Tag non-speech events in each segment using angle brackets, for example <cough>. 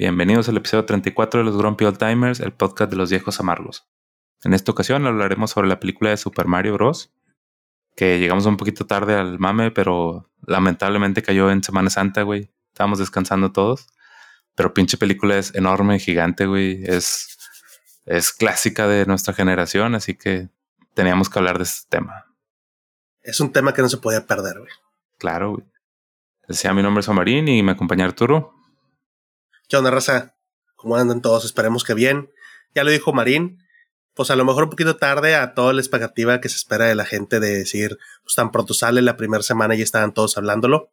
Bienvenidos al episodio 34 de los Grumpy Old Timers, el podcast de los viejos amargos. En esta ocasión hablaremos sobre la película de Super Mario Bros. Que llegamos un poquito tarde al mame, pero lamentablemente cayó en Semana Santa, güey. Estábamos descansando todos. Pero pinche película es enorme, gigante, güey. Es, es clásica de nuestra generación, así que teníamos que hablar de este tema. Es un tema que no se podía perder, güey. Claro, güey. Decía, mi nombre es Omarín y me acompaña Arturo. ¿Qué onda, raza? ¿Cómo andan todos? Esperemos que bien. Ya lo dijo Marín. Pues a lo mejor un poquito tarde a toda la expectativa que se espera de la gente de decir, pues tan pronto sale la primera semana y estaban todos hablándolo.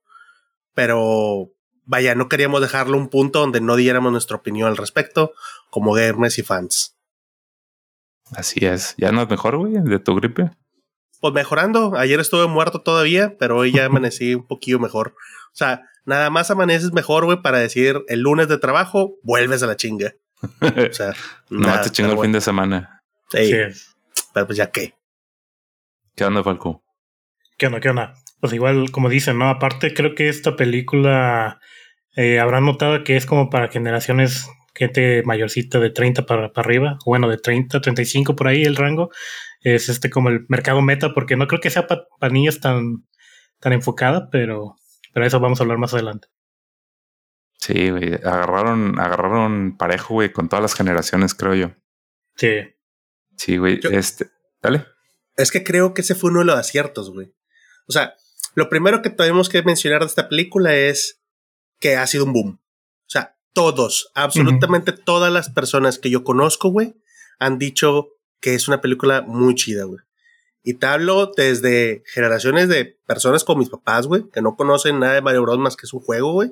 Pero vaya, no queríamos dejarlo un punto donde no diéramos nuestra opinión al respecto, como gamers y fans. Así es. ¿Ya no es mejor, güey, de tu gripe? Pues mejorando. Ayer estuve muerto todavía, pero hoy ya <laughs> amanecí un poquito mejor. O sea, nada más amaneces mejor, güey, para decir el lunes de trabajo, vuelves a la chinga. O sea, <laughs> no te chingo el fin de semana. Sí. Pero pues ya qué. ¿Qué onda, Falco? ¿Qué onda? ¿Qué onda? Pues igual, como dicen, ¿no? Aparte, creo que esta película eh, habrán notado que es como para generaciones, gente mayorcita de 30 para, para arriba, bueno, de 30, 35 por ahí el rango. Es este como el mercado meta, porque no creo que sea para niños tan, tan enfocada, pero pero eso vamos a hablar más adelante. Sí, güey. Agarraron, agarraron parejo, güey, con todas las generaciones, creo yo. Sí. Sí, güey. Este. Dale. Es que creo que ese fue uno de los aciertos, güey. O sea, lo primero que tenemos que mencionar de esta película es que ha sido un boom. O sea, todos, absolutamente todas las personas que yo conozco, güey, han dicho que es una película muy chida, güey. Y te hablo desde generaciones de personas como mis papás, güey, que no conocen nada de Mario Bros. más que su juego, güey.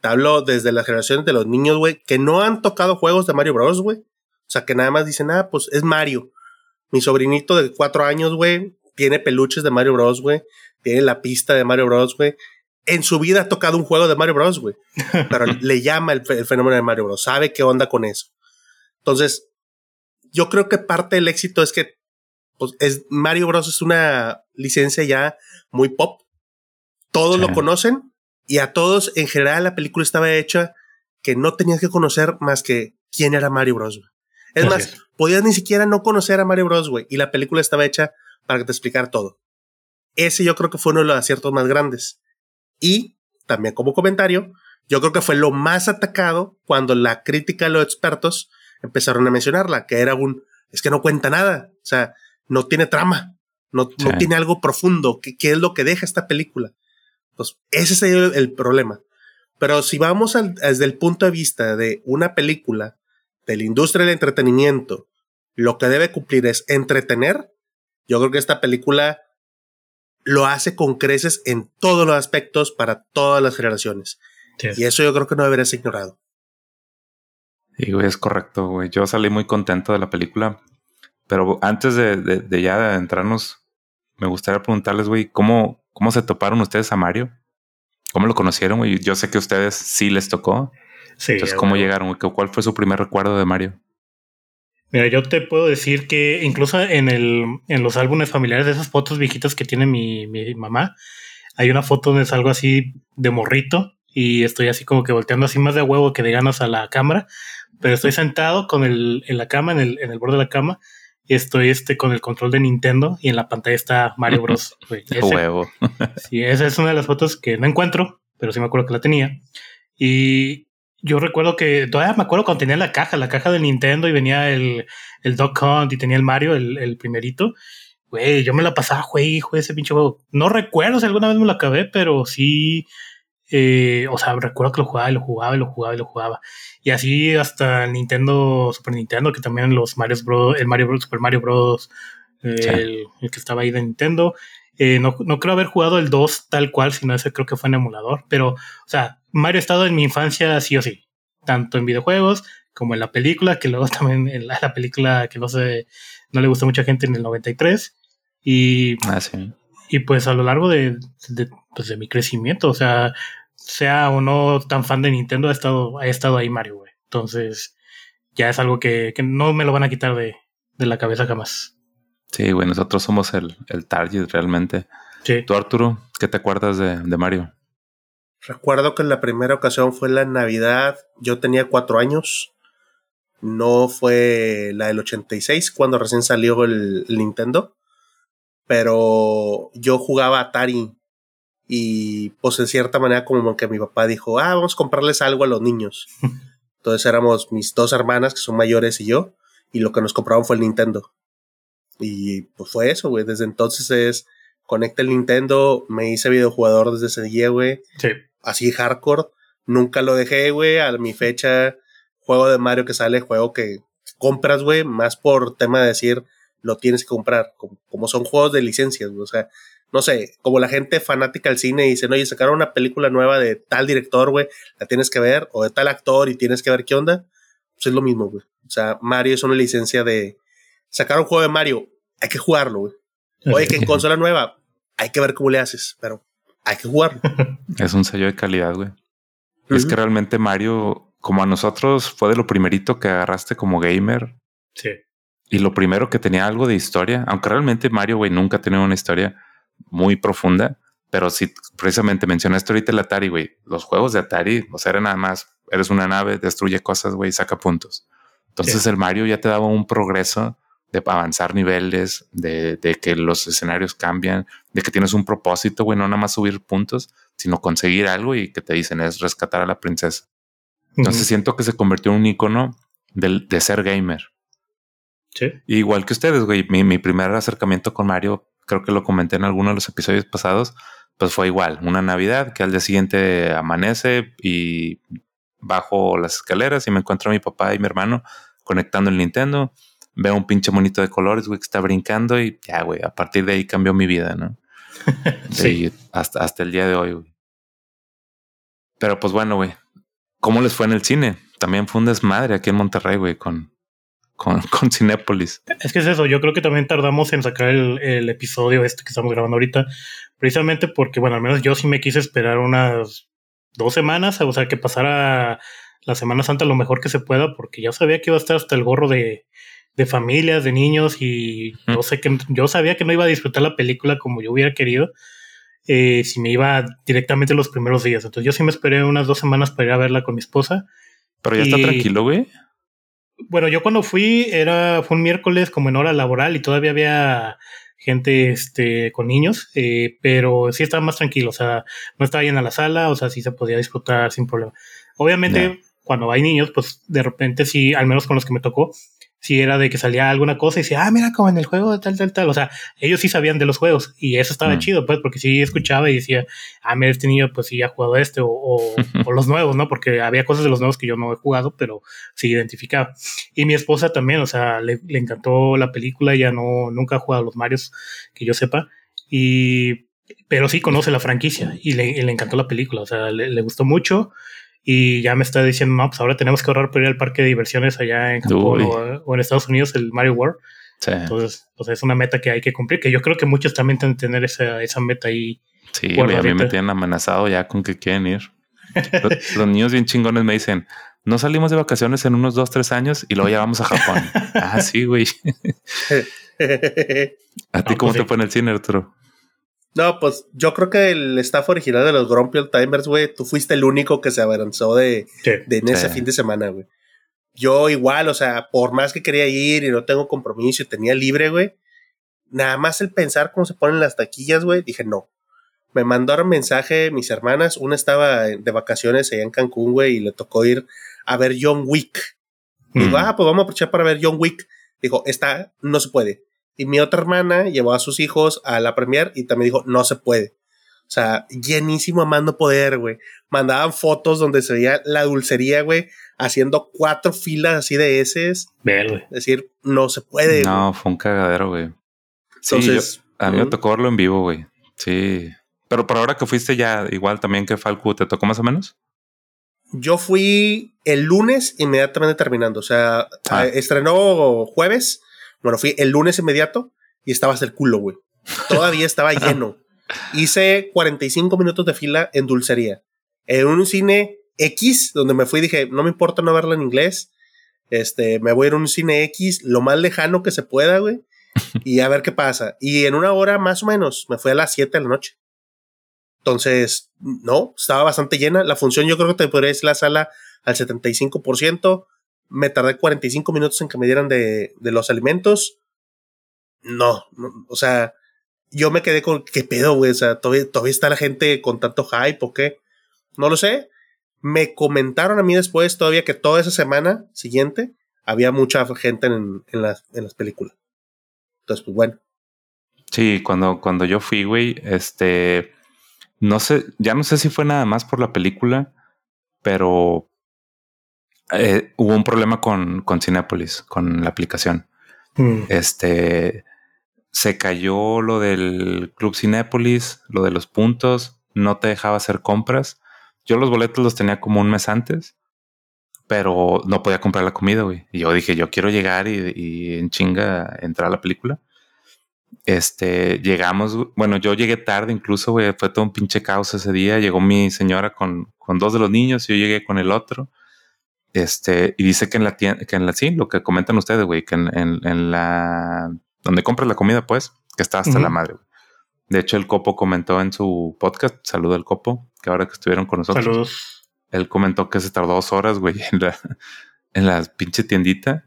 Te hablo desde las generaciones de los niños, güey, que no han tocado juegos de Mario Bros, güey. O sea, que nada más dicen, ah, pues es Mario. Mi sobrinito de cuatro años, güey, tiene peluches de Mario Bros, güey. Tiene la pista de Mario Bros, güey. En su vida ha tocado un juego de Mario Bros, güey. <laughs> Pero le llama el, el fenómeno de Mario Bros. Sabe qué onda con eso. Entonces, yo creo que parte del éxito es que pues, es, Mario Bros. es una licencia ya muy pop. Todos lo conocen y a todos en general la película estaba hecha que no tenías que conocer más que quién era Mario Bros. Es más, podías ni siquiera no conocer a Mario Bros. y la película estaba hecha para que te explicara todo. Ese yo creo que fue uno de los aciertos más grandes. Y también como comentario, yo creo que fue lo más atacado cuando la crítica de los expertos empezaron a mencionarla, que era un, es que no cuenta nada. O sea, no tiene trama, no, no tiene algo profundo. ¿Qué, es lo que deja esta película? Pues ese es el, el problema. Pero si vamos desde el punto de vista de una película, de la industria del entretenimiento, lo que debe cumplir es entretener, yo creo que esta película lo hace con creces en todos los aspectos para todas las generaciones. Y eso yo creo que no debería ser ignorado. Sí, güey, es correcto, güey. Yo salí muy contento de la película. Pero antes de, de, ya de adentrarnos, me gustaría preguntarles, güey, ¿cómo, ¿cómo se toparon ustedes a Mario? ¿Cómo lo conocieron, güey? Yo sé que a ustedes sí les tocó. Sí. Entonces, ¿cómo llegaron? Güey? ¿Cuál fue su primer recuerdo de Mario? Mira, yo te puedo decir que incluso en, el, en los álbumes familiares de esas fotos viejitas que tiene mi, mi mamá, hay una foto donde salgo así de morrito y estoy así como que volteando así más de huevo que de ganas a la cámara, pero estoy sentado con el, en la cama, en el, en el borde de la cama, y estoy este con el control de Nintendo y en la pantalla está Mario <laughs> Bros. huevo. sí, esa es una de las fotos que no encuentro, pero sí me acuerdo que la tenía. Y yo recuerdo que todavía me acuerdo cuando tenía la caja, la caja de Nintendo y venía el, el Duck Hunt y tenía el Mario, el, el primerito. Güey, yo me la pasaba, güey, jugué ese pinche juego. No recuerdo si alguna vez me lo acabé, pero sí eh, o sea, recuerdo que lo jugaba y lo jugaba y lo jugaba y lo jugaba. Y así hasta el Nintendo, Super Nintendo, que también los Mario Bros, el Mario Bros, Super Mario Bros, el, que estaba ahí de Nintendo. Eh, no, no, creo haber jugado el 2 tal cual, sino ese creo que fue en emulador. Pero, o sea, Mario ha estado en mi infancia sí o sí. Tanto en videojuegos como en la película, que luego <laughs> también en la, película que no sé, no le gustó a mucha gente en el 93. Y, ah, sí. y pues a lo largo de, de, pues de mi crecimiento, o sea, sea o no tan fan de Nintendo, ha estado, ha estado ahí Mario, güey. Entonces, ya es algo que, que, no me lo van a quitar de, de la cabeza jamás. Sí, güey, nosotros somos el, el target realmente. Sí. Tú, Arturo, ¿qué te acuerdas de, de Mario? Recuerdo que la primera ocasión fue la Navidad. Yo tenía cuatro años. No fue la del 86 cuando recién salió el, el Nintendo. Pero yo jugaba Atari. Y pues en cierta manera como que mi papá dijo, ah, vamos a comprarles algo a los niños. <laughs> Entonces éramos mis dos hermanas que son mayores y yo. Y lo que nos compraron fue el Nintendo. Y pues fue eso, güey. Desde entonces es conecta el Nintendo, me hice videojugador desde ese día, güey. Sí. Así hardcore. Nunca lo dejé, güey. A mi fecha, juego de Mario que sale, juego que compras, güey, más por tema de decir, lo tienes que comprar. Como, como son juegos de licencias, güey. O sea, no sé, como la gente fanática al cine y dicen, oye, sacaron una película nueva de tal director, güey, la tienes que ver, o de tal actor y tienes que ver qué onda. Pues es lo mismo, güey. O sea, Mario es una licencia de sacar un juego de Mario, hay que jugarlo, güey. Oye, que en <laughs> consola nueva, hay que ver cómo le haces, pero hay que jugarlo. <laughs> Es un sello de calidad, güey. Es que realmente Mario, como a nosotros, fue de lo primerito que agarraste como gamer. Sí. Y lo primero que tenía algo de historia, aunque realmente Mario, güey, nunca ha tenido una historia muy profunda, pero si precisamente mencionaste ahorita el Atari, güey, los juegos de Atari, o sea, era nada más, eres una nave, destruye cosas, güey, saca puntos. Entonces Sí. el Mario ya te daba un progreso de avanzar niveles, de, de que los escenarios cambian, de que tienes un propósito, güey, no nada más subir puntos, sino conseguir algo y que te dicen es rescatar a la princesa. Entonces siento que se convirtió en un icono del- de ser gamer. Sí. Igual que ustedes, güey, mi, mi primer acercamiento con Mario, creo que lo comenté en alguno de los episodios pasados, pues fue igual, una Navidad que al día siguiente amanece y bajo las escaleras y me encuentro a mi papá y mi hermano conectando el Nintendo, veo un pinche monito de colores, güey, que está brincando y ya, güey, a partir de ahí cambió mi vida, ¿no? <laughs> Sí. Hasta, hasta el día de hoy, güey. Pero pues bueno, güey, ¿cómo les fue en el cine? También fue un desmadre aquí en Monterrey, güey, con, con, <laughs> con Cinépolis. Es que es eso, yo creo que también tardamos en sacar el, el episodio este que estamos grabando ahorita, precisamente porque, bueno, al menos yo sí me quise esperar unas dos semanas, o sea, que pasara la Semana Santa lo mejor que se pueda, porque ya sabía que iba a estar hasta el gorro de, de familias, de niños, y yo Mm. sé que yo sabía que no iba a disfrutar la película como yo hubiera querido. eh, si me iba directamente los primeros días. Entonces yo sí me esperé unas dos semanas para ir a verla con mi esposa. Pero ya está tranquilo, güey. Bueno, yo cuando fui era fue un miércoles como en hora laboral y todavía había gente este con niños, eh, pero sí estaba más tranquilo, o sea, no estaba llena la sala, o sea, sí se podía disfrutar sin problema. Obviamente, cuando hay niños, pues de repente sí, al menos con los que me tocó, sí era de que salía alguna cosa y decía, ah, mira, como en el juego tal, tal, tal. O sea, ellos sí sabían de los juegos y eso estaba Mm. chido, pues, porque sí escuchaba y decía, ah, mira, este niño, pues sí ha jugado este o, o, <laughs> o los nuevos, ¿no? Porque había cosas de los nuevos que yo no he jugado, pero sí identificaba. Y mi esposa también, o sea, le, le encantó la película, ya no, nunca ha jugado a los Marios, que yo sepa. Y, pero sí conoce la franquicia y le, y le encantó la película, o sea, le, le gustó mucho y ya me está diciendo, no, pues ahora tenemos que ahorrar para ir al parque de diversiones allá en Japón o, o en Estados Unidos, el Mario World. Sí, Entonces, pues es una meta que hay que cumplir, que yo creo que muchos también tienen que tener esa, esa meta ahí. sí güey, a mí me tienen amenazado ya con que quieren ir. <laughs> Los, los niños bien chingones me dicen, no salimos de vacaciones en unos dos, tres años y luego ya vamos a Japón. <laughs> ah, sí, güey. <laughs> ¿A ti No, cómo pues te sí. fue en el cine, Arturo? No, pues yo creo que el staff original de los Grumpy Old Timers, güey, tú fuiste el único que se abalanzó de, Sí. de en ese Sí. fin de semana, güey. Yo igual, o sea, por más que quería ir y no tengo compromiso y tenía libre, güey, nada más el pensar cómo se ponen las taquillas, güey, dije no. Me mandaron mensaje mis hermanas, una estaba de vacaciones allá en Cancún, güey, y le tocó ir a ver John Wick. Digo, Mm. ah, pues vamos a aprovechar para ver John Wick. Dijo, esta no se puede. Y mi otra hermana llevó a sus hijos a la premier y también dijo, no se puede. O sea, llenísimo a mando poder, güey. Mandaban fotos donde se veía la dulcería, güey, haciendo cuatro filas así de heces. Ver, güey. Es decir, no se puede. güey. No, fue un cagadero, güey. Sí, Entonces, yo- a mí me tocó verlo en vivo, güey. Sí. Pero por ahora que fuiste ya, igual también que Falco, ¿te tocó más o menos? Yo fui el lunes inmediatamente terminando. O sea, Ah. eh, estrenó jueves. Bueno, fui el lunes inmediato y estaba hasta el culo, güey. Todavía estaba <laughs> lleno. Hice 45 minutos de fila en dulcería. En un cine X, donde me fui y dije, no me importa no verla en inglés. Este, me voy a ir a un cine X, lo más lejano que se pueda, güey. <laughs> Y a ver qué pasa. Y en una hora más o menos, me fui a las 7 de la noche. Entonces, no, estaba bastante llena. La función yo creo que te podría decir la sala al 75%. Me tardé 45 minutos en que me dieran de, de los alimentos. No, o sea, yo me quedé con qué pedo, güey. O sea, todavía, todavía está la gente con tanto hype o qué. No lo sé. Me comentaron a mí después todavía que toda esa semana siguiente había mucha gente en, en, las, en las películas. Entonces, pues bueno. Sí, cuando, cuando yo fui, güey, este, no sé, ya no sé si fue nada más por la película, pero eh, hubo un problema con, con Cinepolis, con la aplicación. Mm. Este, se cayó lo del Club Cinépolis, lo de los puntos, no te dejaba hacer compras. Yo los boletos los tenía como un mes antes, pero no podía comprar la comida, güey. Y yo dije, yo quiero llegar y, en chinga entrar a la película. Este, llegamos, bueno, yo llegué tarde incluso, güey, fue todo un pinche caos ese día. Llegó mi señora con, con dos de los niños y yo llegué con el otro. Este, y dice que en la tienda, que en la, sí, lo que comentan ustedes, güey, que en, en la donde compras la comida, pues, que está hasta la madre. De hecho, el Copo comentó en su podcast, saludo al Copo, que ahora que estuvieron con nosotros. Saludos. Él comentó que se tardó dos horas, güey, en la, en la pinche tiendita.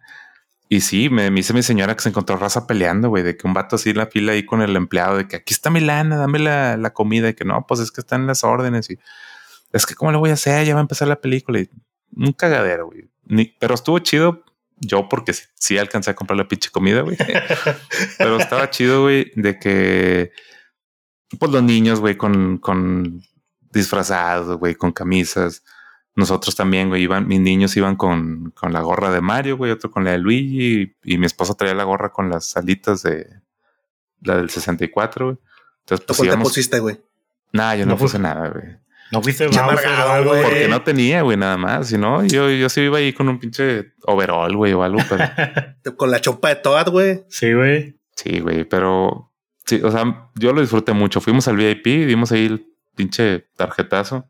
Y sí, me, dice mi señora que se encontró raza peleando, güey, de que un vato así en la fila ahí con el empleado, de que aquí está mi lana, dame la, la comida, y que no, pues es que están las órdenes. Y es que, ¿cómo le voy a hacer? Ya va a empezar la película. Y un cagadero, güey. pero estuvo chido yo porque sí, alcancé a comprar la pinche comida, güey. <laughs> Pero estaba chido, güey, de que pues los niños, güey, con, con disfrazados, güey, con camisas. Nosotros también, güey, iban, mis niños iban con, con la gorra de Mario, güey, otro con la de Luigi, y, mi esposa traía la gorra con las alitas de la del 64, güey. Entonces, pues, ¿Cuánto pusiste, güey? Nah, yo no, puse nada, güey. No fuiste güey. Porque no tenía, güey, nada más. Si no, yo, yo sí iba ahí con un pinche overall, güey, o algo, pero. <laughs> con la chopa de Toad, güey. Sí, güey. Sí, güey, pero. Sí, o sea, yo lo disfruté mucho. Fuimos al VIP, dimos ahí el pinche tarjetazo.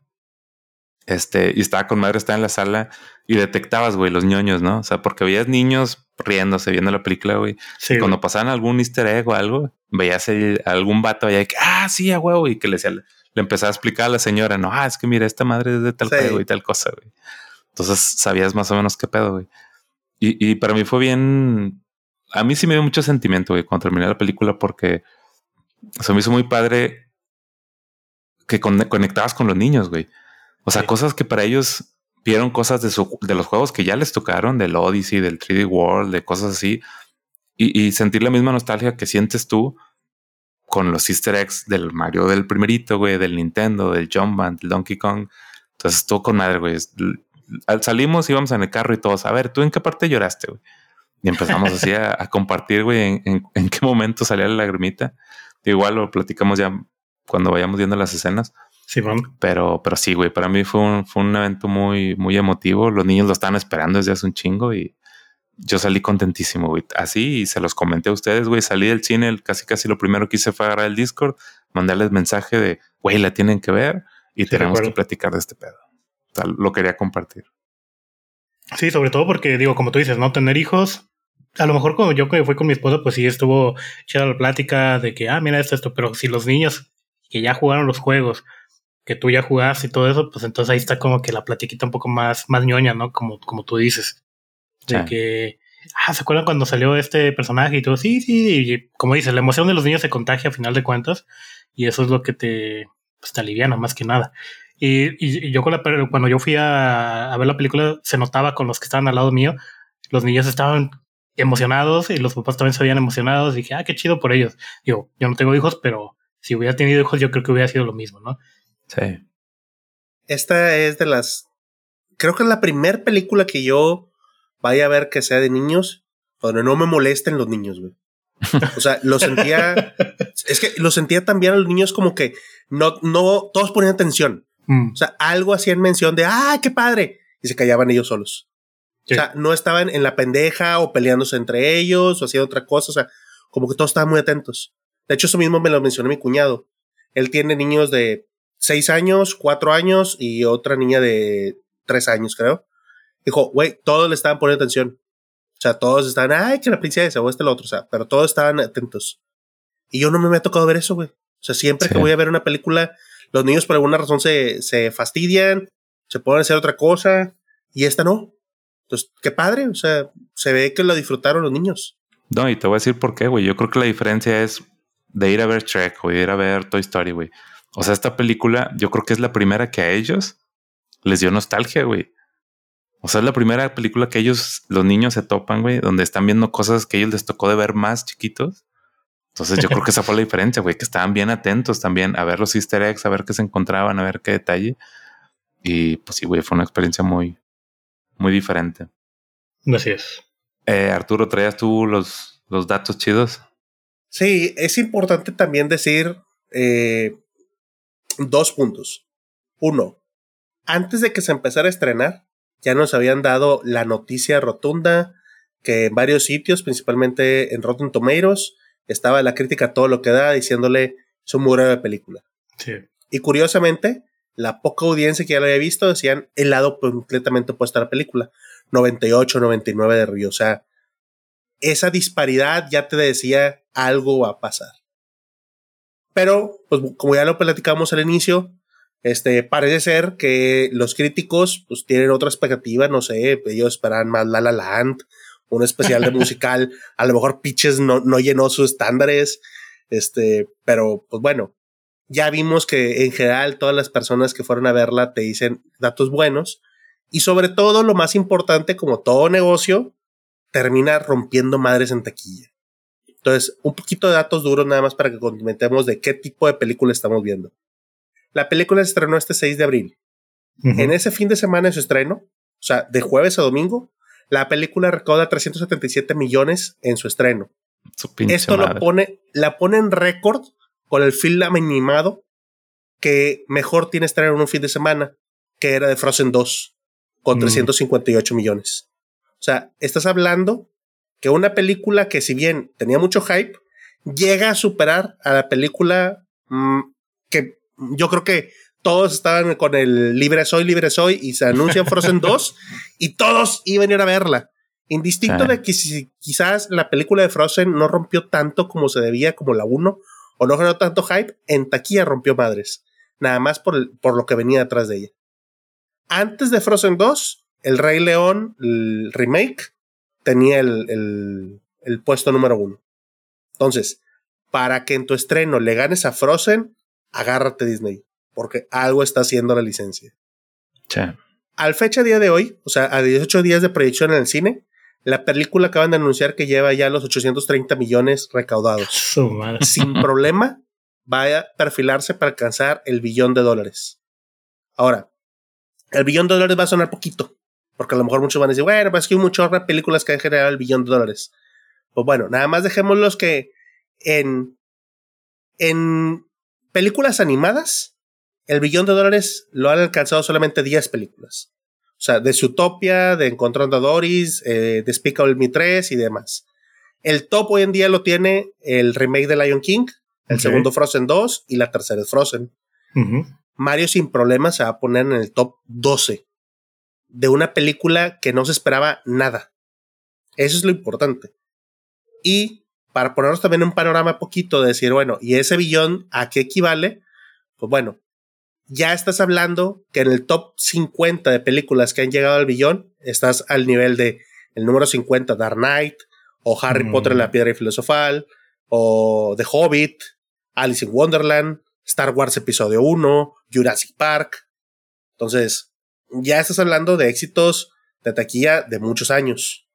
Este, y estaba con madre, estaba en la sala y detectabas, güey, los ñoños, ¿no? O sea, porque veías niños riéndose, viendo la película, güey. Sí, y cuando pasaban algún easter egg o algo, veías algún vato allá que, ah, sí, a huevo, y que le decía, le empezaba a explicar a la señora, no, ah, es que mira, esta madre es de tal pedo y tal cosa, güey. Entonces sabías más o menos qué pedo, güey. Y, y, para mí fue bien. A mí sí me dio mucho sentimiento, güey, cuando terminé la película, porque se me hizo muy padre que conectabas con los niños, güey. O sea, cosas que para ellos vieron cosas de, su, de los juegos que ya les tocaron, del Odyssey, del 3D World, de cosas así, y, y sentir la misma nostalgia que sientes tú con los easter eggs del Mario del primerito, güey, del Nintendo, del Jump Band, del Donkey Kong. Entonces estuvo con madre, güey. Salimos, íbamos en el carro y todos, a ver, ¿tú en qué parte lloraste, güey? Y empezamos así a, compartir, güey, en, qué momento salía la lagrimita. Igual lo platicamos ya cuando vayamos viendo las escenas. Sí, bueno. Pero, pero sí, güey, para mí fue un, fue un evento muy, muy emotivo. Los niños lo estaban esperando desde hace un chingo y, yo salí contentísimo, güey. Así y se los comenté a ustedes, güey. Salí del cine, casi casi lo primero que hice fue agarrar el Discord, mandarles mensaje de, güey, la tienen que ver y tenemos que platicar de este pedo. O lo quería compartir. Sí, sobre todo porque, digo, como tú dices, no tener hijos. A lo mejor cuando yo fui con mi esposa, pues sí estuvo chida la plática de que, ah, mira esto, esto. Pero si los niños que ya jugaron los juegos, que tú ya jugaste y todo eso, pues entonces ahí está como que la platiquita un poco más, más ñoña, ¿no? Como, como tú dices. De que, ah, ¿se acuerdan cuando salió este personaje y todo? Sí, sí, y como dices, la emoción de los niños se contagia a final de cuentas y eso es lo que te, pues, te aliviana más que nada. Y, y, yo con la, cuando yo fui a, a, ver la película, se notaba con los que estaban al lado mío, los niños estaban emocionados y los papás también se habían emocionados. Y dije, ah, qué chido por ellos. Digo, yo no tengo hijos, pero si hubiera tenido hijos, yo creo que hubiera sido lo mismo, ¿no? Sí. Esta es de las. Creo que es la primera película que yo vaya a ver que sea de niños, donde no me molesten los niños, güey. O sea, lo sentía, <laughs> es que lo sentía también a los niños como que no, no, todos ponían atención. Mm. O sea, algo hacían mención de, ¡ah, qué padre! Y se callaban ellos solos. O sea, no estaban en la pendeja o peleándose entre ellos o haciendo otra cosa. O sea, como que todos estaban muy atentos. De hecho, eso mismo me lo mencionó mi cuñado. Él tiene niños de seis años, cuatro años y otra niña de tres años, creo. Dijo, güey, todos le estaban poniendo atención. O sea, todos estaban, ay, que la princesa o este lo otro, o sea, pero todos estaban atentos. Y yo no me, me ha tocado ver eso, güey. O sea, siempre que voy a ver una película, los niños por alguna razón se, se fastidian, se pueden hacer otra cosa, y esta no. Entonces, qué padre, o sea, se ve que lo disfrutaron los niños. No, y te voy a decir por qué, güey. Yo creo que la diferencia es de ir a ver Shrek o de ir a ver Toy Story, güey. O sea, esta película yo creo que es la primera que a ellos les dio nostalgia, güey. O sea, es la primera película que ellos, los niños se topan, güey, donde están viendo cosas que ellos les tocó de ver más chiquitos. Entonces yo creo que esa fue la diferencia, güey, que estaban bien atentos también a ver los easter eggs, a ver qué se encontraban, a ver qué detalle. Y pues sí, güey, fue una experiencia muy, muy diferente. Así es. Eh, Arturo, ¿traías tú los, los datos chidos? Sí, es importante también decir eh, dos puntos. Uno, antes de que se empezara a estrenar, ya nos habían dado la noticia rotunda que en varios sitios, principalmente en Rotten Tomatoes, estaba la crítica a todo lo que da diciéndole es un muy de película. Sí. Y curiosamente, la poca audiencia que ya lo había visto decían el lado completamente opuesto a la película. 98, 99 de Río. O sea, esa disparidad ya te decía algo va a pasar. Pero, pues como ya lo platicamos al inicio, este, parece ser que los críticos pues tienen otra expectativa, no sé, ellos esperan más La La Land, un especial de <laughs> musical, a lo mejor Pitches no, no llenó sus estándares, este, pero pues bueno, ya vimos que en general todas las personas que fueron a verla te dicen datos buenos y sobre todo lo más importante, como todo negocio, termina rompiendo madres en taquilla. Entonces, un poquito de datos duros nada más para que comentemos de qué tipo de película estamos viendo. La película se estrenó este 6 de abril. En ese fin de semana de su estreno, o sea, de jueves a domingo, la película recauda 377 millones en su estreno. Esto lo pone, la pone en récord con el film animado que mejor tiene estreno en un fin de semana, que era de Frozen 2, con 358 mm. millones. O sea, estás hablando que una película que si bien tenía mucho hype, llega a superar a la película mm, yo creo que todos estaban con el libre soy, libre soy y se anuncia Frozen 2 <laughs> y todos iban a ir a verla. Indistinto de que si, quizás la película de Frozen no rompió tanto como se debía, como la 1, o no generó tanto hype, en taquilla rompió madres. Nada más por, por lo que venía detrás de ella. Antes de Frozen 2, el Rey León, el remake, tenía el, el, puesto número uno. Entonces, para que en tu estreno le ganes a Frozen, agárrate Disney, porque algo está haciendo la licencia. Al fecha día de hoy, o sea, a 18 días de proyección en el cine, la película acaban de anunciar que lleva ya los 830 millones recaudados. Sin <laughs> problema, va a perfilarse para alcanzar el billón de dólares. Ahora, el billón de dólares va a sonar poquito, porque a lo mejor muchos van a decir, bueno, pues es que hay muchas películas que han generado el billón de dólares. Pues bueno, nada más dejémoslos que en, en películas animadas, el billón de dólares lo han alcanzado solamente 10 películas. O sea, de Zootopia, de Encontrando a Doris, eh, de Despicable Me 3 y demás. El top hoy en día lo tiene el remake de Lion King, el segundo Frozen 2 y la tercera es Frozen. Mario sin problemas se va a poner en el top 12 de una película que no se esperaba nada. Eso es lo importante. Y para ponernos también un panorama poquito de decir, bueno, ¿y ese billón a qué equivale? Pues bueno, ya estás hablando que en el top 50 de películas que han llegado al billón, estás al nivel de el número 50 Dark Knight, o Harry mm. Potter en la Piedra Filosofal, o The Hobbit, Alice in Wonderland, Star Wars Episodio 1, Jurassic Park. Entonces, ya estás hablando de éxitos de taquilla de muchos años.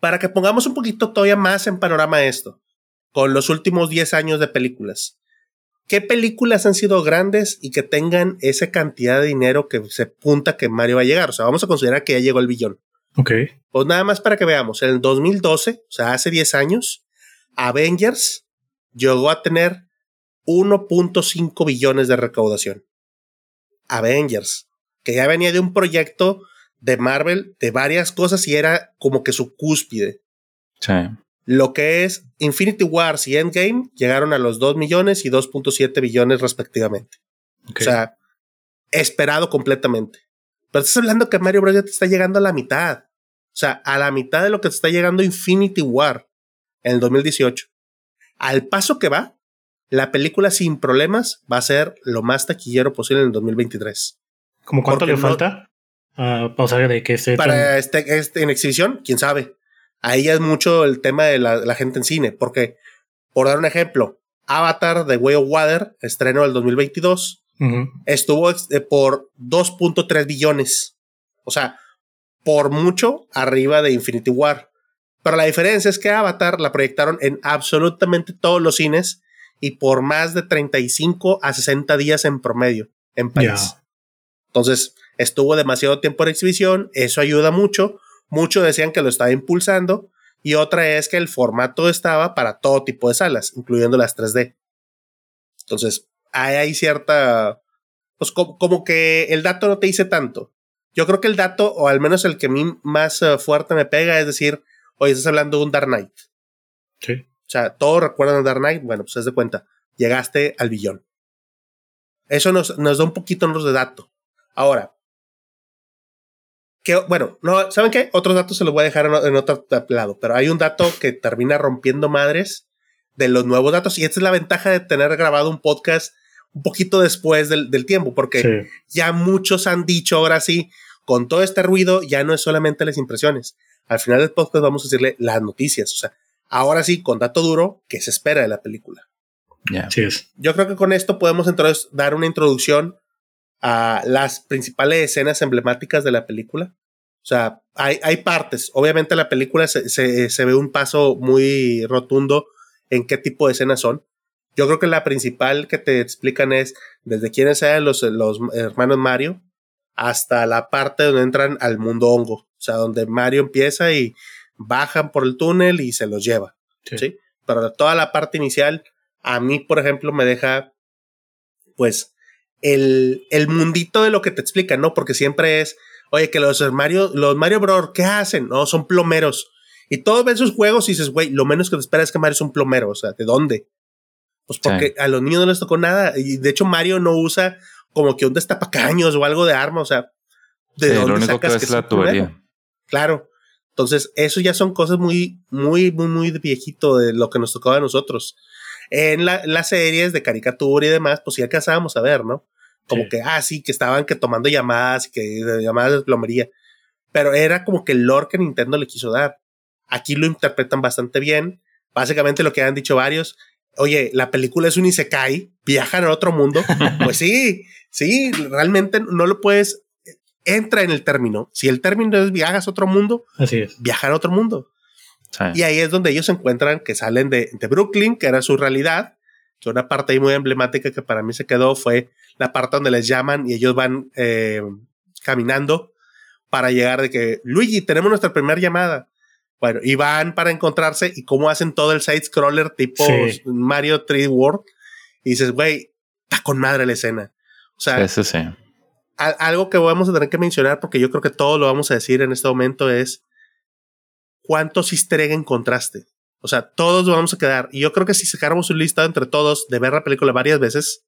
Para que pongamos un poquito todavía más en panorama esto, con los últimos 10 años de películas. ¿Qué películas han sido grandes y que tengan esa cantidad de dinero que se punta que Mario va a llegar? O sea, vamos a considerar que ya llegó el billón. Ok. Pues nada más para que veamos, en el 2012, o sea, hace 10 años, Avengers llegó a tener 1.5 billones de recaudación. Avengers, que ya venía de un proyecto de Marvel de varias cosas y era como que su cúspide. Sí. Lo que es Infinity Wars y Endgame llegaron a los 2 millones y 2.7 billones respectivamente. O sea, esperado completamente. Pero estás hablando que Mario Bros. ya te está llegando a la mitad. O sea, a la mitad de lo que te está llegando Infinity War en el 2018. Al paso que va, la película sin problemas va a ser lo más taquillero posible en el 2023. ¿Cómo cuánto le falta? Uh, de que Para este, este, en exhibición, quién sabe. Ahí ya es mucho el tema de la, gente en cine, porque, por dar un ejemplo, Avatar de Way of Water, estreno del 2022, estuvo eh, por 2.3 billones. O sea, por mucho arriba de Infinity War. Pero la diferencia es que Avatar la proyectaron en absolutamente todos los cines y por más de 35 a 60 días en promedio en país. Entonces, estuvo demasiado tiempo en exhibición, eso ayuda mucho. Muchos decían que lo estaba impulsando y otra es que el formato estaba para todo tipo de salas, incluyendo las 3D. Entonces, hay cierta, pues como, que el dato no te dice tanto. Yo creo que el dato, o al menos el que a mí más eh, fuerte me pega, es decir, hoy estás hablando de un Dark Knight. Sí. O sea, todos recuerdan Dark Knight, bueno, pues haz de cuenta, llegaste al billón. Eso nos, nos da un poquito de dato. Ahora, que, bueno, no, ¿saben qué? Otros datos se los voy a dejar en, otro lado, pero hay un dato que termina rompiendo madres de los nuevos datos y esta es la ventaja de tener grabado un podcast un poquito después del, tiempo, porque ya muchos han dicho ahora sí, con todo este ruido ya no es solamente las impresiones. Al final del podcast vamos a decirle las noticias, o sea, ahora sí, con dato duro, ¿qué se espera de la película? Ya. Yo creo que con esto podemos entonces dar una introducción a las principales escenas emblemáticas de la película. O sea, hay, hay partes. Obviamente la película se, se, ve un paso muy rotundo en qué tipo de escenas son. Yo creo que la principal que te explican es desde quiénes sean los, los hermanos Mario hasta la parte donde entran al mundo hongo. O sea, donde Mario empieza y bajan por el túnel y se los lleva. ¿sí? Pero toda la parte inicial, a mí, por ejemplo, me deja, pues, el, el mundito de lo que te explican, ¿no? Porque siempre es, oye, que los Mario, los Mario Bros, ¿qué hacen? No, son plomeros. Y todos ven sus juegos y dices, güey, lo menos que te espera es que Mario es un plomero. O sea, ¿de dónde? Pues porque a los niños no les tocó nada. Y de hecho, Mario no usa como que un destapacaños o algo de arma. O sea, ¿de dónde lo único que es la tubería. Claro. Entonces, eso ya son cosas muy, muy, muy, muy de viejito de lo que nos tocaba a nosotros. En las series de caricatura y demás, pues ya alcanzábamos a ver, ¿no? Como que, ah, sí, que estaban que tomando llamadas y que llamadas de plomería. Pero era como que el lore que Nintendo le quiso dar. Aquí lo interpretan bastante bien. Básicamente lo que han dicho varios. Oye, la película es un Isekai, viajan a otro mundo. <laughs> pues sí, sí, realmente no lo puedes. Entra en el término. Si el término es viajas a otro mundo, Así es. viajar a otro mundo. Y ahí es donde ellos se encuentran que salen de, de Brooklyn, que era su realidad, que una parte ahí muy emblemática que para mí se quedó fue la parte donde les llaman y ellos van eh, caminando para llegar de que, Luigi, tenemos nuestra primera llamada. Bueno, y van para encontrarse y cómo hacen todo el side scroller tipo Mario 3D World. Y dices, güey, está con madre la escena. O sea, Eso sí. algo que vamos a tener que mencionar, porque yo creo que todo lo vamos a decir en este momento, es cuántos easter egg encontraste. O sea, todos vamos a quedar. Y yo creo que si sacáramos un listado entre todos de ver la película varias veces,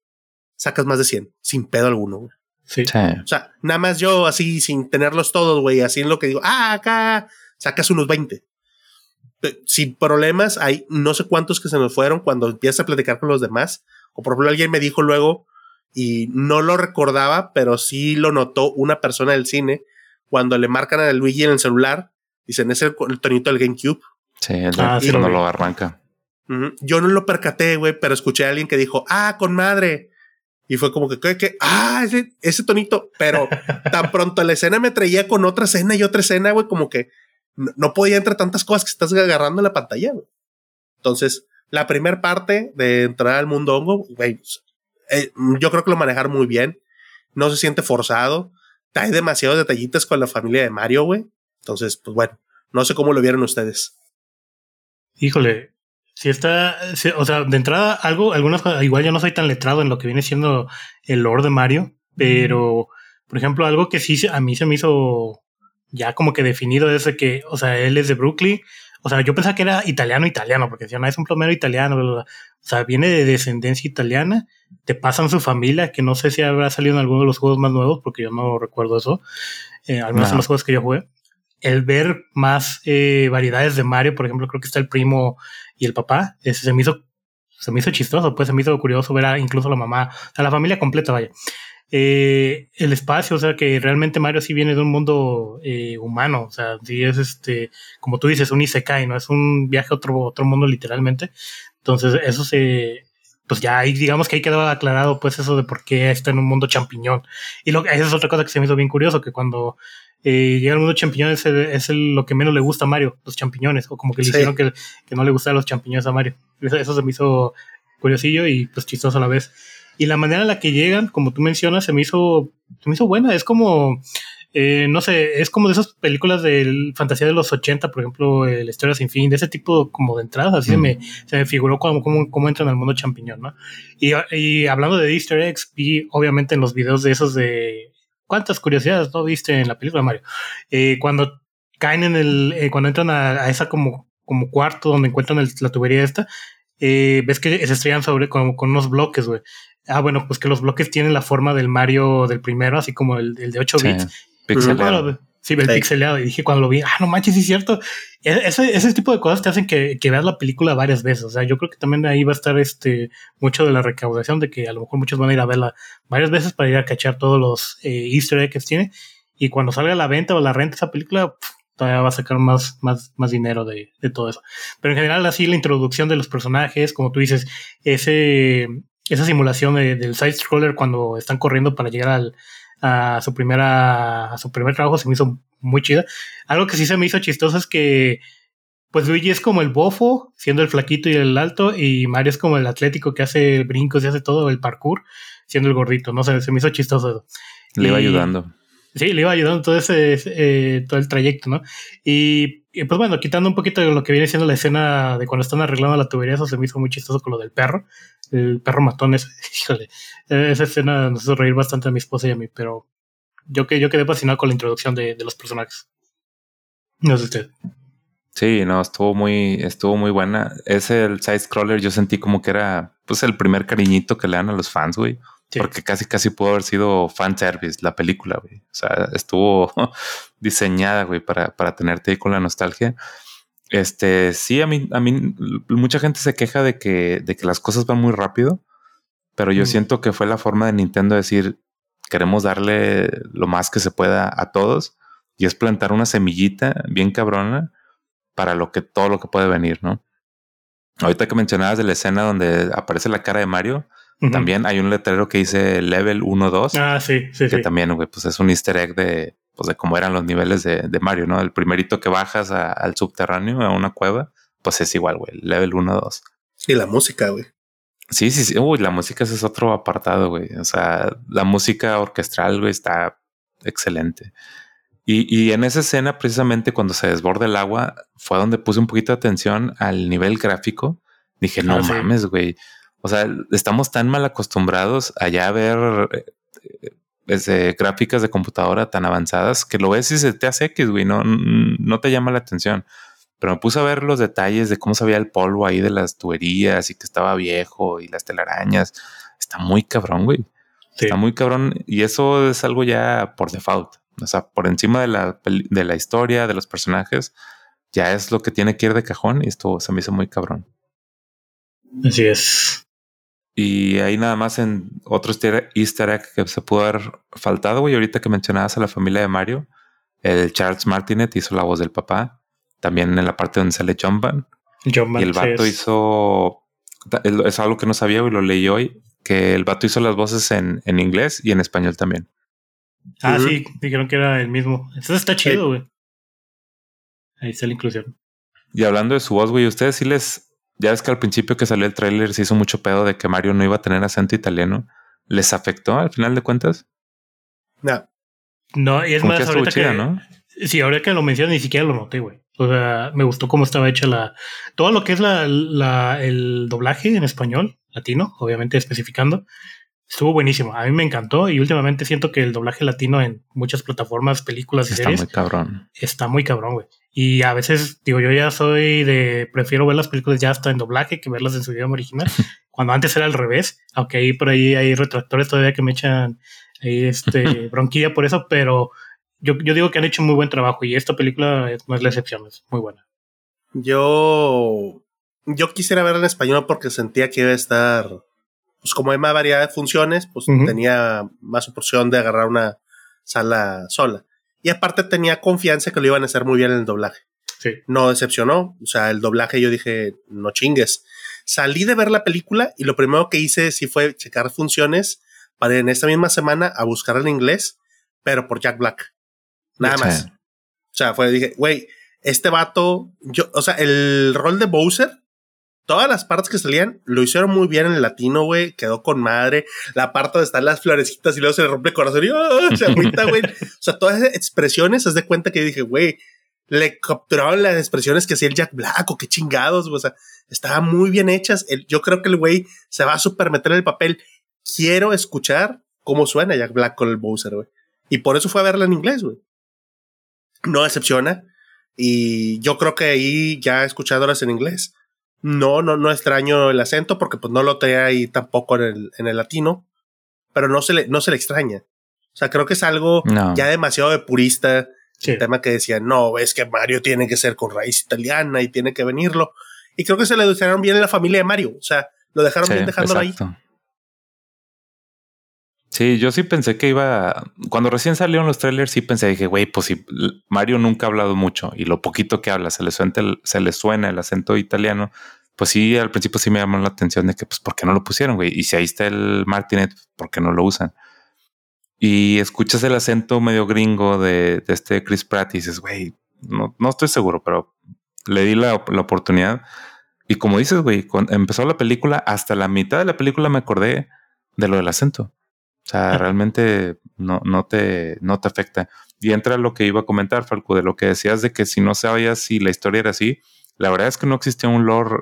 sacas más de 100, sin pedo alguno. Sí. O sea, nada más yo así, sin tenerlos todos, güey, así en lo que digo, ah, acá sacas unos 20. Sin problemas, hay no sé cuántos que se nos fueron cuando empiezas a platicar con los demás. O por ejemplo, alguien me dijo luego, y no lo recordaba, pero sí lo notó una persona del cine, cuando le marcan a Luigi en el celular, dicen, es el, el tonito del GameCube. Sí, el ah, sí, no lo arranca. Yo no lo percaté, güey, pero escuché a alguien que dijo, ah, con madre. Y fue como que, que, ah, ese, ese tonito. Pero <laughs> tan pronto la escena me traía con otra escena y otra escena, güey, como que no, podía entre tantas cosas que estás agarrando en la pantalla, güey. Entonces, la primera parte de entrar al mundo hongo, güey, eh, yo creo que lo manejaron muy bien. No se siente forzado. Hay demasiados detallitos con la familia de Mario, güey. Entonces, pues bueno, no sé cómo lo vieron ustedes. Híjole, si está, o sea, de entrada, algo, algunas igual yo no soy tan letrado en lo que viene siendo el lore de Mario, pero, por ejemplo, algo que sí a mí se me hizo ya como que definido es de que, o sea, él es de Brooklyn, o sea, yo pensaba que era italiano, italiano, porque decían, no, es un plomero italiano, o sea, viene de descendencia italiana, te pasan su familia, que no sé si habrá salido en alguno de los juegos más nuevos, porque yo no recuerdo eso, eh, al menos en los juegos que yo jugué el ver más eh, variedades de Mario, por ejemplo, creo que está el primo y el papá, ese se me hizo se me hizo chistoso, pues se me hizo curioso ver a incluso la mamá, a la familia completa, vaya. Eh, el espacio, o sea, que realmente Mario sí viene de un mundo eh, humano, o sea, sí es este, como tú dices, un Isekai, ¿no? Es un viaje a otro, otro mundo literalmente. Entonces, eso se, pues ya ahí digamos que ahí quedó aclarado pues eso de por qué está en un mundo champiñón. Y lo, esa es otra cosa que se me hizo bien curioso, que cuando eh, llega al mundo champiñón es, es lo que menos le gusta a Mario, los champiñones, o como que le hicieron que, que, no le gustaban los champiñones a Mario. Eso, eso, se me hizo curiosillo y pues chistoso a la vez. Y la manera en la que llegan, como tú mencionas, se me hizo, se me hizo buena. Es como, eh, no sé, es como de esas películas de fantasía de los 80, por ejemplo, La historia sin fin, de ese tipo como de entradas, así se, me, se me figuró como, como, como entran al mundo champiñón, ¿no? Y, y, hablando de easter eggs, vi obviamente en los videos de esos de... ¿Cuántas curiosidades no viste en la película, Mario? Eh, cuando caen en el... Eh, cuando entran a, a, esa como, como cuarto donde encuentran el, la tubería esta, eh, ves que se estrellan sobre con, con unos bloques, güey. Ah, bueno, pues que los bloques tienen la forma del Mario del primero, así como el, el de 8 bits. Pixelado. Sí, el sí. pixeleado. Y dije cuando lo vi, ah, no manches, sí es cierto. E, Ese, ese tipo de cosas te hacen que, que, veas la película varias veces. O sea, yo creo que también ahí va a estar este mucho de la recaudación de que a lo mejor muchos van a ir a verla varias veces para ir a cachar todos los eh, easter eggs que tiene. Y cuando salga a la venta o la renta esa película, pff, todavía va a sacar más, más, más dinero de, de, todo eso. Pero en general, así la introducción de los personajes, como tú dices, ese, esa simulación de, del side scroller cuando están corriendo para llegar al, a su primera a su primer trabajo se me hizo muy chida. Algo que sí se me hizo chistoso es que pues Luigi es como el bofo, siendo el flaquito y el alto, y Mario es como el atlético que hace brincos y hace todo el parkour, siendo el gordito, no sé, se me hizo chistoso. Le iba y, ayudando. Sí, le iba ayudando todo ese, eh, todo el trayecto, ¿no? Y, y, pues bueno, quitando un poquito de lo que viene siendo la escena de cuando están arreglando la tubería, eso se me hizo muy chistoso con lo del perro, el perro matón <laughs> híjole, esa escena nos hizo reír bastante a mi esposa y a mí, pero yo, que, yo quedé fascinado con la introducción de, de los personajes. No sé usted. Sí, no, estuvo muy, estuvo muy buena. Ese, el side scroller, yo sentí como que era pues el primer cariñito que le dan a los fans, güey. Sí. Porque casi, casi pudo haber sido fan service la película, güey. O sea, estuvo <laughs> diseñada, güey, para, para tenerte ahí con la nostalgia. Este, sí, a mí, a mí, mucha gente se queja de que, de que las cosas van muy rápido, pero yo mm. siento que fue la forma de Nintendo de decir, queremos darle lo más que se pueda a todos y es plantar una semillita bien cabrona para lo que, todo lo que puede venir, ¿no? Ahorita que mencionabas de la escena donde aparece la cara de Mario, Uh -huh. También hay un letrero que dice level 1-2. Ah, sí, sí. Que sí. también, güey, pues es un easter egg de, pues de cómo eran los niveles de, de Mario, ¿no? El primerito que bajas a, al subterráneo, a una cueva, pues es igual, güey, level 1-2. Y la música, güey. Sí, sí, sí. Uy, la música ese es otro apartado, güey. O sea, la música orquestral, güey, está excelente. Y, y, en esa escena, precisamente cuando se desborda el agua, fue donde puse un poquito de atención al nivel gráfico. Dije, no ah, mames, güey. Sí. O sea, estamos tan mal acostumbrados allá a ver eh, gráficas de computadora tan avanzadas que lo ves y se te hace X, güey, no, no te llama la atención. Pero me puse a ver los detalles de cómo se veía el polvo ahí de las tuberías y que estaba viejo y las telarañas. Está muy cabrón, güey. Sí. Está muy cabrón y eso es algo ya por default. O sea, por encima de la, de la historia, de los personajes, ya es lo que tiene que ir de cajón y esto se me hizo muy cabrón. Así es. Y ahí nada más en otro easter egg que se pudo haber faltado, güey. Ahorita que mencionabas a la familia de Mario, el Charles Martinet hizo la voz del papá. También en la parte donde sale John Van. John Van y el vato sí. hizo. Es algo que no sabía y lo leí hoy. Que el vato hizo las voces en, en inglés y en español también. Ah, uh -huh. sí, dijeron que era el mismo. Entonces está chido, güey. Ahí está la inclusión. Y hablando de su voz, güey, ¿ustedes sí les ya ves que al principio que salió el tráiler se hizo mucho pedo de que Mario no iba a tener acento italiano. ¿Les afectó al final de cuentas? No. No, y es más, ahorita chida, que, ¿no? Sí, ahora que lo mencionas ni siquiera lo noté, güey. O sea, me gustó cómo estaba hecha la... Todo lo que es la, la, el doblaje en español, latino, obviamente especificando, estuvo buenísimo. A mí me encantó y últimamente siento que el doblaje latino en muchas plataformas, películas y está series... Está muy cabrón. Está muy cabrón, güey. Y a veces, digo, yo ya soy de, prefiero ver las películas ya hasta en doblaje que verlas en su idioma original, <laughs> cuando antes era al revés, aunque ahí por ahí hay retractores todavía que me echan ahí este <laughs> bronquilla por eso, pero yo, yo digo que han hecho muy buen trabajo y esta película no es la excepción, es muy buena. Yo yo quisiera verla en español porque sentía que iba a estar, pues como hay más variedad de funciones, pues tenía más opción de agarrar una sala sola. Y aparte tenía confianza que lo iban a hacer muy bien en el doblaje. Sí. No decepcionó. O sea, el doblaje yo dije, no chingues. Salí de ver la película y lo primero que hice sí fue checar funciones para en esta misma semana a buscar en inglés, pero por Jack Black. Nada más. O sea, fue, dije, güey, este vato, yo, o sea, el rol de Bowser, todas las partes que salían lo hicieron muy bien en el latino, güey, quedó con madre. La parte donde están las florecitas y luego se le rompe el corazón y ¡oh! se agüita, güey. o sea, todas esas expresiones, haz de cuenta que dije, güey, le capturaron las expresiones que hacía el Jack Black o qué chingados, güey. O sea, estaban muy bien hechas. yo creo que el güey se va a super meter en el papel. Quiero escuchar cómo suena Jack Black con el Bowser, güey. Y por eso fue a verla en inglés, güey. No decepciona. Y yo creo que ahí ya escuchándolas en inglés. No, no, no extraño el acento porque pues no lo tenía ahí tampoco en el, en el latino. Pero no se le, no se le extraña. O sea, creo que es algo ya demasiado de purista. El tema que decía, no, es que Mario tiene que ser con raíz italiana y tiene que venirlo. Y creo que se le dejaron bien en la familia de Mario. O sea, lo dejaron bien dejándolo ahí. Sí, yo sí pensé que iba. Cuando recién salieron los trailers, sí pensé, dije, güey, pues si Mario nunca ha hablado mucho y lo poquito que habla se le suena el, se le suena el acento italiano. Pues sí, al principio sí me llamó la atención de que, pues, ¿por qué no lo pusieron, güey? Y si ahí está el Martinet, ¿por qué no lo usan? Y escuchas el acento medio gringo de, este Chris Pratt y dices, güey, no, no estoy seguro, pero le di la, la oportunidad. Y como dices, güey, empezó la película, hasta la mitad de la película me acordé de lo del acento. O sea, realmente no, no, te, no te afecta. Y entra lo que iba a comentar, Falco, de lo que decías de que si no sabías si la historia era así, la verdad es que no existía un lore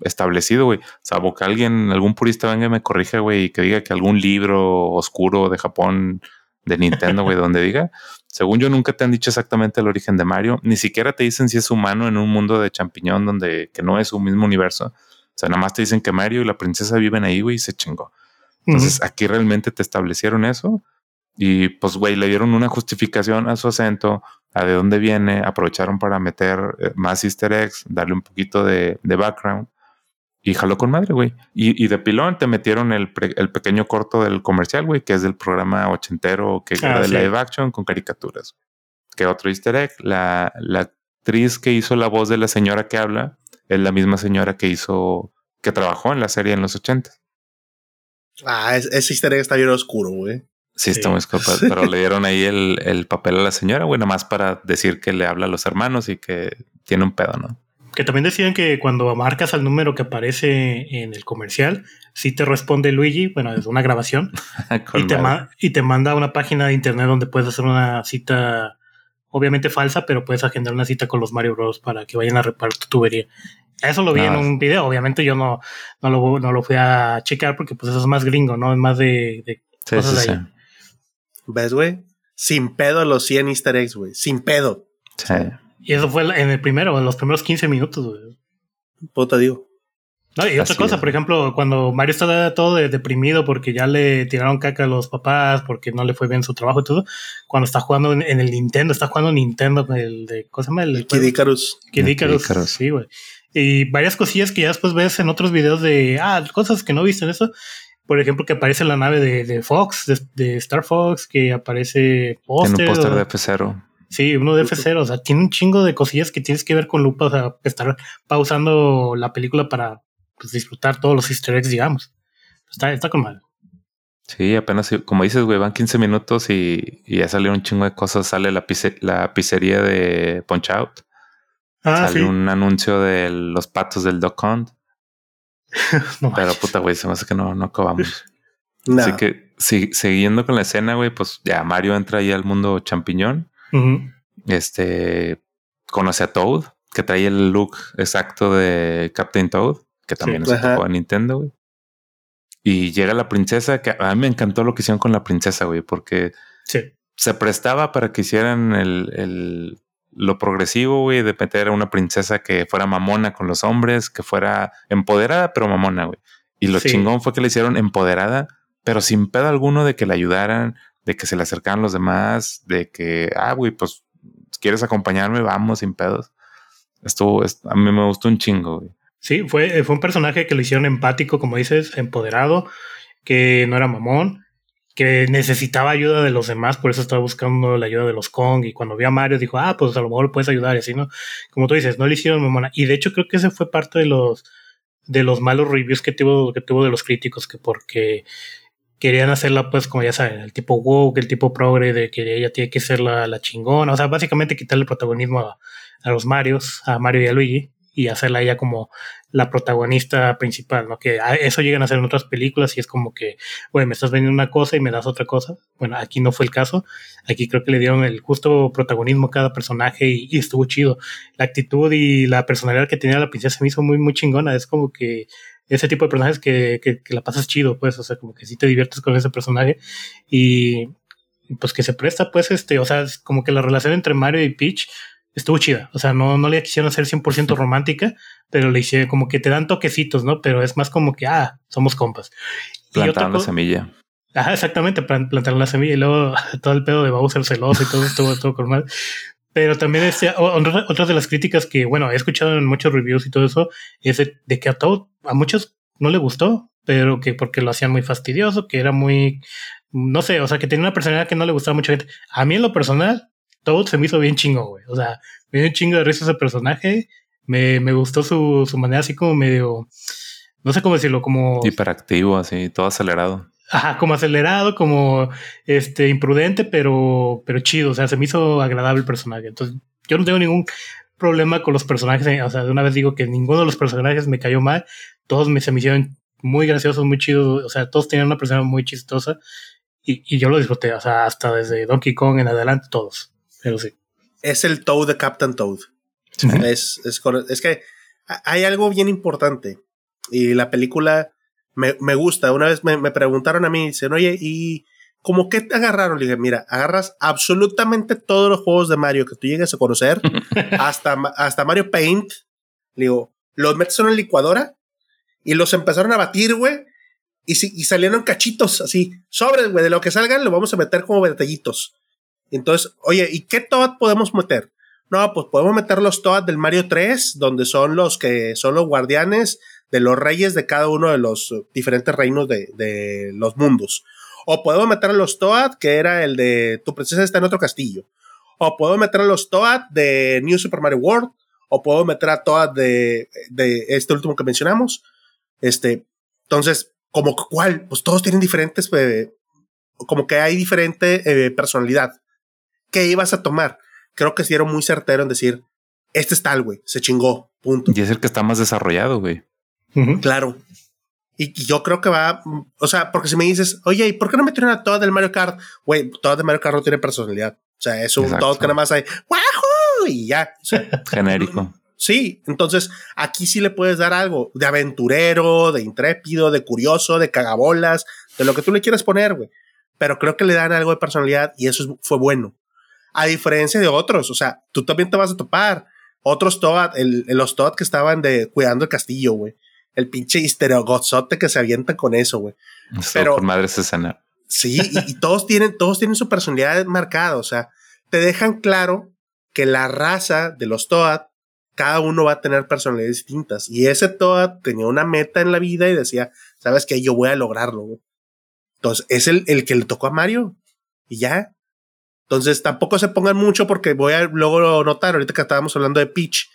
establecido, güey. Salvo que alguien, algún purista venga y me corrija, güey, y que diga que algún libro oscuro de Japón, de Nintendo, güey, donde diga. Según yo, nunca te han dicho exactamente el origen de Mario. Ni siquiera te dicen si es humano en un mundo de champiñón donde que no es su mismo universo. O sea, nada más te dicen que Mario y la princesa viven ahí, güey, y se chingó. Entonces aquí realmente te establecieron eso y pues, güey, le dieron una justificación a su acento, a de dónde viene, aprovecharon para meter eh, más easter eggs, darle un poquito de, background y jaló con madre, güey. Y, de pilón te metieron el, pequeño corto del comercial, güey, que es del programa ochentero que era ah, de live action con caricaturas. Que otro easter egg, la, la actriz que hizo la voz de la señora que habla es la misma señora que hizo, que trabajó en la serie en los ochentas. Ah, ese easter egg está bien oscuro, güey. Sí, está muy oscuro, pero le dieron ahí el, el, papel a la señora, güey, nada más para decir que le habla a los hermanos y que tiene un pedo, ¿no? Que también decían que cuando marcas al número que aparece en el comercial, sí te responde Luigi, bueno, es una grabación, <laughs> y, te y te manda a una página de internet donde puedes hacer una cita, obviamente falsa, pero puedes agendar una cita con los Mario Bros. para que vayan a reparar tu tubería. Eso lo vi en un video. Obviamente yo no, no, lo, no lo fui a checar porque pues eso es más gringo, ¿no? Es más de, de cosas ahí. ¿Ves, güey? Sin pedo los 100 easter eggs, güey. Sin pedo. Sí. Y eso fue en el primero, en los primeros 15 minutos, güey. Puta digo. No, y otra cosa, por ejemplo, cuando Mario está todo deprimido porque ya le tiraron caca a los papás, porque no le fue bien su trabajo y todo, cuando está jugando en, el Nintendo, está jugando Nintendo, el de, ¿cómo se llama? El, Kid Icarus. Kid Icarus, sí, güey. Y varias cosillas que ya después ves en otros videos de, ah, cosas que no viste en eso. Por ejemplo, que aparece la nave de, Fox, de, Star Fox, que aparece póster. un póster de F0. Sí, uno de F0. O sea, tiene un chingo de cosillas que tienes que ver con lupa. O sea, estar pausando la película para pues, disfrutar todos los easter eggs, digamos. Está, está con mal. Sí, apenas, como dices, güey, van 15 minutos y, ya salió un chingo de cosas. Sale la, la pizzería de Punch Out. Ah, Sale un anuncio de los patos del Doc Hunt. <laughs> Pero puta, güey, se me hace que no, no acabamos. <laughs> Así que siguiendo con la escena, güey, pues ya Mario entra ahí al mundo champiñón. Este conoce a Toad, que trae el look exacto de Captain Toad, que también es un de Nintendo, güey. Y llega la princesa, que a mí me encantó lo que hicieron con la princesa, güey, porque se prestaba para que hicieran el lo progresivo, güey, de meter a una princesa que fuera mamona con los hombres, que fuera empoderada, pero mamona, güey. Y lo chingón fue que le hicieron empoderada, pero sin pedo alguno de que la ayudaran, de que se le acercaran los demás, de que, ah, güey, pues, ¿quieres acompañarme? Vamos, sin pedos. Estuvo, a mí me gustó un chingo, güey. Sí, fue, fue un personaje que lo hicieron empático, como dices, empoderado, que no era mamón, que necesitaba ayuda de los demás, por eso estaba buscando la ayuda de los Kong. Y cuando vio a Mario dijo, ah, pues a lo mejor puedes ayudar. Y así, ¿no? Como tú dices, no le hicieron mamona. Y de hecho, creo que ese fue parte de los, de los malos reviews que tuvo, que tuvo de los críticos, que porque querían hacerla, pues, como ya saben, el tipo woke, el tipo progre, de que ella tiene que ser la, la chingona. O sea, básicamente quitarle protagonismo a, a los Marios, a Mario y a Luigi y hacerla ella como la protagonista principal, ¿no? Que eso llegan a hacer en otras películas y es como que, güey, me estás vendiendo una cosa y me das otra cosa. Bueno, aquí no fue el caso. Aquí creo que le dieron el justo protagonismo a cada personaje y, estuvo chido. La actitud y la personalidad que tenía la princesa me hizo muy, muy chingona. Es como que ese tipo de personajes que, que, que la pasas chido, pues, o sea, como que sí te diviertes con ese personaje y pues que se presta, pues, este, o sea, como que la relación entre Mario y Peach estuvo chida. O sea, no, no le quisieron hacer 100% <laughs> romántica, pero le hicieron como que te dan toquecitos, ¿no? Pero es más como que, ah, somos compas. Plantaron la semilla. Ajá, exactamente, plantaron la semilla y luego <laughs> todo el pedo de Bowser celoso y todo estuvo todo normal. Pero también este, otra de las críticas que, bueno, he escuchado en muchos reviews y todo eso, es de, que a todo, a muchos no le gustó, pero que porque lo hacían muy fastidioso, que era muy, no sé, o sea, que tenía una personalidad que no le gustaba a mucha gente. A mí en lo personal, todo se me hizo bien chingo, güey. O sea, me dio un chingo de risa ese personaje. Me, me gustó su, su manera así como medio, no sé cómo decirlo, como... Hiperactivo, así, todo acelerado. Ajá, como acelerado, como este imprudente, pero, pero chido. O sea, se me hizo agradable el personaje. Entonces, yo no tengo ningún problema con los personajes. O sea, de una vez digo que ninguno de los personajes me cayó mal. Todos me, se me hicieron muy graciosos, muy chidos. O sea, todos tenían una persona muy chistosa. Y, y yo lo disfruté. O sea, hasta desde Donkey Kong en adelante, todos pero sí. Es el Toad de Captain Toad. es, es, es, que hay algo bien importante. Y la película me, me gusta. Una vez me, me, preguntaron a mí, dicen, oye, ¿y cómo qué te agarraron? Le dije, mira, agarras absolutamente todos los juegos de Mario que tú llegues a conocer, <laughs> hasta, hasta Mario Paint. Le digo, los metes en una licuadora y los empezaron a batir, güey. Y, si, y salieron cachitos así, sobres, güey, de lo que salgan lo vamos a meter como detallitos. Entonces, oye, ¿y qué Toad podemos meter? No, pues podemos meter los Toad del Mario 3, donde son los que son los guardianes de los reyes de cada uno de los diferentes reinos de, los mundos. O podemos meter a los Toad, que era el de tu princesa está en otro castillo. O puedo meter a los Toad de New Super Mario World. O puedo meter a Toad de, de este último que mencionamos. Este, entonces, como cuál, pues todos tienen diferentes, eh, como que hay diferente eh, personalidad. ¿Qué ibas a tomar? Creo que sí era muy certero en decir, este es tal, güey, se chingó, punto. Y es el que está más desarrollado, güey. Claro. Y, yo creo que va, o sea, porque si me dices, oye, ¿y por qué no metieron a toda del Mario Kart? Güey, toda del Mario Kart no tiene personalidad. O sea, es un todo que nada más hay, ¡Wahoo! Y ya. <laughs> Genérico. Sí, entonces aquí sí le puedes dar algo de aventurero, de intrépido, de curioso, de cagabolas, de lo que tú le quieras poner, güey. Pero creo que le dan algo de personalidad y eso fue bueno a diferencia de otros. O sea, tú también te vas a topar. Otros Toad, el, los Toad que estaban de cuidando el castillo, güey. El pinche histerogozote que se avienta con eso, güey. Pero por madre escena. Sí, y, <laughs> todos tienen, todos tienen su personalidad marcada. O sea, te dejan claro que la raza de los Toad, cada uno va a tener personalidades distintas. Y ese Toad tenía una meta en la vida y decía, sabes que yo voy a lograrlo, güey. Entonces, es el, el que le tocó a Mario. Y ya. Entonces tampoco se pongan mucho porque voy a luego notar, ahorita que estábamos hablando de Peach,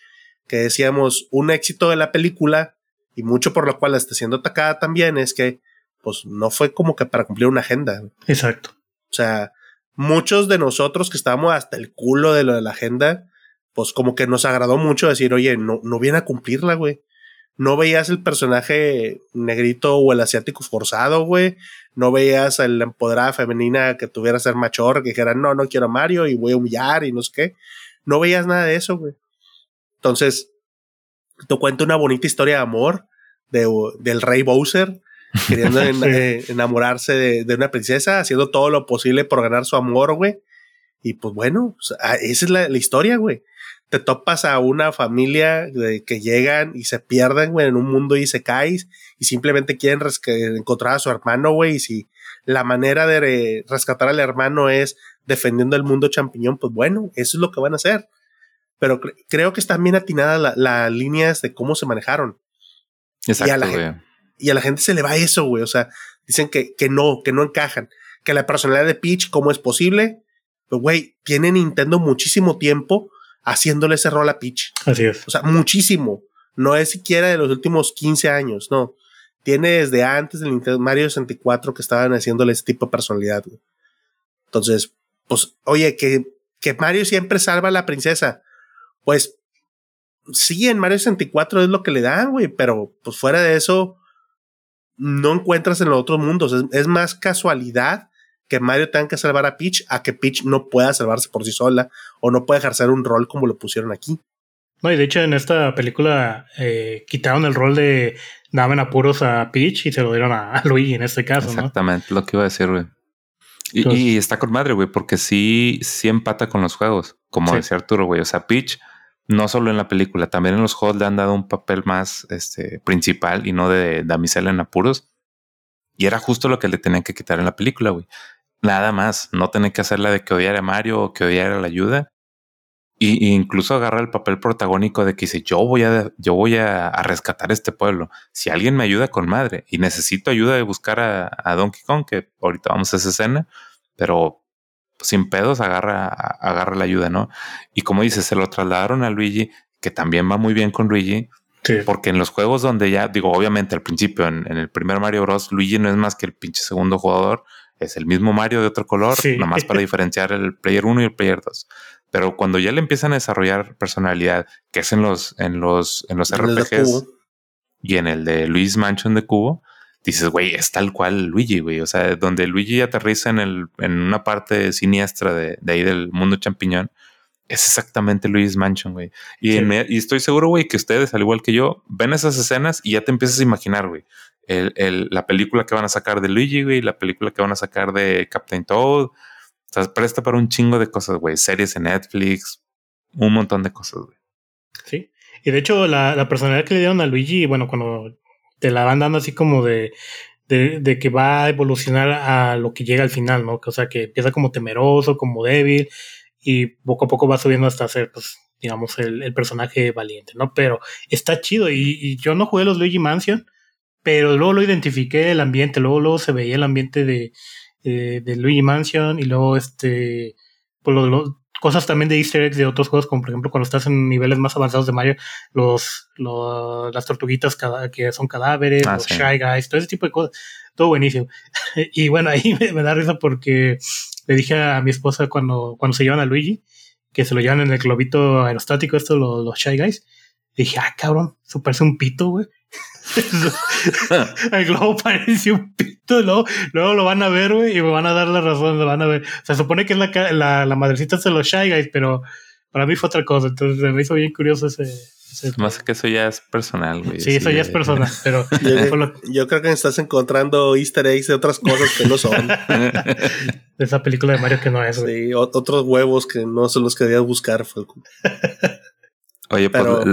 que decíamos un éxito de la película y mucho por lo cual está siendo atacada también es que pues no fue como que para cumplir una agenda. Exacto. O sea, muchos de nosotros que estábamos hasta el culo de lo de la agenda, pues como que nos agradó mucho decir, oye, no, no viene a cumplirla, güey no veías el personaje negrito o el asiático forzado, güey. No veías a la empoderada femenina que tuviera ser machor, que dijera, no, no quiero a Mario y voy a humillar y no sé qué. No veías nada de eso, güey. Entonces, te cuento una bonita historia de amor de, del rey Bowser, queriendo <laughs> eh, enamorarse de, una princesa, haciendo todo lo posible por ganar su amor, güey. Y pues bueno, esa es la, la historia, güey te topas a una familia de que llegan y se pierden, güey, en un mundo y se caes y simplemente quieren encontrar a su hermano, güey, y si la manera de rescatar al hermano es defendiendo el mundo champiñón, pues bueno, eso es lo que van a hacer. Pero creo que están bien atinadas las líneas de cómo se manejaron. Exacto, y, a la gente, y a la gente se le va eso, güey. O sea, dicen que, que no, que no encajan. Que la personalidad de Peach, ¿cómo es posible? Pues, güey, tiene Nintendo muchísimo tiempo haciéndole ese rol a Peach. Así es. O sea, muchísimo. No es siquiera de los últimos 15 años, no. Tiene desde antes del Nintendo Mario 64 que estaban haciéndole ese tipo de personalidad, güey. Entonces, pues, oye, que, que Mario siempre salva a la princesa. Pues, sí, en Mario 64 es lo que le dan, güey, pero pues fuera de eso, no encuentras en los otros mundos. Es, es más casualidad que Mario tenga que salvar a Peach a que Peach no pueda salvarse por sí sola o no pueda ejercer un rol como lo pusieron aquí. No, y de hecho en esta película eh, quitaron el rol de daban apuros a Peach y se lo dieron a, a Luigi en este caso, ¿no? Exactamente, lo que iba a decir, güey. Y, Entonces- y está con madre, güey, porque sí, sí empata con los juegos, como Sí. decía Arturo, güey. O sea, Peach, no solo en la película, también en los juegos le han dado un papel más este, principal y no de damisela en apuros. Y era justo lo que le tenían que quitar en la película, güey. Nada más, no tener que hacerla de que odiara a Mario o que odiara la ayuda. Y, y incluso agarra el papel protagónico de que dice, yo voy a, yo voy a, a rescatar este pueblo. Si alguien me ayuda con madre y necesito ayuda de buscar a, a Donkey Kong, que ahorita vamos a esa escena, pero sin pedos agarra, agarra la ayuda, ¿no? Y como dices, se lo trasladaron a Luigi, que también va muy bien con Luigi, Sí. porque en los juegos donde ya, digo, obviamente al principio, en, en el primer Mario Bros, Luigi no es más que el pinche segundo jugador, es el mismo Mario de otro color, Sí. nada más para <laughs> diferenciar el Player 1 y el Player 2. Pero cuando ya le empiezan a desarrollar personalidad, que es en los, en los, en los RPGs y en el de Luis Mansion de Cubo, dices, güey, es tal cual Luigi, güey. O sea, donde Luigi aterriza en, el, en una parte siniestra de, de ahí del mundo champiñón, es exactamente Luis Mansion, güey. Y, Sí. y estoy seguro, güey, que ustedes, al igual que yo, ven esas escenas y ya te empiezas a imaginar, güey. La película que van a sacar de Luigi, güey, la película que van a sacar de Captain Toad. O sea, presta para un chingo de cosas, güey. Series en Netflix, un montón de cosas, güey. Sí. Y de hecho, la, la personalidad que le dieron a Luigi, bueno, cuando te la van dando así como de, de, que va a evolucionar a lo que llega al final, ¿no? O sea, que empieza como temeroso, como débil, y poco a poco va subiendo hasta ser, pues, digamos, el, el personaje valiente, ¿no? Pero está chido. Y, y yo no jugué los Luigi Mansion, pero luego lo identifiqué el ambiente, luego, luego se veía el ambiente de, eh, de Luigi Mansion y luego este, pues lo- lo- cosas también de easter eggs de otros juegos, como por ejemplo cuando estás en niveles más avanzados de Mario, los, los- las tortuguitas que son cadáveres, Ah, los sí. Shy Guys, todo ese tipo de cosas, todo buenísimo. <laughs> y bueno, ahí me, me da risa porque le dije a mi esposa cuando, cuando se llevan a Luigi, que se lo llevan en el globito aerostático, esto, los, los Shy Guys, dije, ah, cabrón, eso parece un pito, güey. <laughs> el globo parece un pito, luego, luego lo van a ver, güey, y me van a dar la razón, lo van a ver. Se supone que es la, la, la madrecita de los Shy Guys, pero para mí fue otra cosa, entonces me hizo bien curioso ese... ese- Más que eso ya es personal, güey. sí, eso ya es personal, <laughs> pero Yo, fue creo que estás encontrando easter eggs de otras cosas que no son. de esa película de Mario que no es, güey. Sí, o- otros huevos que no son los que debías buscar, Falco. Oye, pues, Pero-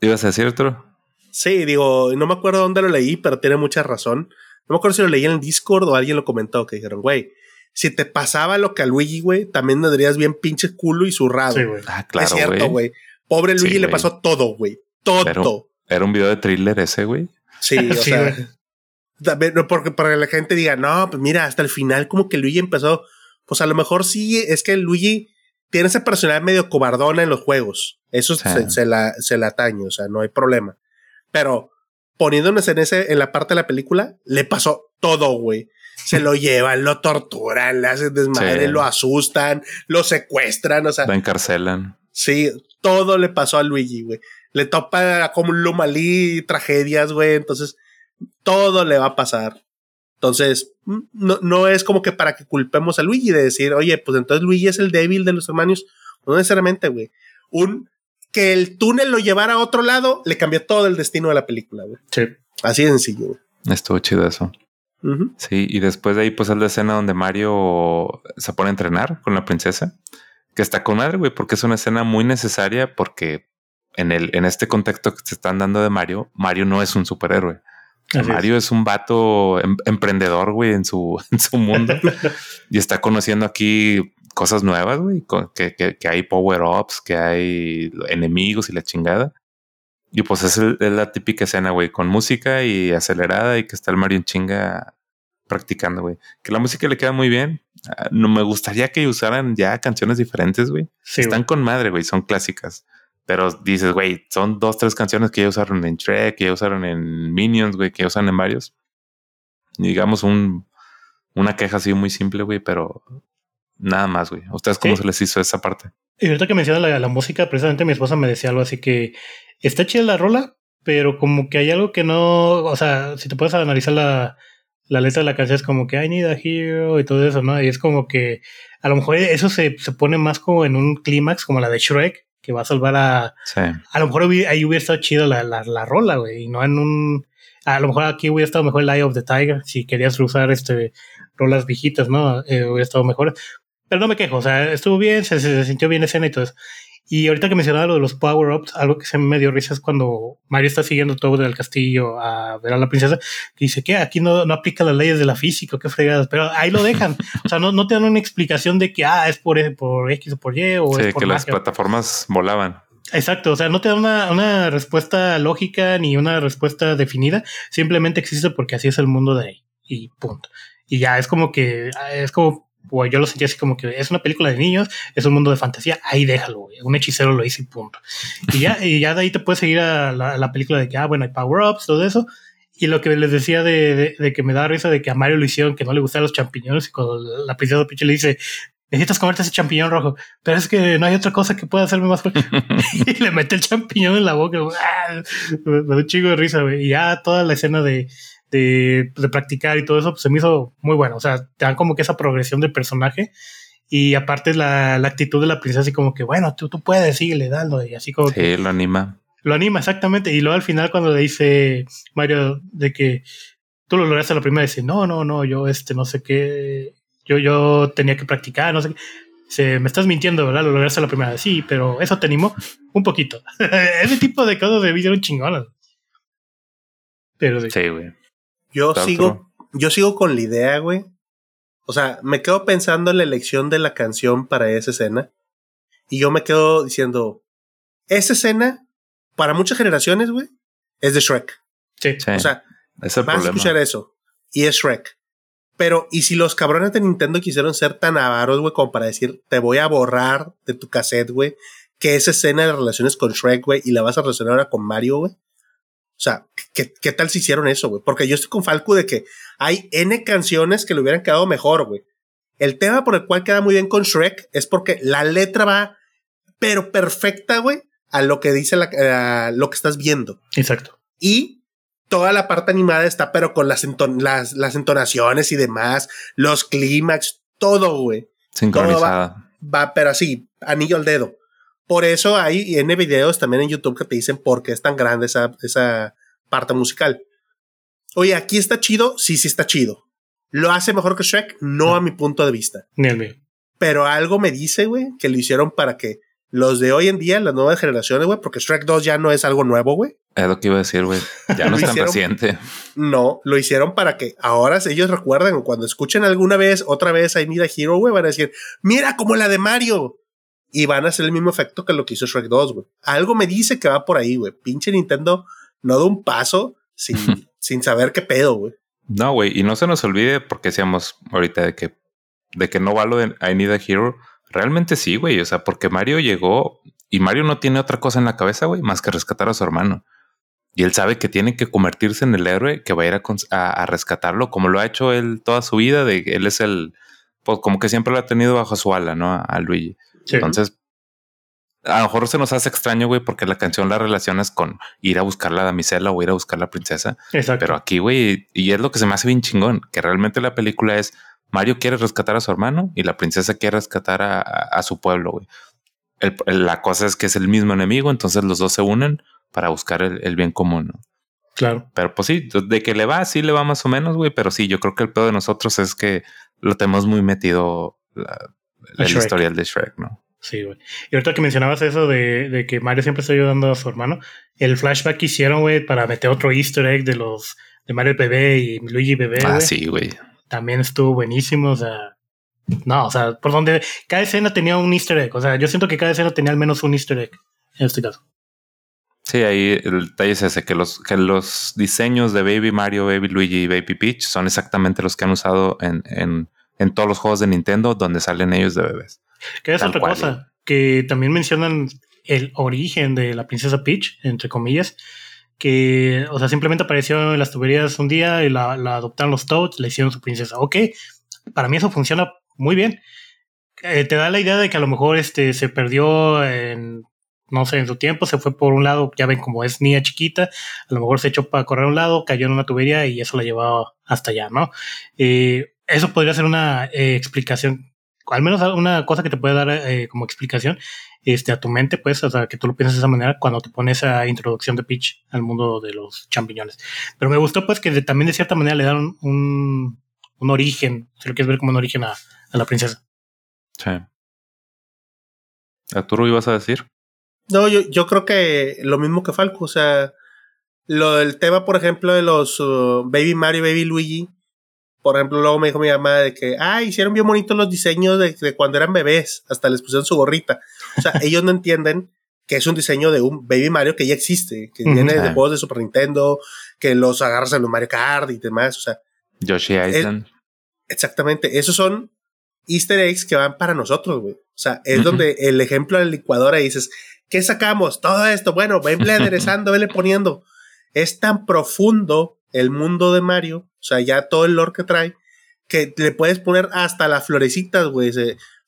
¿ibas a decir otro? Sí, digo, no me acuerdo dónde lo leí, pero tiene mucha razón. No me acuerdo si lo leí en el Discord o alguien lo comentó, que dijeron, güey, si te pasaba lo que a Luigi, güey, también tendrías bien pinche culo y zurrado. Sí, güey. Ah, es claro, cierto, güey. Pobre Luigi Sí, le pasó todo, güey. Todo. Pero- Era un video de thriller ese, güey. Sí, <laughs> o Sí, sea, también, porque para que la gente diga, no, pues mira, hasta el final como que Luigi empezó, pues a lo mejor sí, es que Luigi tiene esa personalidad medio cobardona en los juegos. Eso Sí. se, se la, se la atañe, o sea, no hay problema. Pero poniéndonos en ese, en la parte de la película, le pasó todo, güey. Se lo <laughs> llevan, lo torturan, le hacen desmadre, Sí. lo asustan, lo secuestran, o sea, Lo encarcelan. Sí, todo le pasó a Luigi, güey. Le topa como un Lumalí tragedias, güey. Entonces, todo le va a pasar. Entonces, mm, no, no es como que para que culpemos a Luigi de decir, oye, pues entonces Luigi es el débil de los hermanos. No necesariamente, güey. Un que el túnel lo llevara a otro lado le cambió todo el destino de la película, güey. Sí. Así de sencillo, güey. Estuvo chido eso. Sí, y después de ahí, pues es la escena donde Mario se pone a entrenar con la princesa, que está con madre, güey, porque es una escena muy necesaria porque en, el, en este contexto que te están dando de Mario, Mario no es un superhéroe. Así es. Mario es. un vato em- emprendedor, güey, en su, <laughs> en su mundo <laughs> y está conociendo aquí cosas nuevas, güey, que, que, que hay power-ups, que hay enemigos y la chingada. Y pues es, el- es la típica escena, güey, con música y acelerada y que está el Mario en chinga practicando, güey. Que la música le queda muy bien. Ah, No me gustaría que usaran ya canciones diferentes, güey. Sí, Están güey. con madre, güey, son clásicas. Pero dices, güey, son dos, tres canciones que ya usaron en Shrek, que ya usaron en Minions, güey, que ya usan en varios. Digamos un, una queja así muy simple, güey, pero nada más, güey. ¿A ustedes cómo Sí. se les hizo esa parte? Y ahorita que mencionas la, la música, precisamente mi esposa me decía algo así que está chida la rola, pero como que hay algo que no, o sea, si te puedes analizar la, la letra de la canción es como que I need a hero y todo eso, ¿no? Y es como que a lo mejor eso se, se pone más como en un clímax como la de Shrek, que va a salvar a, Sí. a lo mejor ahí hubiera estado chido la, la, la rola, güey, y no en un... A lo mejor aquí hubiera estado mejor el Eye of the Tiger, si querías usar este rolas viejitas, ¿no? Eh, hubiera estado mejor. Pero no me quejo, o sea, estuvo bien, se, se- se sintió bien la escena y todo eso. Y ahorita que mencionaba lo de los power-ups, algo que se me dio risa es cuando Mario está siguiendo todo del castillo a ver a la princesa, que dice que aquí no, no aplica las leyes de la física, qué fregadas, pero ahí lo dejan. <laughs> o sea, no, no te dan una explicación de que, ah, es por, por X o por Y o Sí, es por que las magia. plataformas volaban. Exacto, o sea, no te da una, una respuesta lógica ni una respuesta definida, simplemente existe porque así es el mundo de ahí y punto. Y ya es como que, es como, o yo lo sentí así como que es una película de niños, es un mundo de fantasía, ahí déjalo, güey. un hechicero lo hizo y punto. Y ya, y ya de ahí te puedes seguir a la, a la película de que, ah, bueno, hay power-ups, todo eso. Y lo que les decía de, de- de que me da risa de que a Mario lo hicieron, que no le gustaban los champiñones, y cuando la princesa Peach le dice, necesitas comerte ese champiñón rojo, pero es que no hay otra cosa que pueda hacerme más fuerte. <laughs> <laughs> y le mete el champiñón en la boca. ¡Ah! Me me da un chingo de risa, güey. Y ya toda la escena de, de, de practicar y todo eso pues, se me hizo muy bueno. O sea, te dan como que esa progresión del personaje. Y aparte la, la actitud de la princesa, así como que, bueno, tú, tú puedes, síguele dando. Y así como que Sí, lo anima. lo anima exactamente. Y luego al final, cuando le dice Mario de que tú lo lograste la primera, dice, no, no, no, yo este, no sé qué, yo, yo tenía que practicar, no sé qué. Dice, me estás mintiendo, ¿verdad? Lo lograste la primera. Sí, pero eso te animó un poquito. <laughs> Ese tipo de cosas de video chingonas. Pero sí. Sí, güey. Yo Está sigo, yo sigo con la idea, güey. O sea, me quedo pensando en la elección de la canción para esa escena. Y yo me quedo diciendo, esa escena, para muchas generaciones, güey, es de Shrek. Sí. Sí. O sea, es el vas a escuchar eso. Y es Shrek. Pero, ¿y si los cabrones de Nintendo quisieron ser tan avaros, güey, como para decir, te voy a borrar de tu cassette, güey, que esa escena de relaciones con Shrek, güey, y la vas a relacionar ahora con Mario, güey? O sea, ¿qué, ¿qué tal si hicieron eso, güey? Porque yo estoy con Falco de que hay N canciones que le hubieran quedado mejor, güey. El tema por el cual queda muy bien con Shrek es porque la letra va, pero perfecta, güey, a lo que dice la, a lo que estás viendo. Exacto. Y toda la parte animada está, pero con las, enton- las, las entonaciones y demás, los clímax, todo, güey. Sincronizada. Va, pero así, anillo al dedo. Por eso hay N videos también en YouTube que te dicen por qué es tan grande esa, esa parte musical. Oye, aquí está chido, sí, sí está chido. ¿Lo hace mejor que Shrek? No a mi punto de vista. Ni el mío. Pero algo me dice, güey, que lo hicieron para que los de hoy en día, las nuevas generaciones, güey, porque Shrek 2 ya no es algo nuevo, güey. Es lo que iba a decir, güey. Ya no <laughs> es tan hicieron- reciente. No, lo hicieron para que ahora ellos recuerden o cuando escuchen alguna vez, otra vez I Need a Hero, güey, van a decir, mira como la de Mario. Y van a hacer el mismo efecto que lo que hizo Shrek 2, güey. Algo me dice que va por ahí, güey. Pinche Nintendo no da un paso sin, <laughs> sin saber qué pedo, güey. No, güey. Y no se nos olvide, porque decíamos ahorita de que, de que no va lo de I Need a Hero. Realmente sí, güey. O sea, porque Mario llegó y Mario no tiene otra cosa en la cabeza, güey, más que rescatar a su hermano. Y él sabe que tiene que convertirse en el héroe que va a ir a, a- a rescatarlo, como lo ha hecho él toda su vida. De él es el, pues como que siempre lo ha tenido bajo su ala, ¿no? A, a Luigi. Sí. Entonces, a lo mejor se nos hace extraño, güey, porque la canción la relacionas con ir a buscar la damisela o ir a buscar la princesa. Exacto. Pero aquí, güey, y es lo que se me hace bien chingón, que realmente la película es Mario quiere rescatar a su hermano y la princesa quiere rescatar a, a- a su pueblo, güey. El- el- la cosa es que es el mismo enemigo, entonces los dos se unen para buscar el, el bien común, ¿no? claro. Pero pues sí, de que le va, sí le va más o menos, güey, pero sí, yo creo que el pedo de nosotros es que lo tenemos muy metido la, el historial de Shrek, ¿no? Sí, güey. Y ahorita que mencionabas eso de, de que Mario siempre está ayudando a su hermano, el flashback que hicieron, güey, para meter otro easter egg de los de Mario bebé y Luigi bebé, Ah, sí, güey. también estuvo buenísimo, o sea, no, o sea, por donde cada escena tenía un easter egg, o sea, yo siento que cada escena tenía al menos un easter egg en este caso. Sí, ahí el detalle es ese, que los, que los diseños de Baby Mario, Baby Luigi y Baby Peach son exactamente los que han usado en, en, en todos los juegos de Nintendo donde salen ellos de bebés. Que es otra cosa, que también mencionan el origen de la princesa Peach, entre comillas, que, o sea, simplemente apareció en las tuberías un día y la, la adoptaron los Toads, le hicieron su princesa. Ok, para mí eso funciona muy bien. Eh, te da la idea de que a lo mejor este se perdió en no sé, en su tiempo se fue por un lado, ya ven como es niña chiquita, a lo mejor se echó para correr a un lado, cayó en una tubería y eso la llevaba hasta allá, ¿no? Eh, eso podría ser una eh, explicación, al menos una cosa que te puede dar eh, como explicación este, a tu mente, pues, o sea, que tú lo piensas de esa manera cuando te pones esa introducción de Peach al mundo de los champiñones. Pero me gustó, pues, que también de cierta manera le dan un, un origen, si lo quieres ver como un origen a, a la princesa. Sí. ¿Arturo ibas a decir? No, yo, yo creo que lo mismo que Falco, o sea, lo del tema, por ejemplo, de los uh, Baby Mario, Baby Luigi, por ejemplo, luego me dijo mi mamá de que, ah, hicieron bien bonitos los diseños de, de cuando eran bebés, hasta les pusieron su gorrita. O sea, <laughs> ellos no entienden que es un diseño de un Baby Mario que ya existe, que viene de juegos de Super Nintendo, que los agarras en los Mario Kart y demás, o sea. Yoshi Island. exactamente, esos son easter eggs que van para nosotros, güey. O sea, es donde el ejemplo de la licuadora dices, ¿Qué sacamos? Todo esto, bueno, venle <laughs> aderezando, venle poniendo. Es tan profundo el mundo de Mario, o sea, ya todo el lore que trae, que le puedes poner hasta las florecitas, güey.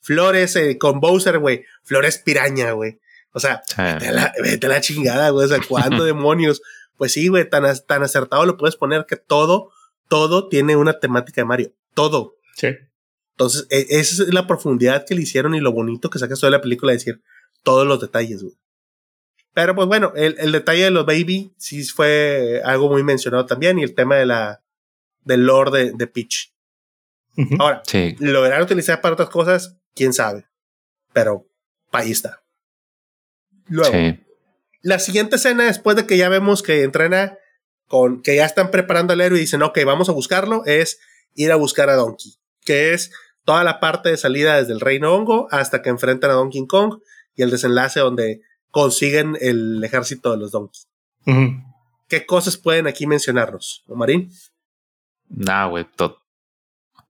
Flores eh, con Bowser, güey. Flores piraña, güey. O sea, vete, a la, vete la chingada, güey. O sea, ¿cuándo <laughs> demonios? Pues sí, güey, tan, tan acertado lo puedes poner que todo, todo tiene una temática de Mario. Todo. Sí. Entonces, e, esa es la profundidad que le hicieron y lo bonito que sacas toda la película, decir, todos los detalles, güey. Pero pues bueno, el, el, detalle de los baby sí fue algo muy mencionado también y el tema de la del lore de, de Peach. Ahora, sí. lo verán utilizar para otras cosas, quién sabe. Pero ahí está. Luego, sí. la siguiente escena, después de que ya vemos que entrena con que ya están preparando al héroe y dicen, ok, vamos a buscarlo, es ir a buscar a Donkey, que es toda la parte de salida desde el Reino Hongo hasta que enfrentan a Donkey Kong y el desenlace donde consiguen el ejército de los Donkeys. ¿Qué cosas pueden aquí mencionarnos, Marín? Nah, güey.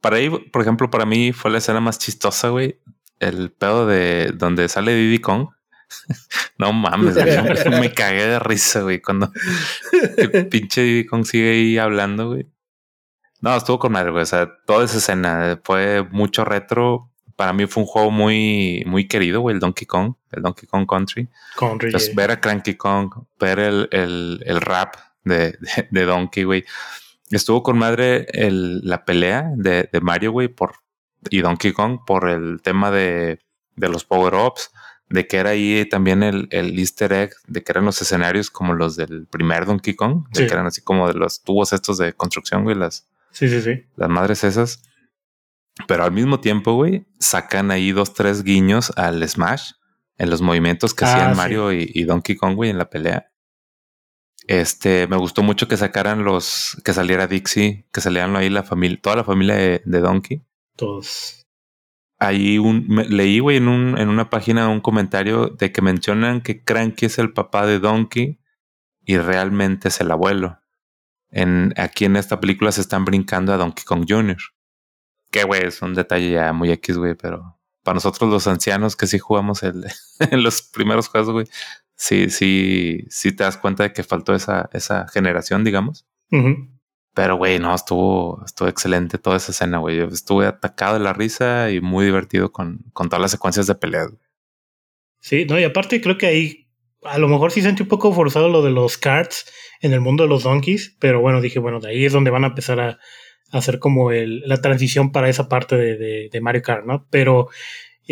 Para ahí, por ejemplo, para mí fue la escena más chistosa, güey. El pedo de donde sale Diddy Kong. <laughs> no mames, <laughs> me cagué de risa, güey, cuando el pinche Diddy Kong sigue ahí hablando, güey. No, estuvo con madre, güey. O sea, toda esa escena fue mucho retro para mí fue un juego muy, muy querido, güey, el Donkey Kong, el Donkey Kong Country. Country ver a Cranky Kong, ver el, el, el rap de, de, Donkey, güey. Estuvo con madre el, la pelea de, de Mario, güey, por, y Donkey Kong por el tema de, de los power-ups, de que era ahí también el, el, easter egg, de que eran los escenarios como los del primer Donkey Kong, de que eran así como de los tubos estos de construcción, güey, las, sí, sí, sí. las madres esas. Pero al mismo tiempo, güey, sacan ahí dos, tres guiños al Smash en los movimientos que hacían ah, Mario y, Donkey Kong, güey, en la pelea. Este, me gustó mucho que sacaran los, que saliera Dixie, que salieran ahí la familia, toda la familia de, Donkey. Todos. Ahí un, leí, güey, en, un, en una página un comentario de que mencionan que Cranky es el papá de Donkey y realmente es el abuelo. En, aquí en esta película se están brincando a Donkey Kong Jr. Que, güey, es un detalle ya muy X, güey, pero para nosotros los ancianos que sí jugamos el, <laughs> en los primeros juegos, güey, sí, sí, sí te das cuenta de que faltó esa, esa generación, digamos. Pero, güey, no, estuvo, estuvo excelente toda esa escena, güey. Yo estuve atacado de la risa y muy divertido con, con todas las secuencias de pelea. Sí, no, y aparte creo que ahí a lo mejor sí sentí un poco forzado lo de los cards en el mundo de los donkeys, pero bueno, dije, bueno, de ahí es donde van a empezar a, hacer como el, la transición para esa parte de, de, Mario Kart, ¿no? Pero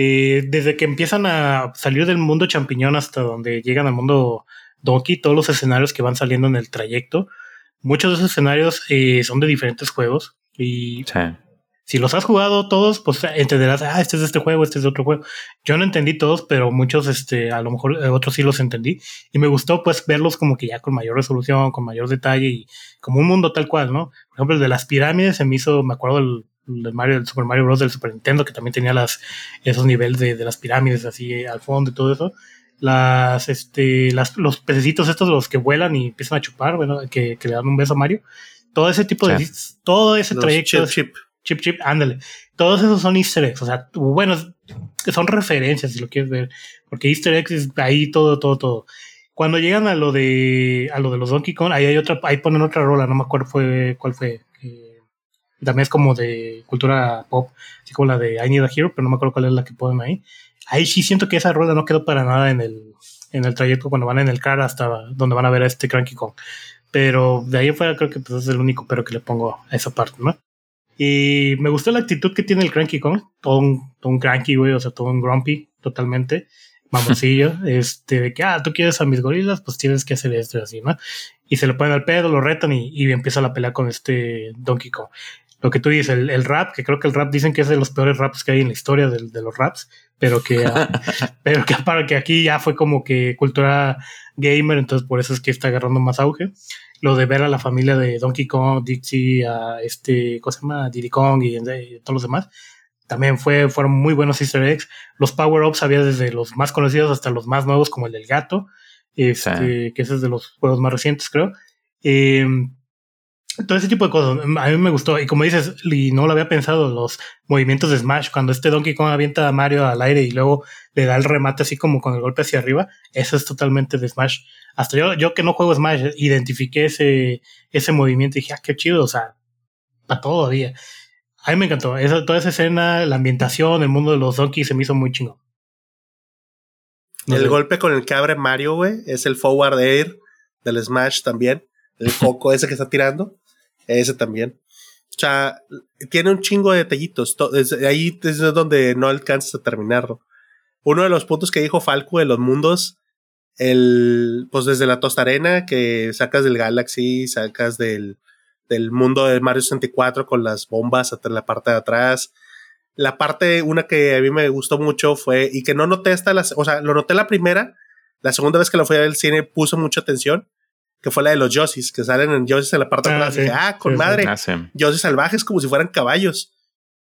eh, desde que empiezan a salir del mundo champiñón hasta donde llegan al mundo Donkey, todos los escenarios que van saliendo en el trayecto, muchos de esos escenarios eh, son de diferentes juegos y si los has jugado todos, pues entenderás, ah, este es de este juego, este es de otro juego. Yo no entendí todos, pero muchos, este, a lo mejor eh, otros sí los entendí. Y me gustó, pues, verlos como que ya con mayor resolución, con mayor detalle y como un mundo tal cual, ¿no? Por ejemplo, el de las pirámides se me hizo, me acuerdo del, del Mario, del Super Mario Bros. del Super Nintendo, que también tenía las, esos niveles de, de las pirámides así al fondo y todo eso. las, este, las, los pececitos estos, los que vuelan y empiezan a chupar, bueno, que, que le dan un beso a Mario. Todo ese tipo de, todo ese trayecto. Chip, chip. Chip, chip, ándale. Todos esos son easter eggs. O sea, bueno, son referencias si lo quieres ver. Porque easter eggs es ahí todo, todo, todo. Cuando llegan a lo de, a lo de los Donkey Kong, ahí hay otra, ahí ponen otra rola, no me acuerdo fue, cuál fue. También es como de cultura pop, así como la de I Need a Hero, pero no me acuerdo cuál es la que ponen ahí. Ahí sí siento que esa rola no quedó para nada en el, en el trayecto cuando van en el car hasta donde van a ver a este Cranky Kong. Pero de ahí afuera creo que pues, es el único pero que le pongo a esa parte, ¿no? Y me gustó la actitud que tiene el Cranky Kong. Todo un, todo un cranky, güey, o sea, todo un grumpy, totalmente. Mamoncillo, <laughs> este, de que, ah, tú quieres a mis gorilas, pues tienes que hacer esto y así, ¿no? Y se le ponen al pedo, lo retan y, y empieza la pelea con este Donkey Kong. Lo que tú dices, el, el, rap, que creo que el rap dicen que es de los peores raps que hay en la historia de, de los raps, pero que, <laughs> <laughs> pero que para que aquí ya fue como que cultura gamer, entonces por eso es que está agarrando más auge lo de ver a la familia de Donkey Kong, Dixie, a este, ¿cómo se llama? Diddy Kong y, todos los demás. También fue, fueron muy buenos easter eggs. Los power-ups había desde los más conocidos hasta los más nuevos, como el del gato, este, que ese es de los juegos más recientes, creo. Eh, todo ese tipo de cosas. A mí me gustó. Y como dices, y no lo había pensado, los movimientos de Smash, cuando este Donkey Kong avienta a Mario al aire y luego le da el remate así como con el golpe hacia arriba, eso es totalmente de Smash. Hasta yo, yo que no juego Smash, identifiqué ese, ese movimiento y dije, ah, qué chido, o sea, para todavía. A mí me encantó. Esa, toda esa escena, la ambientación, el mundo de los Donkey se me hizo muy chingón. el golpe con el que abre Mario, güey, es el forward air del Smash también. El foco ese que está tirando. Ese también. O sea, tiene un chingo de detallitos. ahí es donde no alcanzas a terminarlo. Uno de los puntos que dijo Falco de los mundos, el, pues desde la tostarena que sacas del Galaxy, sacas del, del mundo de Mario 64 con las bombas hasta la parte de atrás. La parte, una que a mí me gustó mucho fue, y que no noté hasta la, o sea, lo noté la primera, la segunda vez que lo fui al cine puso mucha atención, que fue la de los Yossis, que salen en Yossis en la parte de ah, atrás. ah, con madre. Ah, salvajes como si fueran caballos.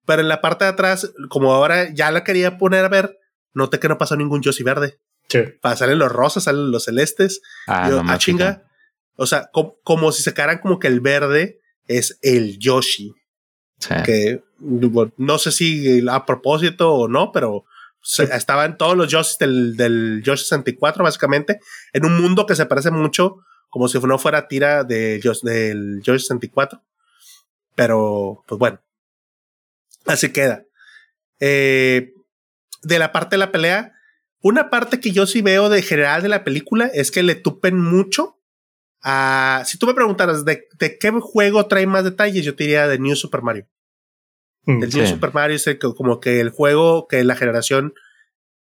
Pero en la parte de atrás, como ahora ya la quería poner a ver, noté que no pasó ningún Yoshi verde. Sí. salen los rosas, salen los celestes. Ah, yo, ah chinga. O sea, como, si sacaran como que el verde es el Yoshi. Que no sé si a propósito o no, pero estaban todos los Yoshis del, del Yoshi 64, básicamente, en un mundo que se parece mucho como si no fuera tira de, del George 64. Pero, pues bueno. Así queda. Eh, de la parte de la pelea, una parte que yo sí veo de general de la película es que le tupen mucho a. Si tú me preguntaras de, qué juego trae más detalles, yo te diría de New Super Mario. Mm, el New Super Mario es como que el juego que la generación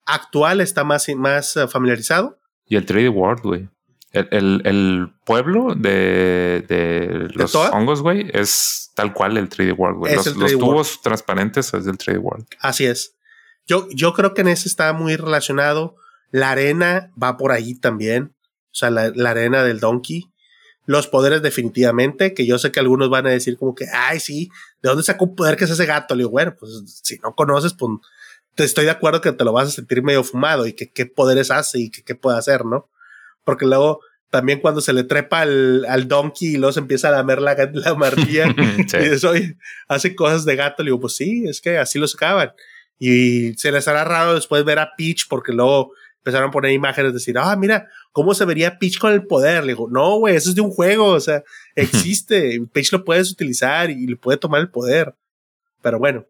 actual está más, más eh, familiarizado. Y el 3D World, güey. El, el, pueblo de, de los hongos, güey, es tal cual el 3D World, güey. Los, los tubos transparentes es del 3D World. Así es. Yo, yo creo que en ese está muy relacionado. La arena va por ahí también. O sea, la, la, arena del Donkey. Los poderes definitivamente, que yo sé que algunos van a decir como que, ay, sí, ¿de dónde sacó un poder que es ese gato? Le digo, bueno, pues si no conoces, pues te estoy de acuerdo que te lo vas a sentir medio fumado y que qué poderes hace y que qué puede hacer, ¿no? Porque luego también cuando se le trepa al, al donkey y luego se empieza a lamer la, la <laughs> martilla y eso hace cosas de gato. Le digo, pues sí, es que así lo sacaban. Y se les hará raro después ver a Peach porque luego empezaron a poner imágenes, decir, ah, mira, ¿cómo se vería Peach con el poder? Le digo, no, güey, eso es de un juego, o sea, existe, <laughs> Peach lo puedes utilizar y le puede tomar el poder. Pero bueno,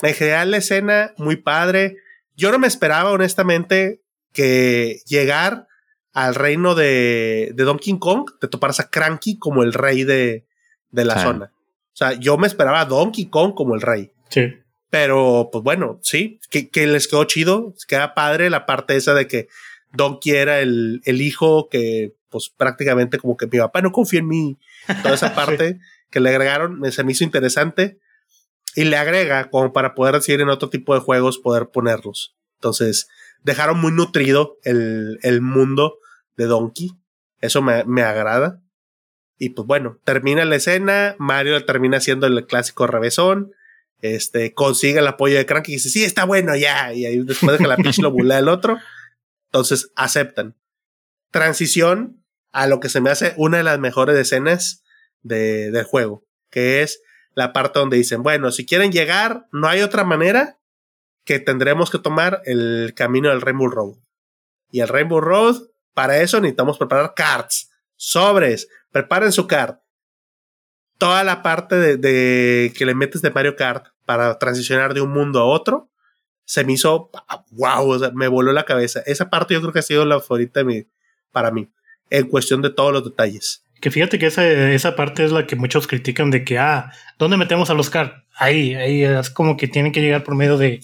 en general la escena, muy padre. Yo no me esperaba, honestamente, que llegar al reino de, de Donkey Kong, te toparas a Cranky como el rey de, de la zona. O sea, yo me esperaba a Donkey Kong como el rey. Sí. Pero, pues bueno, sí, que, que les quedó chido, queda padre la parte esa de que Donkey era el, el hijo que, pues prácticamente como que mi papá no confía en mí. Toda esa <laughs> parte que le agregaron se me hizo interesante y le agrega como para poder decir en otro tipo de juegos poder ponerlos. Entonces, dejaron muy nutrido el, el mundo de Donkey. Eso me, me agrada. Y pues bueno, termina la escena, Mario termina siendo el clásico revesón, este, consigue el apoyo de Cranky y dice, sí, está bueno ya, y ahí después de que la pitch lo bulea el otro, Entonces aceptan. Transición a lo que se me hace una de las mejores escenas de, del juego, que es la parte donde dicen, bueno, si quieren llegar, no hay otra manera que tendremos que tomar el camino del Rainbow Road. Y el Rainbow Road, para eso necesitamos preparar cards, sobres, preparen su card. Toda la parte de, que le metes de Mario Kart para transicionar de un mundo a otro, se me hizo wow, o me voló la cabeza. Esa parte yo creo que ha sido la favorita para mí, en cuestión de todos los detalles. Que fíjate que esa, esa parte es la que muchos critican de que, ah, ¿dónde metemos a los cards? Ahí, ahí es como que tienen que llegar por medio de,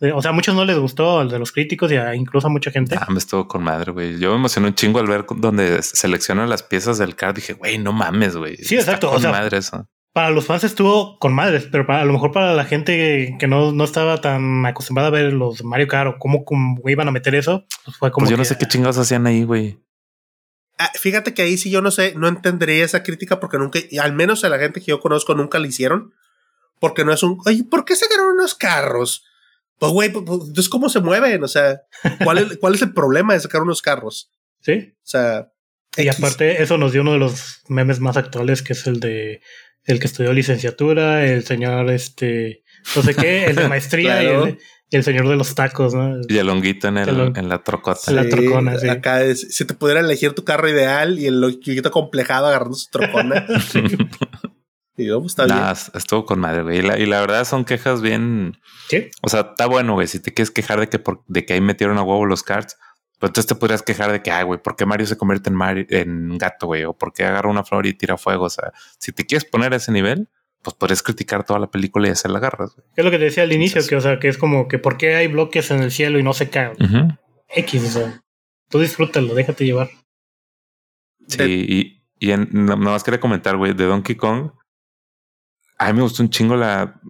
o sea, a muchos no les gustó, el de los críticos y incluso a mucha gente. Ah, me estuvo con madre, güey. Yo me emocioné un chingo al ver donde seleccionan las piezas del card. Dije, güey, no mames, güey. Sí, exacto. o sea, madre eso. Para los fans estuvo con madres, pero para, a lo mejor para la gente que no, no estaba tan acostumbrada a ver los Mario Kart o cómo, iban a meter eso, pues fue como. Pues yo no sé qué chingados hacían ahí, güey. Ah, fíjate que ahí sí yo no sé, no entendería esa crítica porque nunca, al menos a la gente que yo conozco nunca la hicieron. Porque no es un, oye, ¿por qué sacaron unos carros? Pues, güey, pues, pues, entonces, ¿cómo se mueven? O sea, ¿cuál es, ¿cuál es el problema de sacar unos carros? Sí. O sea. Y aparte, eso nos dio uno de los memes más actuales, que es el de el que estudió licenciatura, el señor, este, no sé qué, el de <laughs> maestría y, el, señor de los tacos, ¿no? Y el honguito en, el, en la trocota. en la trocona, sí. Acá si te pudiera elegir tu carro ideal y el honguito complejado agarrando su trocona. <laughs> Y yo, pues, está bien. Estuvo con madre, güey. Y la, verdad son quejas bien. ¿Qué? O sea, está bueno, güey. Si te quieres quejar de que, por, de que ahí metieron a huevo los cards, pues entonces te podrías quejar de que, ay, güey, ¿por qué Mario se convierte en, Mario, en gato, güey? O ¿por qué agarra una flor y tira fuego? O sea, si te quieres poner a ese nivel, pues podrías criticar toda la película y hacer la garras, güey. Es lo que te decía al inicio, que, o sea, que es como que ¿por qué hay bloques en el cielo y no se caen? X, o sea, tú disfrútalo, déjate llevar. Sí, y, y en, no, más quería comentar, güey, de Donkey Kong, a mí me gustó un chingo la.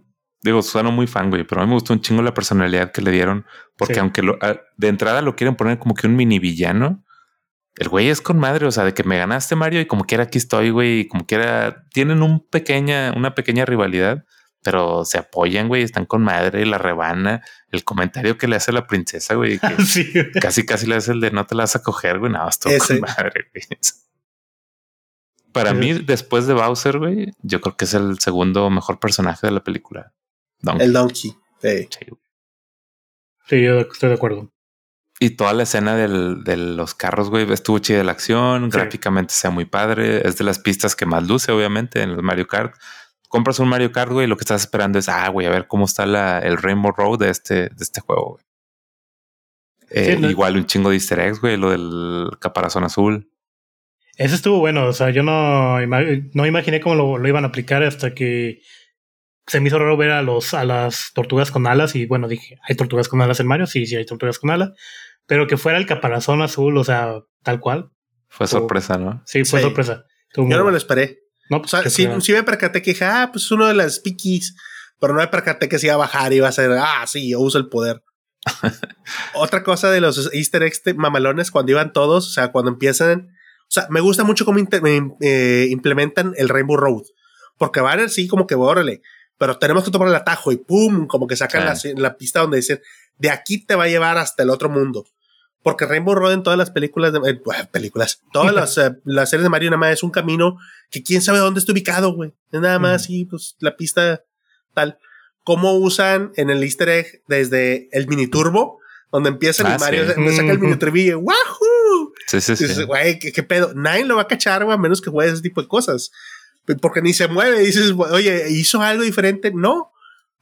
Digo, sueno muy fan, güey, pero a mí me gustó un chingo la personalidad que le dieron. Porque aunque lo, de entrada lo quieren poner como que un mini villano, el güey es con madre. O sea, de que me ganaste, Mario, y como quiera aquí estoy, güey, y como quiera. Tienen un pequeña, una pequeña rivalidad, pero se apoyan, güey, están con madre, la rebana. El comentario que le hace la princesa, güey, que <laughs> casi, casi le hace el de no te la vas a coger, güey, nada, estoy con madre, güey. Para mí, después de Bowser, güey, yo creo que es el segundo mejor personaje de la película. El Donkey. Sí. sí. yo estoy de acuerdo. Y toda la escena del, de los carros, güey, estuvo chida la acción, gráficamente sea muy padre. Es de las pistas que más luce, obviamente, en el Mario Kart. Compras un Mario Kart, güey, y lo que estás esperando es, ah, güey, a ver cómo está la, el Rainbow Road de este, de este juego, güey. Eh, igual un chingo de easter eggs, güey, lo del caparazón azul. Eso estuvo bueno, o sea, yo no, no imaginé cómo lo, iban a aplicar hasta que se me hizo raro ver a los a las tortugas con alas y bueno, dije, ¿hay tortugas con alas en Mario? Sí, sí, hay tortugas con alas, pero que fuera el caparazón azul, o sea, tal cual. Fue sorpresa, ¿no? Sí, fue sorpresa. yo no me lo esperé. No, pues, o sea, sí, me percaté que dije, ah, pues es uno de las piquis, pero no me percaté que se iba a bajar y iba a ser, ah, sí, yo uso el poder. <laughs> Otra cosa de los easter eggs mamalones, cuando iban todos, o sea, cuando empiezan o sea, me gusta mucho cómo eh, implementan el Rainbow Road. Porque van así como que, órale, pero tenemos que tomar el atajo y pum, como que sacan la, pista donde dicen, de aquí te va a llevar hasta el otro mundo. Porque Rainbow Road en todas las películas, de, eh, películas, todas las, eh, <laughs> las, series de Mario nada más es un camino que quién sabe dónde está ubicado, güey. Es nada más y pues la pista tal. Cómo usan en el easter egg desde el mini turbo, donde empieza el ah, Mario, donde saca el mini <laughs> turbo ¡wahoo! Sí, sí, sí. güey, ¿qué, pedo? Nadie lo va a cachar, güey, a menos que juegue ese tipo de cosas. Porque ni se mueve. Dices, oye, ¿hizo algo diferente? No.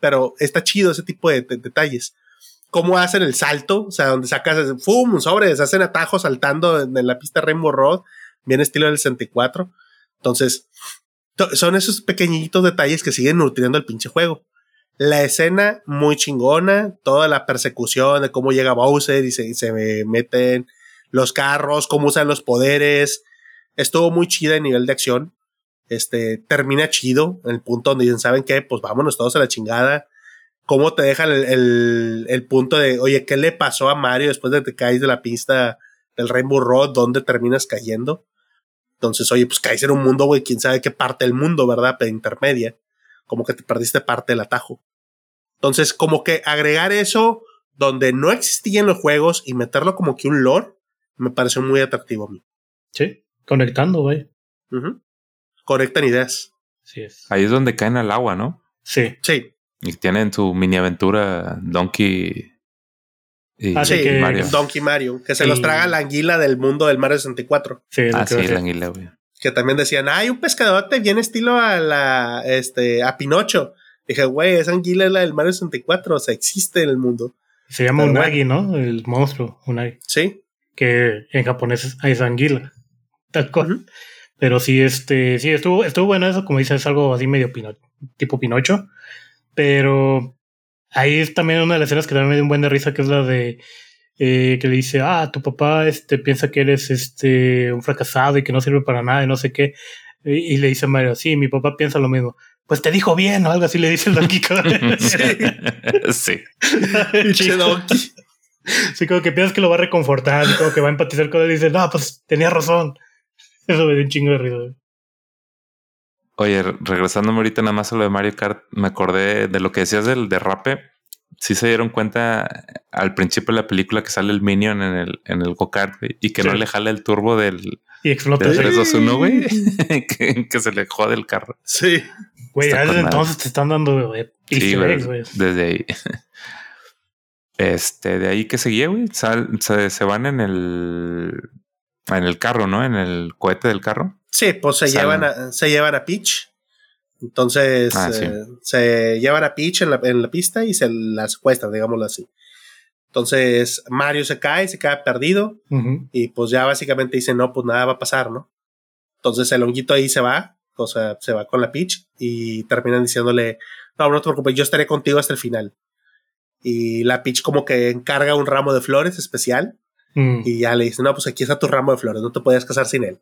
Pero está chido ese tipo de, detalles. Cómo hacen el salto, o sea, donde sacas, ¡fum! Sobres, hacen atajos saltando en, la pista Rainbow Road, bien estilo del 64. Entonces, son esos pequeñitos detalles que siguen nutriendo el pinche juego. La escena muy chingona, toda la persecución de cómo llega Bowser y se, y se meten los carros, cómo usan los poderes. Estuvo muy chida en nivel de acción. Este, termina chido en el punto donde dicen, ¿saben qué? Pues vámonos todos a la chingada. ¿Cómo te deja el, el, punto de, oye, ¿qué le pasó a Mario después de que te caes de la pista del Rainbow Road? ¿Dónde terminas cayendo? Entonces, oye, pues caes en un mundo, güey, quién sabe qué parte del mundo, ¿verdad? Pero intermedia. Como que te perdiste parte del atajo. Entonces, como que agregar eso donde no existían los juegos y meterlo como que un lore, me pareció muy atractivo a mí. Sí, conectando, güey. Conectan ideas. Sí es. Ahí es donde caen al agua, ¿no? Sí. Sí, Y tienen su mini aventura Donkey y Ah, sí, sí, que- Mario. Donkey Mario, que se los traga la anguila del mundo del Mario 64. Sí, Ah, sí, la anguila, güey. Que también decían, hay un pescadote bien estilo a la, este, a Pinocho. Dije, güey, esa anguila es la del Mario 64, o sea, existe en el mundo. Se llama Pero Unagi, ¿no? El monstruo, Unagi. Sí, Que en japonés es, anguila. Tal cual. Pero sí, este, sí, estuvo, estuvo bueno eso, como dices, es algo así medio pino, tipo Pinocho. Pero ahí es también una de las escenas que también me dio un buen de risa, que es la de eh, que le dice, ah, tu papá este, piensa que eres este, un fracasado y que no sirve para nada y no sé qué. Y, y le dice a Mario, sí, mi papá piensa lo mismo. Pues te dijo bien o algo así le dice el Donkey Kong. <laughs> sí. <laughs> Donkey. Sí, como que piensas que lo va a reconfortar, como que va a empatizar con él y dice, no, pues tenía razón. Eso me dio un chingo de risa. güey. Oye, re- regresándome ahorita nada más a lo de Mario Kart, me acordé de lo que decías del derrape. Sí se dieron cuenta al principio de la película que sale el Minion en el, en el go-kart y que Sí. no le jala el turbo del, Y explota. del ¿sí? 321, güey. <laughs> que, que se le jode el carro. Sí. Güey, desde entonces te están dando eh, Sí, eggs, güey. Desde ahí. Este, de ahí que seguía, güey. Sal- se, se van en el. En el carro, ¿no? En el cohete del carro. Sí, pues se Salen. llevan, a, se llevan a Peach. Entonces, Ah, sí. eh, se llevan a Peach en la, en la pista y se la secuestran, digámoslo así. Entonces, Mario se cae, se queda perdido. Y pues ya básicamente dice, no, pues nada va a pasar, ¿no? Entonces el honguito ahí se va, o sea, se va con la Peach y terminan diciéndole, no, no te preocupes, yo estaré contigo hasta el final. Y la Peach como que encarga un ramo de flores especial Mm. y ya le dice, no, pues aquí está tu ramo de flores, no te puedes casar sin él.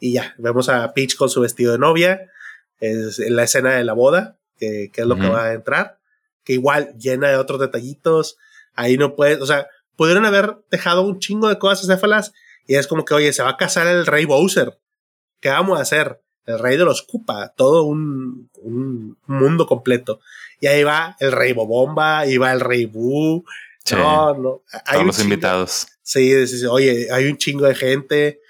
Y ya, vemos a Peach con su vestido de novia, es la escena de la boda, que, que es lo que va a entrar, que igual llena de otros detallitos, ahí no puedes, o sea, pudieron haber dejado un chingo de cosas acéfalas y es como que, oye, se va a casar el rey Bowser, ¿qué vamos a hacer? El rey de los Koopa, todo un, un mundo completo. Y ahí va el rey Bobomba, y va el rey Boo. Sí. No, no. Hay Todos los chingo- invitados. Sí, sí, sí, oye, hay un chingo de gente.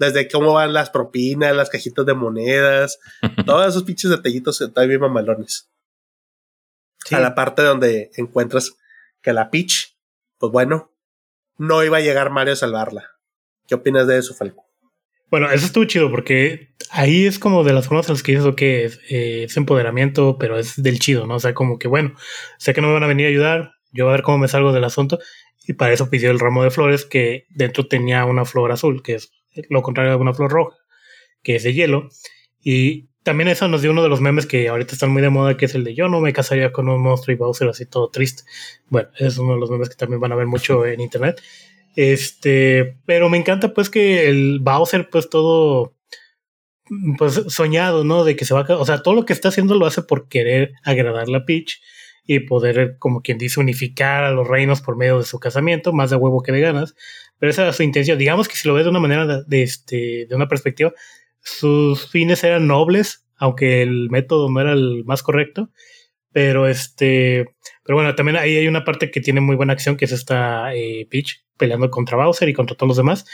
Desde cómo van las propinas, las cajitas de monedas, <laughs> todos esos pinches detallitos están bien mamalones. Sí. A la parte donde encuentras que la Peach, pues bueno, no iba a llegar Mario a salvarla. ¿Qué opinas de eso, Falco? Bueno, eso estuvo chido porque ahí es como de las formas en las que dices, ok, es, eh, es empoderamiento, pero es del chido, ¿no? O sea, como que bueno, sé que no me van a venir a ayudar, yo voy a ver cómo me salgo del asunto. Y para eso pidió el ramo de flores que dentro tenía una flor azul, que es lo contrario de una flor roja, que es de hielo. Y también eso nos dio uno de los memes que ahorita están muy de moda, que es el de yo no me casaría con un monstruo y Bowser así todo triste. Bueno, es uno de los memes que también van a ver mucho en internet. Este, pero me encanta pues que el Bowser pues todo pues soñado, ¿no? De que se va a, o sea, todo lo que está haciendo lo hace por querer agradar a Peach y poder, como quien dice, unificar a los reinos por medio de su casamiento, más de huevo que de ganas. Pero esa era su intención. Digamos que si lo ves de una manera, de, de este, de una perspectiva, sus fines eran nobles, aunque el método no era el más correcto. Pero este, pero bueno, también ahí hay una parte que tiene muy buena acción, que es esta eh, Peach peleando contra Bowser y contra todos los demás.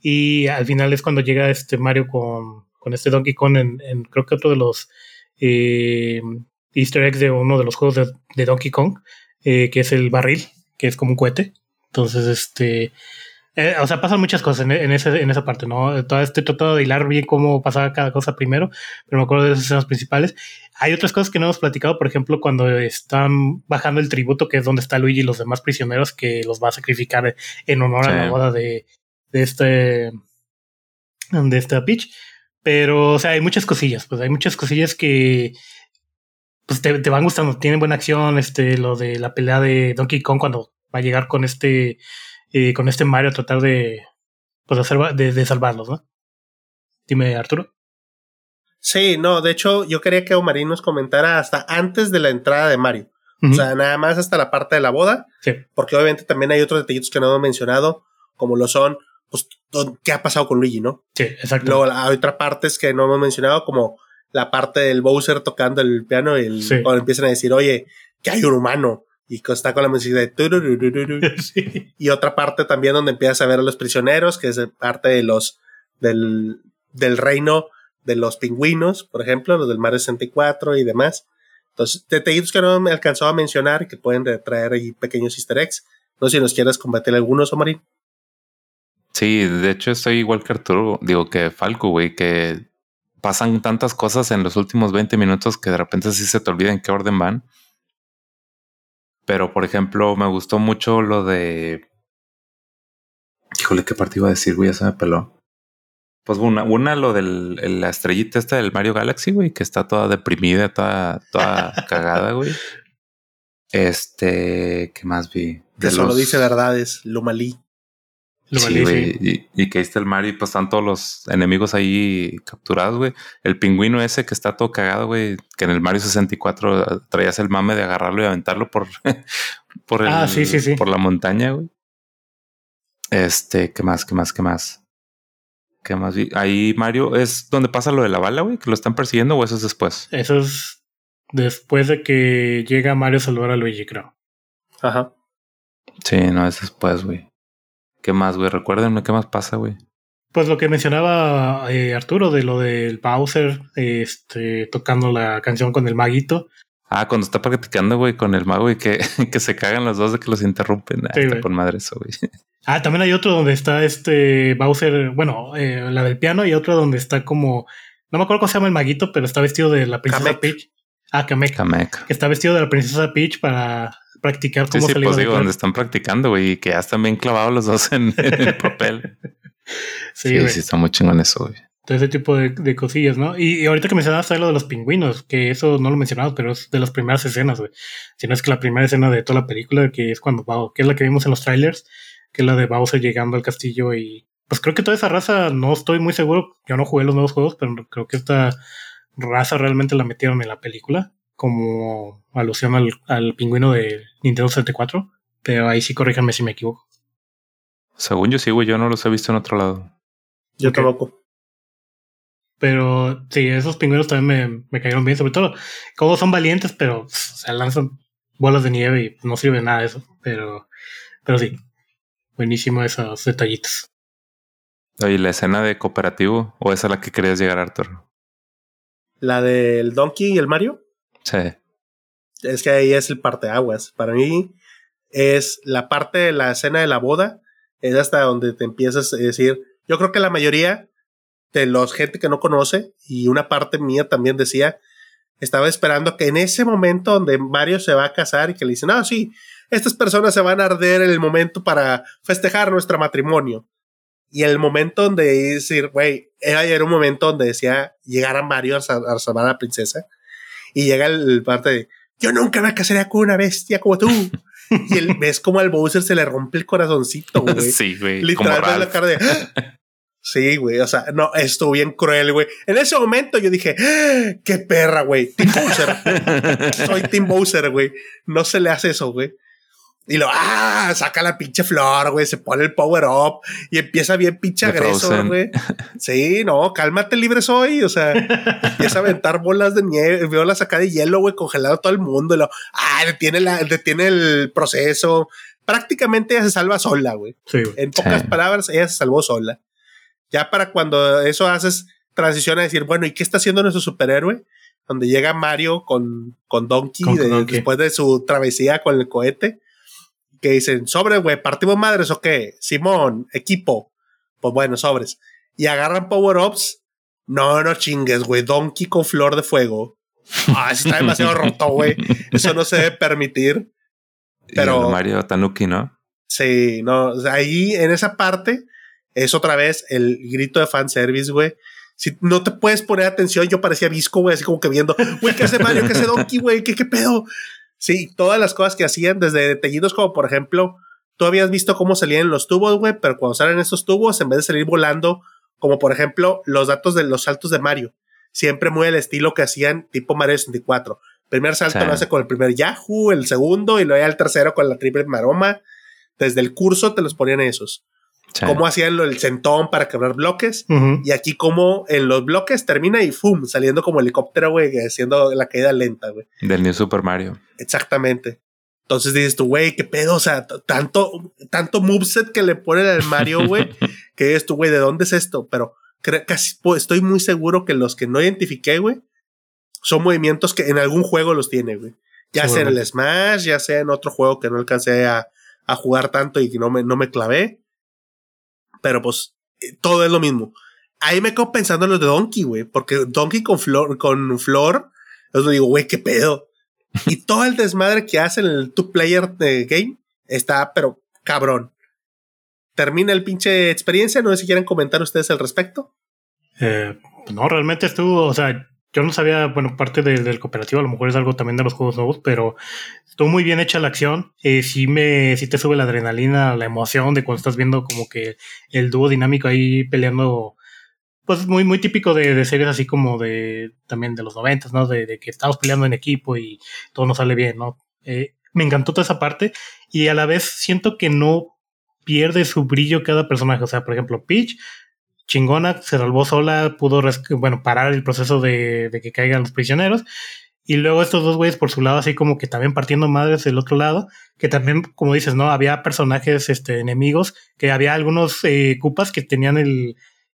Y al final es cuando llega este Mario con, con este Donkey Kong en, en creo que otro de los eh, Easter eggs de uno de los juegos de, Donkey Kong, eh, que es el barril, que es como un cohete. Entonces, este, eh, o sea, pasan muchas cosas en, en, ese, en esa parte, ¿no? Todavía estoy tratando de hilar bien cómo pasaba cada cosa primero, pero me acuerdo de las escenas principales. Hay otras cosas que no hemos platicado, por ejemplo, cuando están bajando el tributo, que es donde está Luigi y los demás prisioneros, que los va a sacrificar en honor Sí. a la boda de, de este de esta Peach. Pero, o sea, hay muchas cosillas, pues hay muchas cosillas que pues te, te van gustando, tienen buena acción, este, lo de la pelea de Donkey Kong cuando va a llegar con este, eh, con este Mario tratar de, pues, hacer, de, de salvarlos, ¿no? Dime, Arturo. Sí, no, de hecho, yo quería que Omarín nos comentara hasta antes de la entrada de Mario. O sea, nada más hasta la parte de la boda, sí, porque obviamente también hay otros detallitos que no hemos mencionado, como lo son, pues, ¿qué ha pasado con Luigi, no? sí, exacto. Luego hay otras partes que no hemos mencionado, como la parte del Bowser tocando el piano y el, Sí. cuando empiezan a decir, oye, que hay un humano. Y está con la música de tururururu. <laughs> Y otra parte también donde empiezas a ver a los prisioneros, que es parte de los del, del reino de los pingüinos, por ejemplo, los del Mario 64 y demás. Entonces, detallitos que no me alcanzó a mencionar que pueden traer ahí pequeños easter eggs. No sé si nos quieres combatir algunos, Omarín. Sí, de hecho estoy igual que Arturo, digo que Falco, güey, que pasan tantas cosas en los últimos 20 minutos que de repente sí se te olvida en qué orden van. Pero, por ejemplo, me gustó mucho lo de... Híjole, ¿qué parte iba a decir, güey? Ya se me peló. Pues una, una lo de la estrellita esta del Mario Galaxy, güey, que está toda deprimida, toda, toda <laughs> cagada, güey. Este, ¿qué más vi? De solo dice verdades, lo sí, güey. Y, y, que ahí está el Mario y pues están todos los enemigos ahí capturados, güey. El pingüino ese que está todo cagado, güey. Que en el Mario 64 traías el mame de agarrarlo y aventarlo por, <laughs> por, el, ah, sí, sí, sí. por la montaña, güey. Este, ¿qué más? ¿Qué más? ¿Qué más? ¿Qué más? Ahí Mario es donde pasa lo de la bala, güey, que lo están persiguiendo o eso es después. Eso es después de que llega Mario a salvar a Luigi, creo. Ajá. Sí, no, es después, güey. ¿Qué más, güey? Recuérdenme qué más pasa, güey. Pues lo que mencionaba eh, Arturo de lo del Bowser, este, tocando la canción con el maguito. Ah, cuando está practicando, güey, con el mago y que, <laughs> que se cagan los dos de que los interrumpen. Ah, está con madre eso, güey. <laughs> Ah, también hay otro donde está este Bowser, bueno, eh, la del piano y otro donde está como, no me acuerdo cómo se llama el maguito, pero está vestido de la princesa Peach. Ah, Kamek. Kamek. Que está vestido de la princesa Peach para practicar cómo sí, sí, pues digo, donde están practicando, güey, y que ya están bien clavados los dos en, el <laughs> papel. sí, sí, sí, está muy chingón eso, güey. Todo ese tipo de, cosillas, ¿no? Y, ahorita que mencionaste lo de los pingüinos, que eso no lo mencionado, pero es de las primeras escenas, güey. Si no es que la primera escena de toda la película, que es cuando, que es la que vimos en los trailers, que es la de Bowser llegando al castillo y pues creo que toda esa raza, no estoy muy seguro, yo no jugué los nuevos juegos, pero creo que esta raza realmente la metieron en la película como alusión al, pingüino de Nintendo 64, pero ahí sí corríjanme si me equivoco. Según yo sí, güey, yo no los he visto en otro lado. Yo tampoco. Pero sí, esos pingüinos también me, me, cayeron bien, sobre todo como son valientes, pero se lanzan bolas de nieve y no sirve nada eso. Pero, pero sí, Buenísimo esos detallitos. Oye, ¿la escena de cooperativo o esa a la que querías llegar, Arthur? ¿La del Donkey y el Mario? Sí. Es que ahí es el parteaguas. Para mí es la parte de la escena de la boda, es hasta donde te empiezas a decir, yo creo que la mayoría de los gente que no conoce, y una parte mía también decía, estaba esperando que en ese momento donde Mario se va a casar y que le dicen, ah, sí, estas personas se van a arder en el momento para festejar nuestro matrimonio. Y el momento donde decir, güey, era, un momento donde decía llegar a Mario a, salvar a la princesa. Y llega el, parte de, yo nunca me casaría con una bestia como tú. y el, <laughs> ves como al Bowser se le rompe el corazoncito, güey. <laughs> Sí, güey. Literalmente la cara de, Sí, güey, o sea, no, estuvo bien cruel, güey. En ese momento yo dije, ¡Ah, qué perra, güey. Tim Bowser. <laughs> Soy Tim Bowser, güey. No se le hace eso, güey. Y lo, ah, saca la pinche flor, güey, se pone el power up y empieza bien pinche agresor, güey. Sí, no, cálmate libre soy, o sea, empieza a aventar bolas de nieve, bolas acá de hielo, güey, congelado todo el mundo y lo, ah, detiene, la, detiene el proceso. Prácticamente ella se salva sola, güey. Sí, en pocas palabras, ella se salvó sola. Ya para cuando eso haces transición a decir, bueno, ¿y qué está haciendo nuestro superhéroe? Donde llega Mario con, con Donkey, después de su travesía con el cohete que dicen, sobre, güey, partimos madres o qué, Simón, equipo. Pues bueno, sobres. Y agarran power-ups. No, no chingues, güey. Donkey con flor de fuego. Ah, está demasiado <laughs> roto, güey. Eso no se debe permitir. Pero. Mario Tanuki, ¿no? Sí, no. ahí en esa parte es otra vez el grito de fanservice, güey. Si no te puedes poner atención, yo parecía visco, güey, así como que viendo, güey, ¿qué hace Mario? ¿Qué hace Donkey, güey? ¿Qué, ¿Qué pedo? Sí, todas las cosas que hacían, desde detallidos como por ejemplo, tú habías visto cómo salían los tubos, güey, pero cuando salen esos tubos, en vez de salir volando, como por ejemplo los datos de los saltos de Mario, siempre muy el estilo que hacían tipo Mario 64. Primer salto lo hace con el primer Yahoo, el segundo, y luego ya el tercero con la triple maroma. Desde el curso te los ponían esos. Cómo hacían el centón para quebrar bloques. Y aquí como en los bloques termina y ¡fum! Saliendo como helicóptero, güey, haciendo la caída lenta, güey. Del New Super Mario. Exactamente. Entonces dices tú, güey, qué pedo, o sea, tanto, tanto moveset que le ponen al Mario, güey, <laughs> que es tú, güey, ¿de dónde es esto? Pero casi estoy muy seguro que los que no identifiqué, güey, son movimientos que en algún juego los tiene, güey. Ya sea en el Smash, ya sea en otro juego que no alcancé a, a jugar tanto y que no me, no me clavé. Pero pues eh, todo es lo mismo. Ahí me quedo pensando en los de Donkey, güey, porque Donkey con Flor, con Flor, yo digo, güey, qué pedo. y <laughs> todo el desmadre que hace en el two-player game está, pero cabrón. Termina el pinche experiencia, no sé si quieren comentar ustedes al respecto. Eh, no, realmente estuvo, o sea, yo no sabía, bueno, parte del cooperativo, a lo mejor es algo también de los juegos nuevos, pero estuvo muy bien hecha la acción. Eh, sí, me, sí te sube la adrenalina, la emoción de cuando estás viendo como que el dúo dinámico ahí peleando, pues muy, muy típico de, de series así como de también de los noventas, ¿no? De, que estamos peleando en equipo y todo nos sale bien, ¿no? Eh, me encantó toda esa parte y a la vez siento que no pierde su brillo cada personaje. O sea, por ejemplo, Peach chingona, se salvó sola, pudo bueno, parar el proceso de, de, que caigan los prisioneros. Y luego estos dos güeyes por su lado, así como que también partiendo madres del otro lado, que también, como dices, ¿no? Había personajes este, enemigos, que había algunos eh, cupas que tenían el,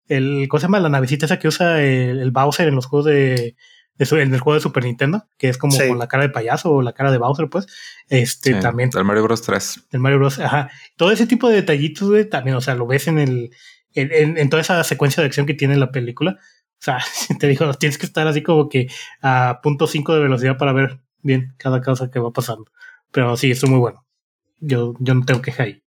el, ¿cómo se llama? La navecita esa que usa el, Bowser en los juegos de, de en el juego de Super Nintendo, que es como con la cara de payaso o la cara de Bowser, pues. Este también. El Mario Bros 3. El Mario Bros. Ajá. Todo ese tipo de detallitos, güey, también, o sea, lo ves en el, en, toda esa secuencia de acción que tiene la película. O sea, <laughs> te digo, tienes que estar así como que a punto 5 de velocidad para ver bien cada cosa que va pasando. Pero sí, es muy bueno. Yo, yo no tengo queja ahí.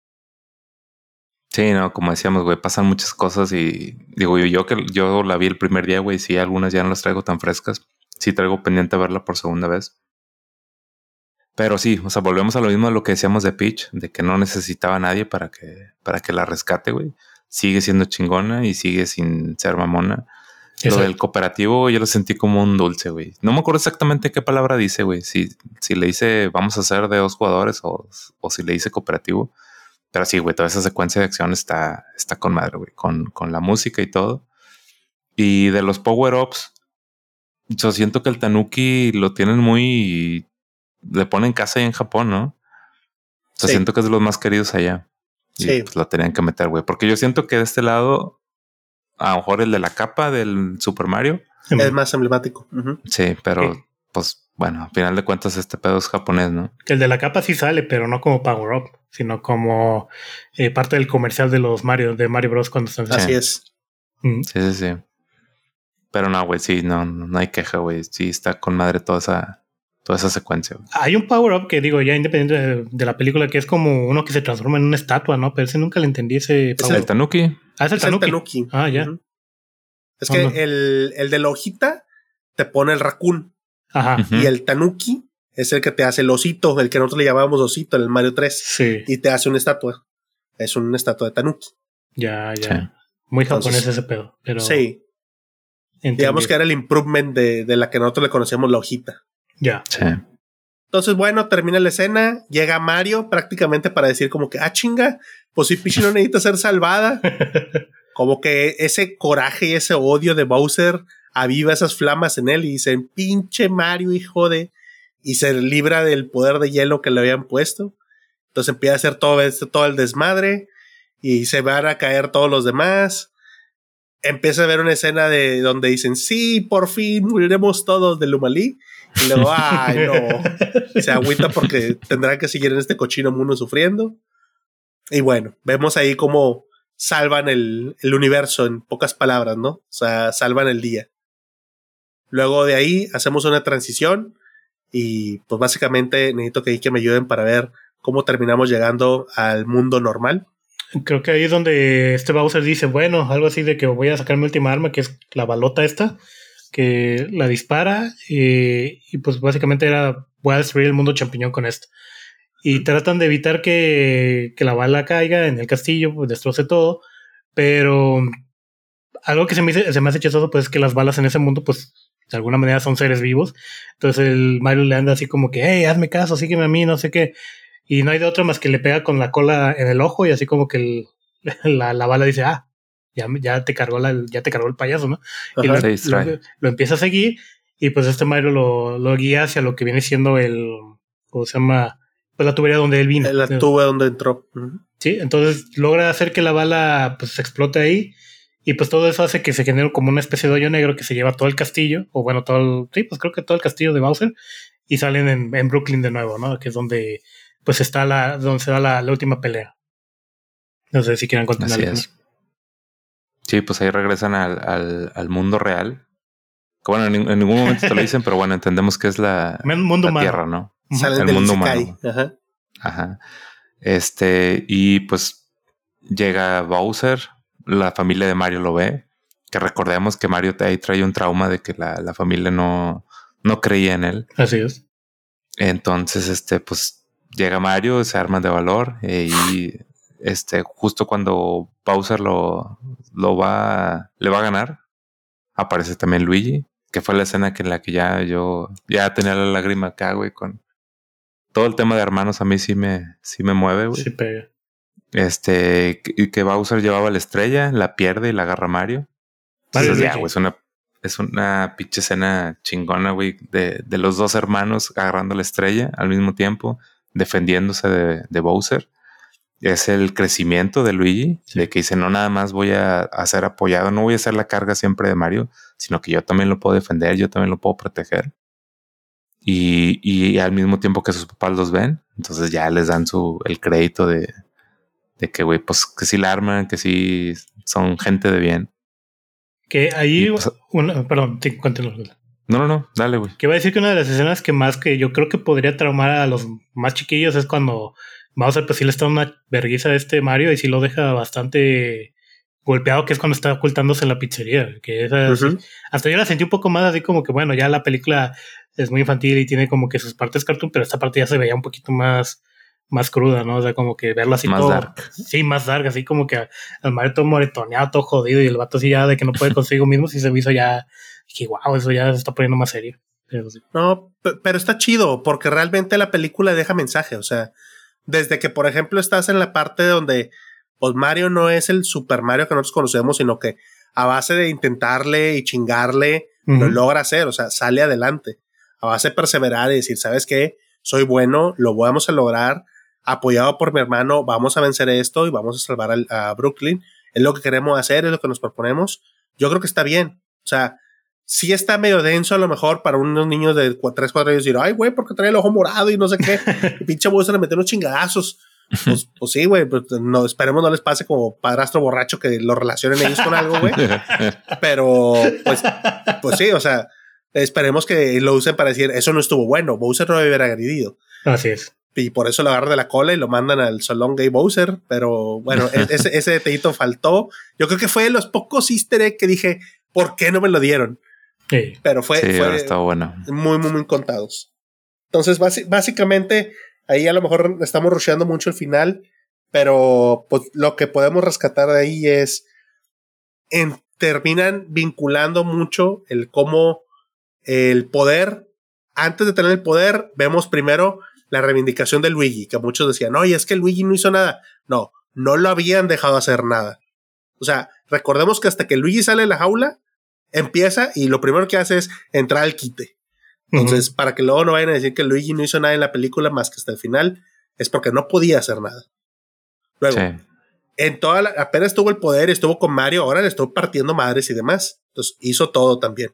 Sí, no, como decíamos, güey, pasan muchas cosas y digo yo, yo que yo la vi el primer día, güey, sí, algunas ya no las traigo tan frescas. Sí traigo pendiente verla por segunda vez. Pero sí, o sea, volvemos a lo mismo de lo que decíamos de Peach, de que no necesitaba a nadie para que, para que la rescate, güey sigue siendo chingona y sigue sin ser mamona. Lo del cooperativo yo lo sentí como un dulce, güey. No me acuerdo exactamente qué palabra dice, güey. Si, si le dice vamos a hacer de dos jugadores o, o si le dice cooperativo. Pero sí, güey, toda esa secuencia de acción está, está con madre, güey. Con, con la música y todo. Y de los power-ups, yo siento que el Tanuki lo tienen muy... Le ponen casa ahí en Japón, ¿no? O sea, siento que es de los más queridos allá sí. pues lo tenían que meter, güey. Porque yo siento que de este lado, a lo mejor el de la capa del Super Mario. Es más emblemático. Sí, pero pues bueno, al final de cuentas este pedo es japonés, ¿no? El de la capa sí sale, pero no como Power Up, sino como eh, parte del comercial de los Mario, de Mario Bros. cuando están. Así es. Sí, sí, sí. Pero no, güey, sí, no, no hay queja, güey. Sí, está con madre toda esa, toda esa secuencia. Hay un power-up que digo, ya independiente de, la película, que es como uno que se transforma en una estatua, ¿no? Pero ese nunca le entendí ese Es el Tanuki. Ah, es el, tanuki. Ah, ya. Es que el, el, de la hojita te pone el raccoon. Ajá. Y el Tanuki es el que te hace el osito, el que nosotros le llamábamos osito en el Mario 3. Sí. Y te hace una estatua. Es una estatua de Tanuki. Ya, ya. Muy japonés ese pedo. Pero sí. Digamos que era el improvement de, de la que nosotros le conocíamos la hojita. Ya. Sí. Entonces, bueno, termina la escena, llega Mario prácticamente para decir como que, ah, chinga, pues si Peach no necesita ser salvada. <laughs> como que ese coraje y ese odio de Bowser aviva esas flamas en él y dice, pinche Mario, hijo de... Y se libra del poder de hielo que le habían puesto. Entonces empieza a hacer todo, este, todo el desmadre y se van a caer todos los demás. Empieza a ver una escena de donde dicen, sí, por fin moriremos todos de Lumalí. Y luego, ay, no. <laughs> Se agüita porque tendrá que seguir en este cochino mundo sufriendo. Y bueno, vemos ahí cómo salvan el, el universo en pocas palabras, ¿no? O sea, salvan el día. Luego de ahí hacemos una transición y pues básicamente necesito que, que me ayuden para ver cómo terminamos llegando al mundo normal. Creo que ahí es donde este Bowser dice, bueno, algo así de que voy a sacar mi última arma, que es la balota esta, que la dispara y, pues básicamente era voy a destruir el mundo champiñón con esto. Y tratan de evitar que, que la bala caiga en el castillo, pues destroce todo, pero algo que se me, se me hace chistoso pues es que las balas en ese mundo pues de alguna manera son seres vivos. Entonces el Mario le anda así como que, hey, hazme caso, sígueme a mí, no sé qué. Y no hay de otra más que le pega con la cola en el ojo y así como que el, <laughs> la, la, bala dice, ah, ya, te cargó la, ya te cargó el payaso, ¿no? y lo, lo, empieza a seguir y pues este Mario lo, lo, guía hacia lo que viene siendo el, ¿cómo se llama? pues la tubería donde él vino. La tubería donde entró. Sí, entonces logra hacer que la bala pues explote ahí y pues todo eso hace que se genere como una especie de hoyo negro que se lleva todo el castillo, o bueno, todo el, sí, pues creo que todo el castillo de Bowser y salen en, Brooklyn de nuevo, ¿no? Que es donde pues está la, donde se da la, última pelea. No sé si quieren continuar. Sí, pues ahí regresan al, al, mundo real. Que bueno, en, ningún momento te lo dicen, <laughs> pero bueno, entendemos que es la, mundo la Tierra, ¿no? el mundo humano. Ajá. Ajá. Este, y pues llega Bowser, la familia de Mario lo ve. Que recordemos que Mario ahí trae un trauma de que la, la familia no, no creía en él. Así es. Entonces, este, pues llega Mario, se arma de valor y este, justo cuando Bowser lo, lo va, le va a ganar, aparece también Luigi, que fue la escena que en la que ya yo ya tenía la lágrima acá, güey, con todo el tema de hermanos a mí sí me, sí me mueve, güey. Sí pega. Este, que, que Bowser llevaba la estrella, la pierde y la agarra Mario. Entonces, ya, güey, es una es una pinche escena chingona, güey, de, de, los dos hermanos agarrando la estrella al mismo tiempo, defendiéndose de, de Bowser. Es el crecimiento de Luigi, de que dice, no nada más voy a, ser apoyado, no voy a hacer la carga siempre de Mario, sino que yo también lo puedo defender, yo también lo puedo proteger. Y, y al mismo tiempo que sus papás los ven, entonces ya les dan su, el crédito de, de que, güey, pues que sí la arman, que sí son gente de bien. Que ahí, pues, perdón, te No, no, no, dale, güey. Que va a decir que una de las escenas que más que yo creo que podría traumar a los más chiquillos es cuando vamos a pues sí le está una vergüenza a este Mario y sí lo deja bastante golpeado, que es cuando está ocultándose en la pizzería. Que hasta yo la sentí un poco más así como que, bueno, ya la película es muy infantil y tiene como que sus partes cartoon, pero esta parte ya se veía un poquito más más cruda, ¿no? O sea, como que verlo así más todo. Dark. Sí, más dark, así como que al Mario todo moretoneado, todo jodido, y el vato así ya de que no puede consigo mismo, si se me hizo ya. Dije, wow, eso ya se está poniendo más serio. No, pero está chido, porque realmente la película deja mensaje. O sea, desde que, por ejemplo, estás en la parte donde pues Mario no es el Super Mario que nosotros conocemos, sino que a base de intentarle y chingarle, lo logra hacer, o sea, sale adelante. A base de perseverar y decir, ¿sabes qué? Soy bueno, lo vamos a lograr, apoyado por mi hermano, vamos a vencer esto y vamos a salvar a, Brooklyn. Es lo que queremos hacer, es lo que nos proponemos. Yo creo que está bien. O sea, sí está medio denso a lo mejor para unos niños de 3, 4 años decir, ay, güey, porque trae el ojo morado y no sé qué. <laughs> y pinche se le metió unos chingadazos. Pues, pues sí, güey, pues no, esperemos no les pase como padrastro borracho que lo relacionen ellos con algo, güey. <laughs> Pero, pues, pues sí, o sea, esperemos que lo usen para decir, eso no estuvo bueno, Bowser no debe haber agredido. Así es y por eso lo agarran de la cola y lo mandan al Salón Gay Bowser. Pero bueno, e-, ese, ese detallito faltó. Yo creo que fue de los pocos easter egg que dije, ¿por qué no me lo dieron? Sí. Pero fue, fue bueno. muy, muy, muy contados. Entonces, básicamente, ahí a lo mejor estamos rusheando mucho el final, pero pues, lo que podemos rescatar de ahí es, en, terminan vinculando mucho el cómo el poder, antes de tener el poder, vemos primero la reivindicación de Luigi, que muchos decían, oye, es que Luigi no hizo nada. No, no lo habían dejado hacer nada. O sea, recordemos que hasta que Luigi sale de la jaula, empieza y lo primero que hace es entrar al quite. Entonces, para que luego no vayan a decir que Luigi no hizo nada en la película más que hasta el final, es porque no podía hacer nada. Luego, en toda la, apenas tuvo el poder, estuvo con Mario, ahora le estuvo partiendo madres y demás. Entonces, hizo todo también.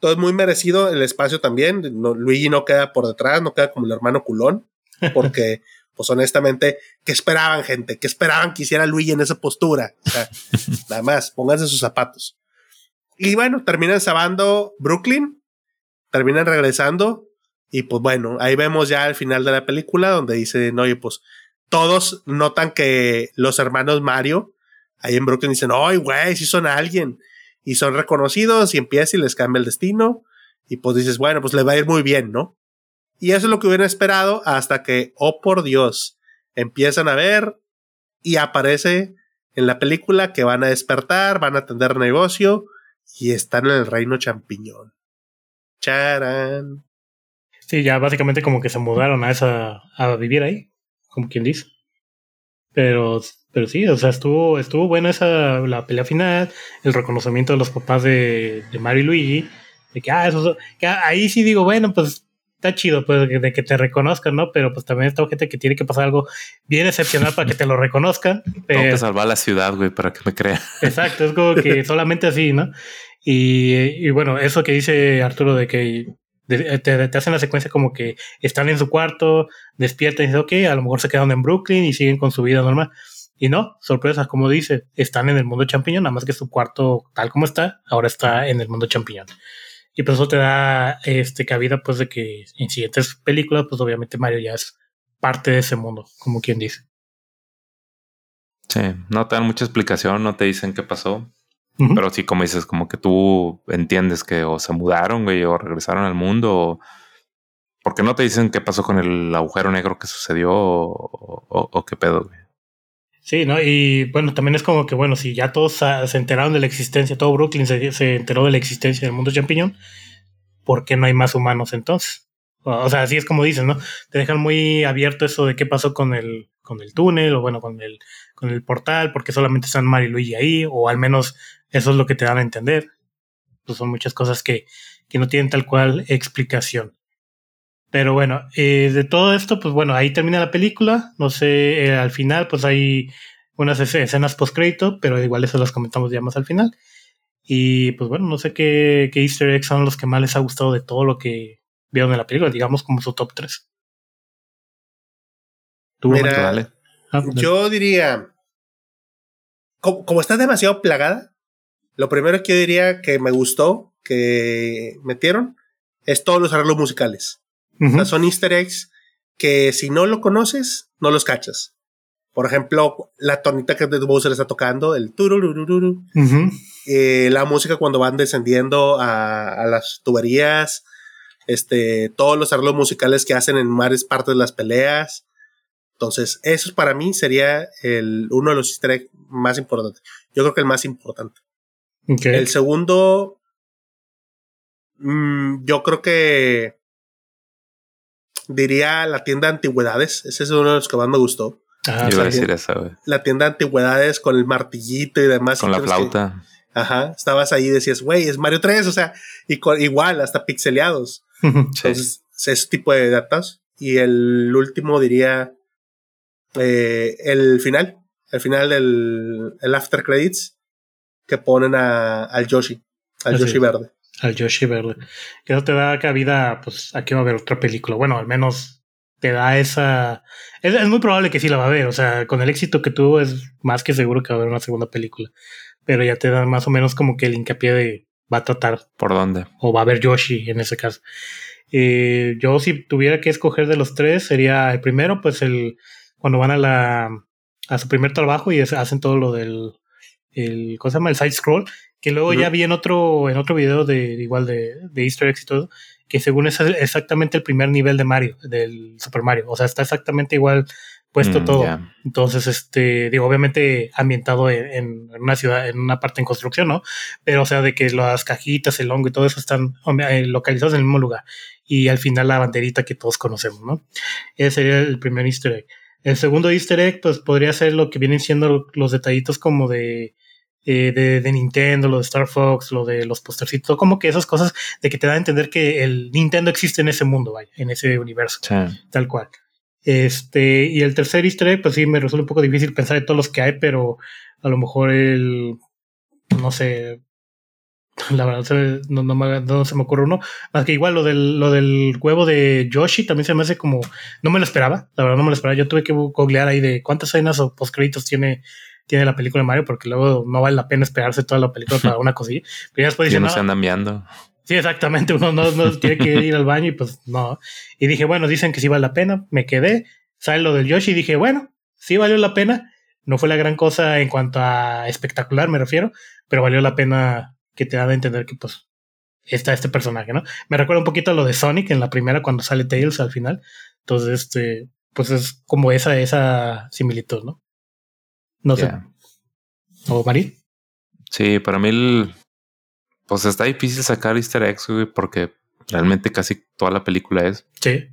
Todo es muy merecido el espacio también. Luigi no queda por detrás, no queda como el hermano culón, porque, <laughs> pues honestamente, ¿qué esperaban, gente? ¿Qué esperaban que hiciera Luigi en esa postura? O sea, <laughs> nada más, pónganse sus zapatos. Y bueno, terminan sabando Brooklyn, terminan regresando, y pues bueno, ahí vemos ya el final de la película donde dicen, oye, pues todos notan que los hermanos Mario ahí en Brooklyn dicen, ay, güey, si son alguien y son reconocidos y empieza y les cambia el destino y pues dices, bueno, pues le va a ir muy bien, ¿no? Y eso es lo que hubieran esperado hasta que, oh por Dios, empiezan a ver y aparece en la película que van a despertar, van a atender negocio y están en el reino champiñón. Charan. Sí, ya básicamente como que se mudaron a esa a vivir ahí, como quien dice. Pero pero sí, o sea, estuvo, estuvo buena esa, la pelea final, el reconocimiento de los papás de, de Mario y Luigi, de que, ah, eso, que ahí sí digo, bueno, pues está chido, pues, de que te reconozcan, ¿no? Pero pues también está gente que tiene que pasar algo bien excepcional para que te lo reconozcan. <laughs> Tengo que salvar la ciudad, güey, para que me crean. Exacto, es como que <laughs> solamente así, ¿no? Y, y, bueno, eso que dice Arturo de que te, te, hacen la secuencia como que están en su cuarto, despiertan y dicen, ok, a lo mejor se quedan en Brooklyn y siguen con su vida normal. Y no, sorpresa, como dice, están en el mundo champiñón, nada más que su cuarto, tal como está, ahora está en el mundo champiñón. Y por eso te da este cabida, pues, de que en siguientes películas, pues obviamente Mario ya es parte de ese mundo, como quien dice. Sí, no te dan mucha explicación, no te dicen qué pasó. Pero sí, como dices, como que tú entiendes que o se mudaron, güey, o regresaron al mundo, o porque no te dicen qué pasó con el agujero negro que sucedió o, o qué pedo, güey. Sí, ¿no? Y bueno, también es como que, bueno, si ya todos se enteraron de la existencia, todo Brooklyn se, enteró de la existencia del mundo champiñón, ¿por qué no hay más humanos entonces? O sea, así es como dicen, ¿no? Te dejan muy abierto eso de qué pasó con el, con el túnel o bueno, con el, con el portal, porque solamente están Mario y Luigi ahí, o al menos eso es lo que te dan a entender. Pues son muchas cosas que, que no tienen tal cual explicación. Pero bueno, eh, de todo esto, pues bueno, ahí termina la película. No sé, eh, al final, pues hay unas escenas post-crédito, pero igual eso las comentamos ya más al final. Y pues bueno, no sé qué, qué easter eggs son los que más les ha gustado de todo lo que vieron en la película, digamos como su top 3. ¿Tú, Mira, ah, yo diría, como, como, está demasiado plagada, lo primero que yo diría que me gustó, que metieron, es todos los arreglos musicales son easter eggs que si no lo conoces, no los cachas. Por ejemplo, la tonita que Bowser está tocando, el tururururu. Eh, la música cuando van descendiendo a, las tuberías. Este, todos los arreglos musicales que hacen en varias partes de las peleas. Entonces, eso para mí sería el, uno de los easter eggs más importantes. Yo creo que el más importante. El segundo, mm, yo creo que diría la tienda de antigüedades. Ese es uno de los que más me gustó. Ah, iba a decir eso, güey. La tienda de antigüedades con el martillito y demás. Con la flauta. ajá. Estabas ahí y decías, güey, es Mario 3, o sea, y igual, hasta pixeleados. <laughs> Entonces, ese tipo de datos. Y el último diría eh, el final. El final del el after credits que ponen a, al Yoshi, al Yoshi verde al Yoshi verde. Que eso te da cabida, pues aquí va a haber otra película. Bueno, al menos te da esa. Es, muy probable que sí la va a ver. O sea, con el éxito que tuvo, es más que seguro que va a haber una segunda película. Pero ya te da más o menos como que el hincapié de va a tratar. ¿Por dónde? O va a haber Yoshi en ese caso. Eh, yo, si tuviera que escoger de los tres, sería el primero, pues el. Cuando van a la. a su primer trabajo y hacen todo lo del. El, ¿Cómo se llama? El side scroll que luego ya vi en otro, en otro video de igual de, de Easter eggs y todo, que según es exactamente el primer nivel de Mario, del Super Mario. O sea, está exactamente igual puesto mm, todo. Entonces, este, digo, obviamente ambientado en, una ciudad, en una parte en construcción, ¿no? Pero, o sea, de que las cajitas, el hongo y todo eso están eh, localizados en el mismo lugar. Y al final la banderita que todos conocemos, ¿no? Ese sería el primer Easter egg. El segundo Easter egg, pues podría ser lo que vienen siendo los detallitos como de eh, de, Nintendo, lo de Star Fox, lo de los postercitos, como que esas cosas de que te da a entender que el Nintendo existe en ese mundo, vaya, en ese universo, tal cual. Este, y el tercer easter egg, pues sí, me resulta un poco difícil pensar en todos los que hay, pero a lo mejor el, no sé, <laughs> la verdad no, no, se me ocurre uno, más que igual lo del, lo del huevo de Yoshi también se me hace como, no me lo esperaba, la verdad no me lo esperaba, yo tuve que googlear ahí de cuántas escenas o postcréditos tiene tiene la película de Mario, porque luego no vale la pena esperarse toda la película para una cosilla. Pero ya después no, se andan viendo. Sí, exactamente. Uno no, no <laughs> tiene que ir al baño y pues no. Y dije, bueno, dicen que sí vale la pena. Me quedé. Sale lo del Yoshi y dije, bueno, sí valió la pena. No fue la gran cosa en cuanto a espectacular, me refiero, pero valió la pena que te da a entender que pues está este personaje, ¿no? Me recuerda un poquito a lo de Sonic en la primera cuando sale Tails al final. Entonces, este, pues es como esa, esa similitud, ¿no? No sé. ¿O Mari? Sí, para mí pues está difícil sacar easter eggs, güey, porque realmente casi toda la película es. Sí.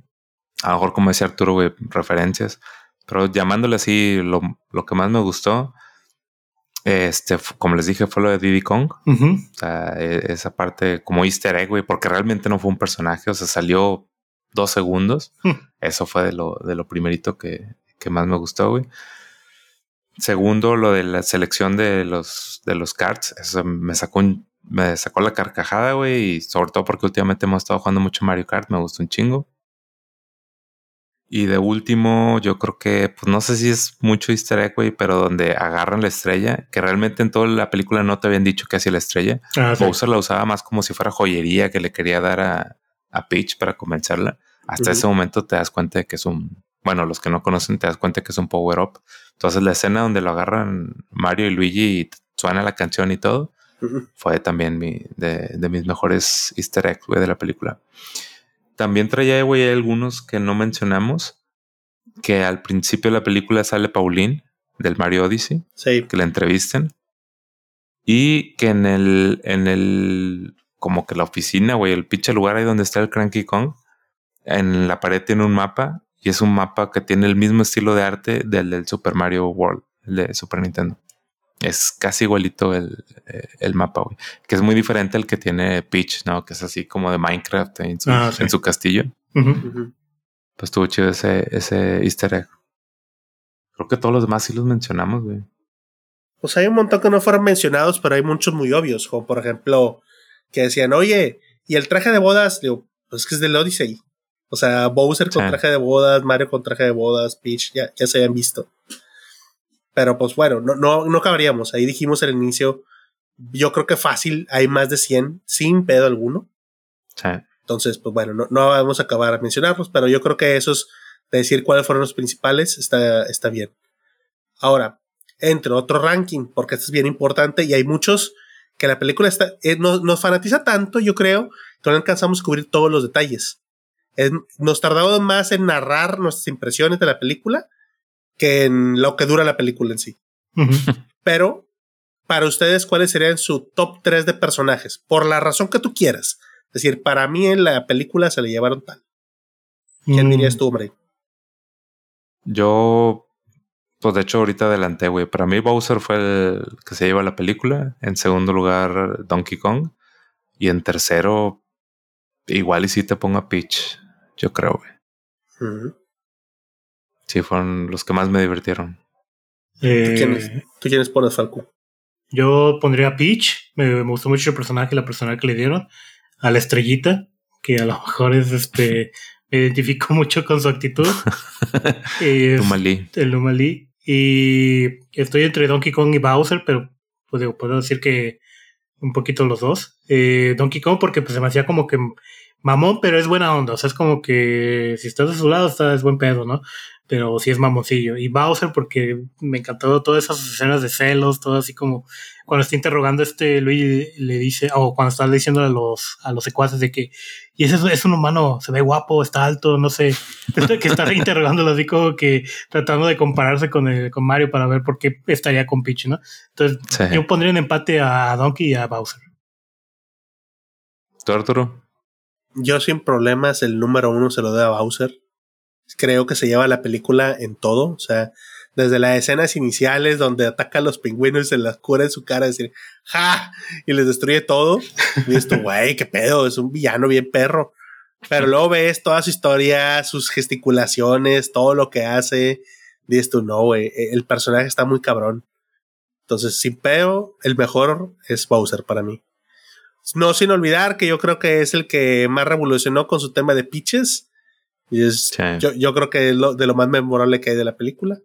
A lo mejor, como decía Arturo, güey, referencias. Pero llamándole así, lo, lo que más me gustó, este, como les dije, fue lo de Diddy Kong. O sea, e, esa parte como easter egg, güey, porque realmente no fue un personaje, o sea, salió dos segundos. Hmm. Eso fue de lo, de lo primerito que, que más me gustó, güey. Segundo, lo de la selección de los, de los cards. Eso me sacó un, me sacó la carcajada, güey. Y sobre todo porque últimamente hemos estado jugando mucho Mario Kart. Me gustó un chingo. Y de último, yo creo que, pues no sé si es mucho easter egg, güey, pero donde agarran la estrella, que realmente en toda la película no te habían dicho que hacía la estrella. Ah, sí. Bowser la usaba más como si fuera joyería que le quería dar a, a Peach para convencerla. Hasta ese momento te das cuenta de que es un, bueno, los que no conocen te das cuenta que es un power up. Entonces la escena donde lo agarran Mario y Luigi y suena la canción y todo, fue también mi, de, de mis mejores easter eggs, güey, de la película. También traía, güey, algunos que no mencionamos, que al principio de la película sale Pauline del Mario Odyssey Sí. que la entrevisten y que en el, en el, como que la oficina, güey, el pinche lugar ahí donde está el Cranky Kong, en la pared tiene un mapa y es un mapa que tiene el mismo estilo de arte del del Super Mario World, el de Super Nintendo. Es casi igualito el, eh, el mapa, güey, que es muy diferente al que tiene Peach, ¿no? Que es así como de Minecraft en su, Ah, sí. en su castillo. Pues estuvo chido ese, ese easter egg. Creo que todos los demás sí los mencionamos, güey. Pues hay un montón que no fueron mencionados, pero hay muchos muy obvios, como por ejemplo, que decían, oye, ¿y el traje de bodas? Digo, pues es que es del Odyssey. O sea, Bowser con traje de bodas, Mario con traje de bodas, Peach, ya, ya se habían visto. Pero pues bueno, no, no, no cabríamos. Ahí dijimos al inicio, yo creo que fácil, hay más de 100, sin pedo alguno. Sí. Entonces, pues bueno, no, no vamos a acabar a mencionarlos, pero yo creo que esos de decir cuáles fueron los principales está, está bien. Ahora, entre otro ranking, porque esto es bien importante y hay muchos que la película está, eh, nos, nos fanatiza tanto, yo creo, que no alcanzamos a cubrir todos los detalles. Es- nos tardamos más en narrar nuestras impresiones de la película que en lo que dura la película en sí. <laughs> Pero, para ustedes, ¿cuáles serían su top 3 de personajes? Por la razón que tú quieras. Es decir, para mí en la película se le llevaron tal. ¿Quién Mm, dirías tú, hombre? Yo, pues de hecho ahorita adelanté, güey. Para mí Bowser fue el que se lleva la película. En segundo lugar, Donkey Kong. Y en tercero, igual y si te pongo a Peach. Yo creo, güey. Sí, fueron los que más me divirtieron. eh, ¿Tú quiénes, ¿Tú quiénes pones, Falco? Yo pondría a Peach. Me, me gustó mucho el personaje, la persona que le dieron. A la estrellita, que a lo mejor es este. <laughs> Me identifico mucho con su actitud. <laughs> Es Tumalí. el Lumalí. Y estoy entre Donkey Kong y Bowser, pero pues, digo, puedo decir que un poquito los dos. Eh, Donkey Kong porque pues, se me hacía como que mamón, pero es buena onda. O sea, es como que si estás de su lado, está, es buen pedo, ¿no? Pero sí es mamoncillo. Y Bowser porque me encantó todas esas escenas de celos, todo así como cuando está interrogando a este Luigi le dice, o cuando está diciendo a los, a los secuaces de que, y ese es, un humano, se ve guapo, está alto, no sé, <laughs> que está interrogándolo así como que tratando de compararse con, el, con Mario para ver por qué estaría con Peach, ¿no? Entonces, Sí. yo pondría en empate a Donkey y a Bowser. ¿Tú, Arturo? Yo sin problemas el número uno se lo doy a Bowser. Creo que se lleva la película en todo. O sea, desde las escenas iniciales donde ataca a los pingüinos y se las cura en su cara, decir, ¡ja! Y les destruye todo. Y esto, güey, qué pedo, es un villano bien perro. Pero luego ves toda su historia, sus gesticulaciones, todo lo que hace. Dices tú, no, güey, el personaje está muy cabrón. Entonces, sin pedo, el mejor es Bowser para mí. No sin olvidar que yo creo que es el que más revolucionó con su tema de pitches. Y es, Sí. yo, yo creo que es lo, de lo más memorable que hay de la película.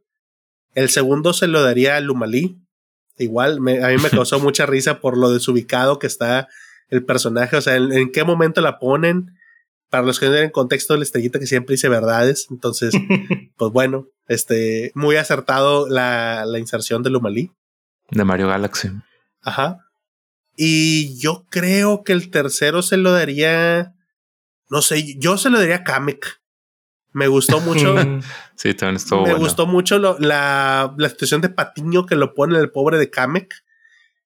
El segundo se lo daría a Lumalí. Igual, me- a mí me causó <laughs> mucha risa por lo desubicado que está el personaje. O sea, en, en qué momento la ponen. Para los que no tienen contexto, la estrellita que siempre dice verdades. Entonces, <laughs> pues bueno, este, muy acertado la, la inserción de Lumalí. De Mario Galaxy. Ajá. Y yo creo que el tercero se lo daría. No sé, yo se lo daría a Kamek. Me gustó mucho. <laughs> Sí, también estuvo me bueno. gustó mucho lo- la, la situación de Patiño que lo pone el pobre de Kamek.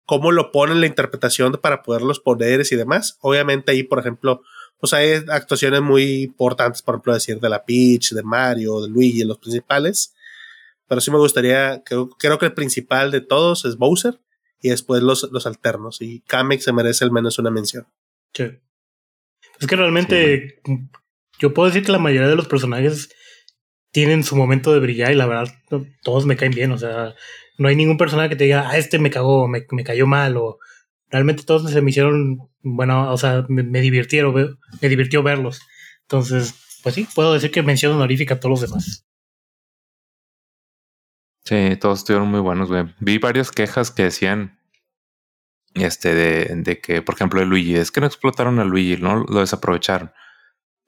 Cómo lo pone en la interpretación para poder los poderes y demás. Obviamente ahí, por ejemplo, pues hay actuaciones muy importantes, por ejemplo, decir de la Peach, de Mario, de Luigi, los principales. Pero sí me gustaría, creo, creo que el principal de todos es Bowser y después los, los alternos. Y Kamek se merece al menos una mención. sí. Es que realmente yo puedo decir que la mayoría de los personajes tienen su momento de brillar y la verdad todos me caen bien. O sea, no hay ningún personaje que te diga, ah, este me cagó, me, me cayó mal o realmente todos se me hicieron, bueno, o sea, me, divirtieron, me divirtió verlos. Entonces, pues sí, puedo decir que mención honorífica a todos los demás. Sí, todos estuvieron muy buenos, güey. Vi varias quejas que decían, este, de, que, por ejemplo, de Luigi, es que no explotaron a Luigi, no lo desaprovecharon.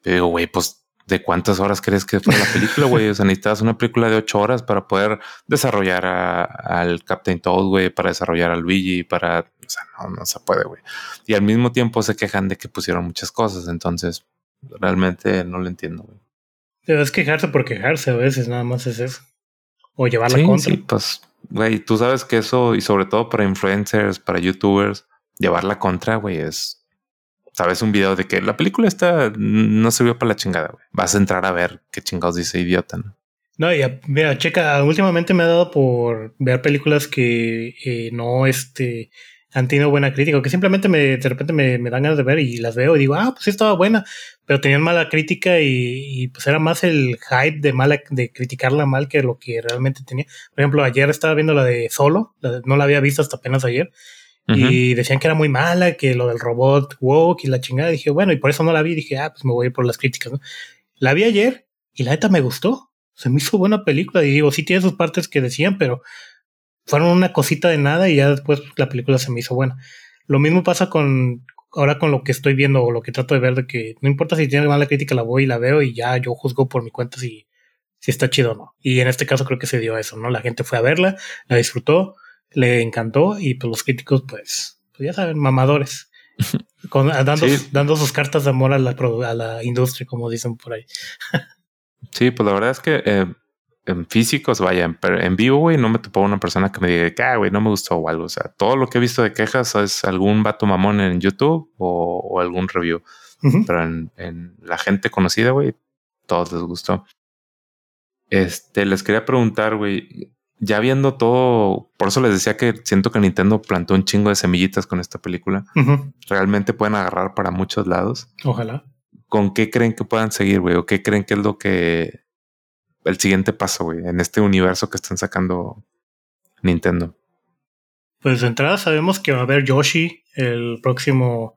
Pero digo, güey, pues, ¿de cuántas horas crees que fue la película, güey? O sea, necesitas una película de ocho horas para poder desarrollar al Captain Toad, güey, para desarrollar a Luigi, para, o sea, no, no se puede, güey. Y al mismo tiempo se quejan de que pusieron muchas cosas, entonces, realmente no lo entiendo, güey. Debes quejarse por quejarse a veces, nada más es eso. O llevar la contra. Sí, pues, güey, tú sabes que eso, y sobre todo para influencers, para youtubers, llevar la contra, güey, es. Sabes un video de que la película está no sirvió para la chingada, güey. Vas a entrar a ver qué chingados dice idiota, ¿no? No, ya, mira, checa, últimamente me ha dado por ver películas que eh, no, este, han tenido buena crítica, que simplemente me, de repente me, me, dan ganas de ver y las veo y digo, ah, pues sí estaba buena, pero tenían mala crítica y, pues era más el hype de mala, de criticarla mal que lo que realmente tenía. Por ejemplo, ayer estaba viendo la de Solo, no la había visto hasta apenas ayer, y decían que era muy mala, que lo del robot woke y la chingada, dije, bueno, y por eso no la vi, dije, ah, pues me voy a ir por las críticas, ¿no? La vi ayer y la neta me gustó, se me hizo buena película y digo, sí tiene sus partes que decían, pero fueron una cosita de nada y ya después la película se me hizo buena. Lo mismo pasa con ahora con lo que estoy viendo o lo que trato de ver de que no importa si tiene mala crítica la voy y la veo y ya yo juzgo por mi cuenta si, si está chido o no. Y en este caso creo que se dio eso, ¿no? La gente fue a verla, la disfrutó, le encantó y pues los críticos pues, pues ya saben, mamadores. <laughs> Con, dando, dando sus cartas de amor a la, a la industria, como dicen por ahí. sí, pues la verdad es que eh, en físicos, vaya, en, en vivo, güey, no me topó una persona que me diga que, ah, güey, no me gustó o algo. O sea, todo lo que he visto de quejas es algún vato mamón en YouTube o, algún review. Pero en, la gente conocida, güey, todos les gustó. Este, les quería preguntar, güey, ya viendo todo, por eso les decía que siento que Nintendo plantó un chingo de semillitas con esta película. Realmente pueden agarrar para muchos lados. Ojalá. ¿Con qué creen que puedan seguir, güey? ¿O qué creen que es lo que el siguiente paso, güey, en este universo que están sacando Nintendo? Pues de entrada sabemos que va a haber Yoshi el próximo.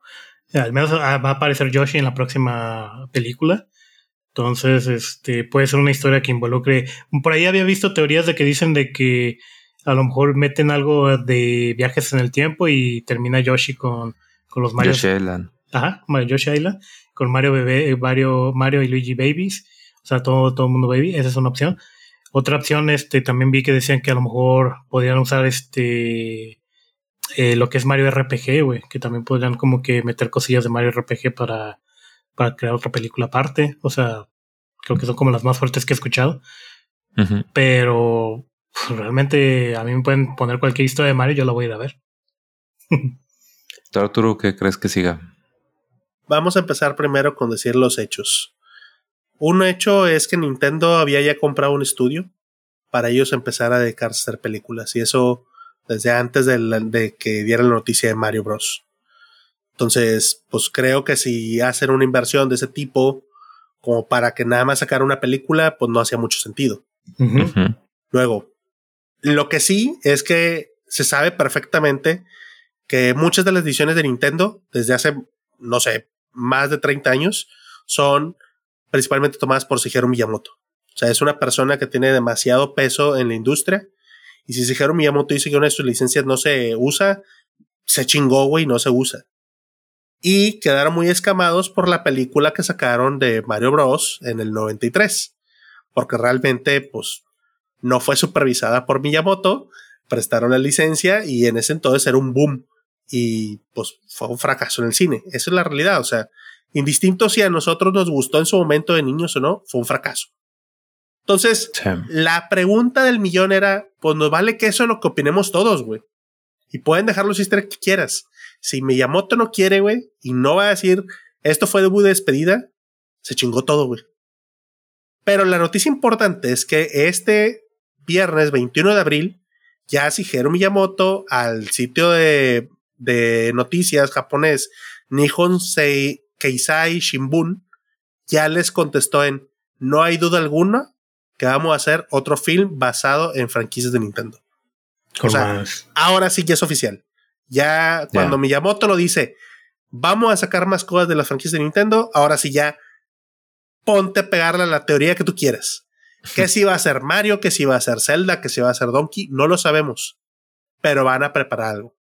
Al menos ah, va a aparecer Yoshi en la próxima película. Entonces, este puede ser una historia que involucre. Por ahí había visto teorías de que dicen de que a lo mejor meten algo de viajes en el tiempo y termina Yoshi con, con los Mario. Yoshi Island. Ajá, Yoshi Island. Con Mario Bebé, Mario, Mario y Luigi Babies. O sea, todo, todo el mundo baby, esa es una opción. Otra opción, este, también vi que decían que a lo mejor podrían usar este eh, lo que es Mario RPG, güey, que también podrían como que meter cosillas de Mario RPG para, para crear otra película aparte. O sea, creo que son como las más fuertes que he escuchado. Pero pues, realmente a mí me pueden poner cualquier historia de Mario, yo la voy a ir a ver. <laughs> Arturo, ¿qué crees que siga? Vamos a empezar primero con decir los hechos. Un hecho es que Nintendo había ya comprado un estudio para ellos empezar a dedicarse a hacer películas y eso desde antes de, que diera la noticia de Mario Bros. Entonces, pues creo que si hacen una inversión de ese tipo como para que nada más sacar una película, pues no hacía mucho sentido. Luego, lo que sí es que se sabe perfectamente que muchas de las ediciones de Nintendo desde hace, no sé, más de 30 años son principalmente tomadas por Shigeru Miyamoto. O sea, es una persona que tiene demasiado peso en la industria. Y si Shigeru Miyamoto dice que una de sus licencias no se usa, se chingó, güey, no se usa. Y quedaron muy escamados por la película que sacaron de Mario Bros. en el 93. Porque realmente, pues, no fue supervisada por Miyamoto, prestaron la licencia y en ese entonces era un boom. Y pues fue un fracaso en el cine. Esa es la realidad. O sea, indistinto si a nosotros nos gustó en su momento de niños o no, fue un fracaso. Entonces, la pregunta del millón era, pues nos vale que eso es lo que opinemos todos, güey. Y pueden dejar los easter que quieras. Si Miyamoto no quiere, güey, y no va a decir, esto fue debut de despedida, se chingó todo, güey. Pero la noticia importante es que este viernes 21 de abril, ya Shigeru Miyamoto al sitio de, de noticias japonés Nihon Sei Keisai Shimbun ya les contestó en no hay duda alguna que vamos a hacer otro film basado en franquicias de Nintendo. O sea, ahora sí ya es oficial. Ya cuando Miyamoto lo dice, vamos a sacar más cosas de las franquicias de Nintendo, ahora sí ya ponte a pegarle a la teoría que tú quieras. Que <laughs> si va a ser Mario, que si va a ser Zelda, que si va a ser Donkey, no lo sabemos. Pero van a preparar algo.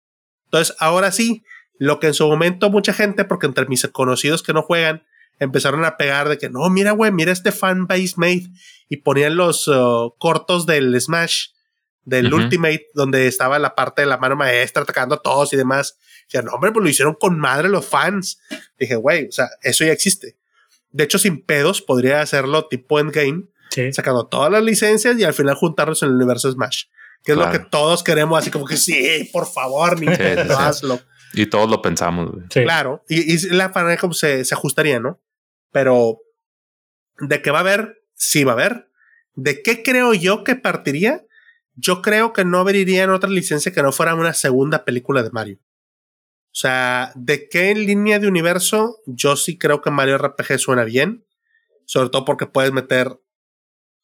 Entonces, ahora sí, lo que en su momento mucha gente, porque entre mis conocidos que no juegan, empezaron a pegar de que no, mira, güey, mira este fan base made. Y ponían los uh, cortos del Smash, del Ultimate, donde estaba la parte de la mano maestra atacando a todos y demás. Decían, no, hombre, pues lo hicieron con madre los fans. Dije, güey, o sea, eso ya existe. De hecho, sin pedos, podría hacerlo tipo Endgame, sacando todas las licencias y al final juntarlos en el universo Smash. Que es lo que todos queremos, así como que sí, por favor, Nintendo, hazlo. Y todos lo pensamos. Claro, y, la manera como se, se ajustaría, ¿no? Pero de qué va a haber, sí va a haber. ¿De qué creo yo que partiría? Yo creo que no abriría en otra licencia que no fuera una segunda película de Mario. O sea, ¿de qué línea de universo? Yo sí creo que Mario RPG suena bien. Sobre todo porque puedes meter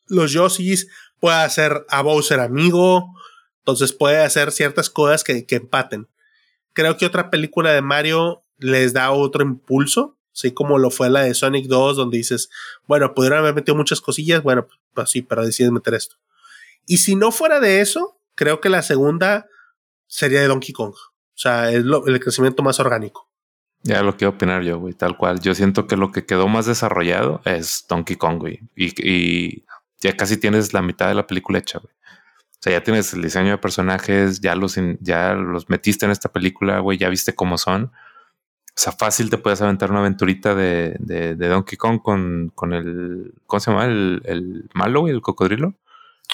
los Yoshis, puede hacer a Bowser amigo. Entonces puede hacer ciertas cosas que, que empaten. Creo que otra película de Mario les da otro impulso. Así como lo fue la de Sonic 2, donde dices, bueno, pudieron haber metido muchas cosillas. Bueno, pues sí, pero decides meter esto. Y si no fuera de eso, creo que la segunda sería de Donkey Kong. O sea, es el crecimiento más orgánico. Ya lo quiero opinar yo, güey, tal cual. Yo siento que lo que quedó más desarrollado es Donkey Kong, güey. Y, ya casi tienes la mitad de la película hecha, güey. Sea, ya tienes el diseño de personajes, ya los, ya los metiste en esta película, güey, ya viste cómo son. O sea, fácil te puedes aventar una aventurita de, de, Donkey Kong con, con el. ¿Cómo se llama? El, el malo, güey, el cocodrilo.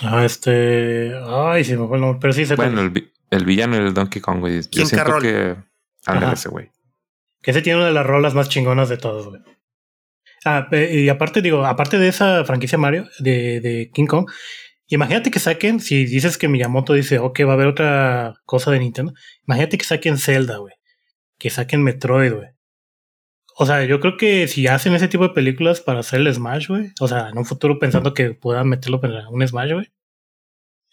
Ah, este. Ay, sí, acuerdo. Pero sí se Bueno, el, el villano del Donkey Kong, güey. Yo siento que. Ándale ese, güey. Que ese tiene una de las rolas más chingonas de todos, güey. Ah, y aparte, digo, aparte de esa franquicia Mario, de, de King Kong, imagínate que saquen, si dices que Miyamoto dice, ok, va a haber otra cosa de Nintendo, imagínate que saquen Zelda, güey. Que saquen Metroid, güey. O sea, yo creo que si hacen ese tipo de películas para hacer el Smash, güey, o sea, en un futuro pensando que puedan meterlo para un Smash, güey,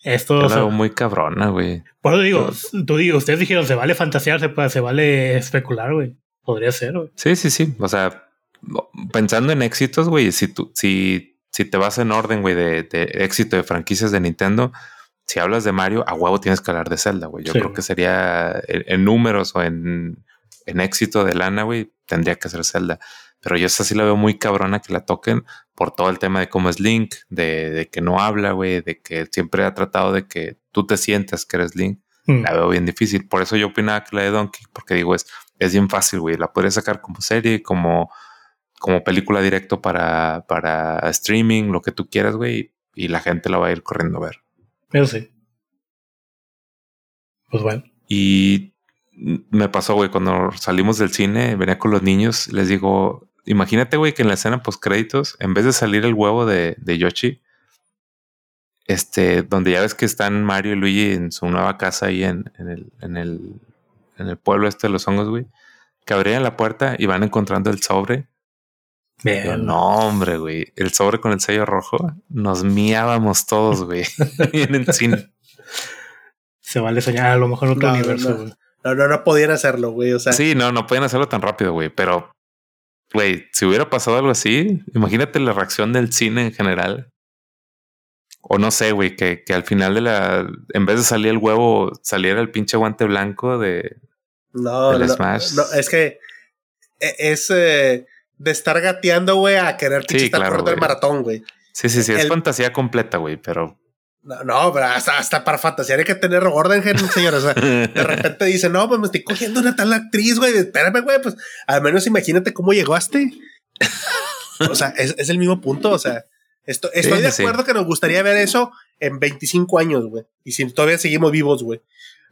esto es muy cabrona, güey. Por eso digo, tú digo, ustedes dijeron, se vale fantasear, se, se vale especular, güey. Podría ser, güey. Sí, sí, sí. O sea, pensando en éxitos, güey, si tú, si, si te vas en orden, güey, de, éxito de franquicias de Nintendo, si hablas de Mario, a huevo tienes que hablar de Zelda, güey. Yo creo que sería en, números o en, en éxito de lana, güey, tendría que ser Zelda. Pero yo esa sí la veo muy cabrona que la toquen por todo el tema de cómo es Link, de, que no habla, güey, de que siempre ha tratado de que tú te sientas que eres Link. Mm. La veo bien difícil. Por eso yo opinaba que la de Donkey, porque digo, es, es bien fácil, güey. La podrías sacar como serie, como, como película directo para, para streaming, lo que tú quieras, güey, y la gente la va a ir corriendo a ver. Pero sí. Pues bueno. Y me pasó, güey, cuando salimos del cine, venía con los niños, les digo, Imagínate, güey, que en la escena post créditos, en vez de salir el huevo de, de Yoshi, este, donde ya ves que están Mario y Luigi en su nueva casa ahí en, en, el, en, el, en el pueblo este de los hongos, güey, que abrían la puerta y van encontrando el sobre. No, hombre, güey, el sobre con el sello rojo, nos miábamos todos, güey, <laughs> en el cine. Se vale soñar a lo mejor otro universo, güey. No, no, no, podían hacerlo, güey. O sea, sí, no, no podían hacerlo tan rápido, güey. Pero Güey, si hubiera pasado algo así, imagínate la reacción del cine en general. O no sé, güey, que, que al final de la. En vez de salir el huevo, saliera el pinche guante blanco de. No, no, Smash. no, es que e, es eh, de estar gateando, güey, a querer sí, estar del maratón, güey. Sí, sí, sí, es fantasía completa, güey, pero no, no, pero hasta, para fantasear hay que tener orden, señor. O sea, de <laughs> repente dice, no, pues me estoy cogiendo una tal actriz, güey. Espérame, güey, pues al menos imagínate cómo llegaste. o sea, es, el mismo punto. O sea, esto, estoy de acuerdo que nos gustaría ver eso en 25 años, güey. Y si todavía seguimos vivos, güey.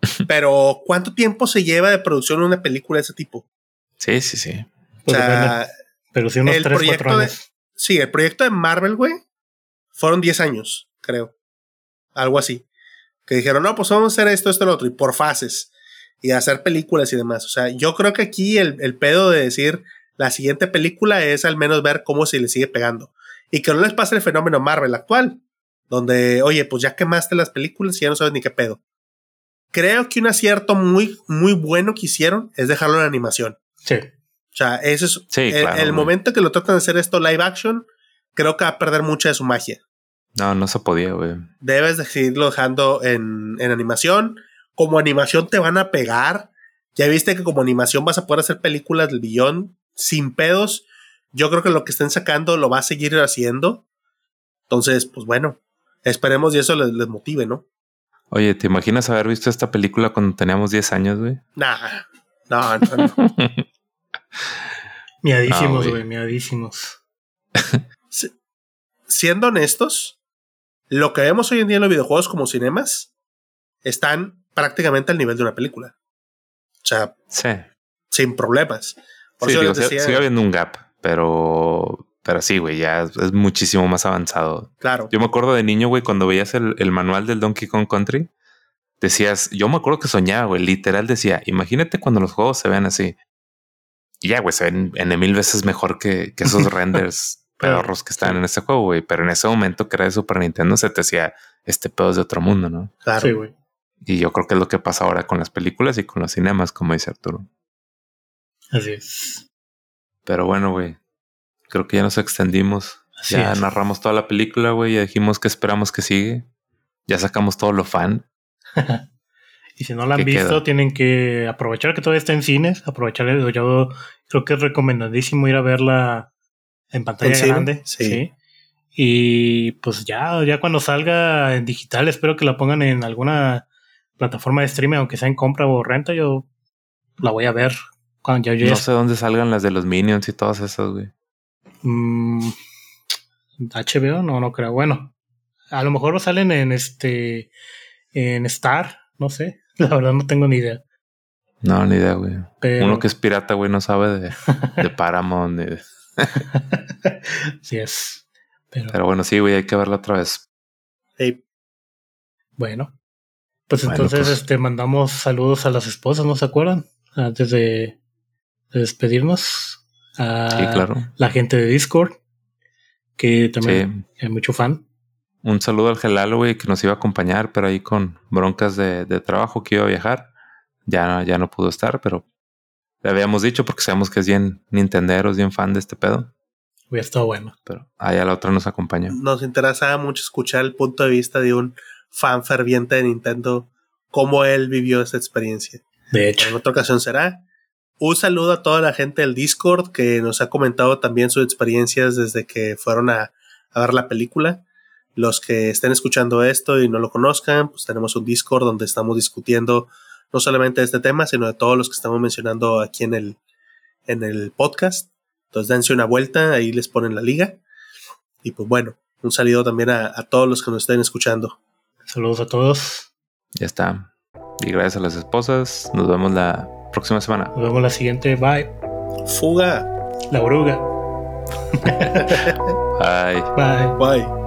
<laughs> Pero, ¿cuánto tiempo se lleva de producción una película de ese tipo? Sí, sí, sí. O sea, pero sí unos el 3, proyecto de, Sí, el proyecto de Marvel, güey, fueron 10 años, creo algo así. Que dijeron, no, pues vamos a hacer esto, esto, lo otro, y por fases, y hacer películas y demás. O sea, yo creo que aquí el, el pedo de decir, La siguiente película es al menos ver cómo se le sigue pegando. Y que no les pase el fenómeno Marvel actual, donde, oye, pues ya quemaste las películas y ya no sabes ni qué pedo. Creo que un acierto muy, muy bueno que hicieron es dejarlo en animación. Sí. O sea, ese es Sí, el, claro, el momento que lo tratan de hacer esto live action, creo que va a perder mucha de su magia. No, no se podía, güey. Debes de seguirlo dejando en, en animación. Como animación te van a pegar. Ya viste que como animación vas a poder hacer películas del billón sin pedos. Yo creo que lo que estén sacando lo va a seguir haciendo. Entonces, pues bueno, esperemos y eso les, les motive, ¿no? Oye, ¿te imaginas haber visto esta película cuando teníamos 10 años, güey? Nah, no, no, no. <laughs> <laughs> Miadísimos, Ah, güey. miadísimos. <laughs> Si- Siendo honestos, lo que vemos hoy en día en los videojuegos como cinemas están prácticamente al nivel de una película. O sea, Sí. sin problemas. Por Sí, eso digo, les sigue- decía, sigue habiendo un gap, pero, pero sí, güey, ya es, es muchísimo más avanzado. claro. Yo me acuerdo de niño, güey, cuando veías el, el manual del Donkey Kong Country, decías, yo me acuerdo que soñaba, güey, literal decía, imagínate cuando los juegos se vean así. Y ya, güey, se ven en mil veces mejor que, que esos <laughs> renders pedorros que están en este juego, güey. Pero en ese momento que era de Super Nintendo se te decía, este pedo es de otro mundo, ¿no? claro. Sí, güey. Y yo creo que es lo que pasa ahora con las películas y con los cinemas, como dice Arturo. Así es. Pero bueno, güey, creo que ya nos extendimos. Así ya es. narramos toda la película, güey, ya dijimos que esperamos que sigue. Ya sacamos todo lo fan. <laughs> y si no la han ¿Qué visto, queda? tienen que aprovechar que todavía está en cines, aprovechar. Yo creo que es recomendadísimo ir a verla en pantalla grande. Sí. Sí. Y pues ya, ya cuando salga en digital, espero que la pongan en alguna plataforma de streaming, aunque sea en compra o renta, yo la voy a ver. Cuando ya, yo No sé dónde salgan las de los Minions y todas esas, güey. Mm, HBO, no, no creo. Bueno, a lo mejor salen en este, en Star, no sé. <laughs> La verdad no tengo ni idea. No, ni idea, güey. Pero Uno que es pirata, güey, no sabe de, de Paramount. ni de- <laughs> sí es. Pero, Pero bueno, sí, güey, hay que verla otra vez. Sí. bueno. Pues Bueno, entonces pues. este mandamos saludos a las esposas, ¿no se acuerdan? Antes de, de despedirnos. A Sí, claro. la gente de Discord. Que también hay mucho fan. Un saludo al Gelalo, güey, que nos iba a acompañar, pero ahí con broncas de, de trabajo que iba a viajar. Ya, ya no pudo estar, pero le habíamos dicho porque sabemos que es bien Nintendero, es bien fan de este pedo. Hubiera estado bueno. Pero allá la otra nos acompañó. Nos interesaba mucho escuchar el punto de vista de un fan ferviente de Nintendo, cómo él vivió esa experiencia. De hecho. En otra ocasión será. Un saludo a toda la gente del Discord que nos ha comentado también sus experiencias desde que fueron a, a ver la película. Los que estén escuchando esto y no lo conozcan, pues tenemos un Discord donde estamos discutiendo no solamente de este tema, sino de todos los que estamos mencionando aquí en el, en el podcast. Entonces dense una vuelta, ahí les ponen la liga. Y pues bueno, un saludo también a, a todos los que nos estén escuchando. Saludos a todos. Ya está. Y gracias a las esposas. Nos vemos la próxima semana. Nos vemos la siguiente. Bye. Fuga. La oruga. <laughs> Bye. Bye. Bye.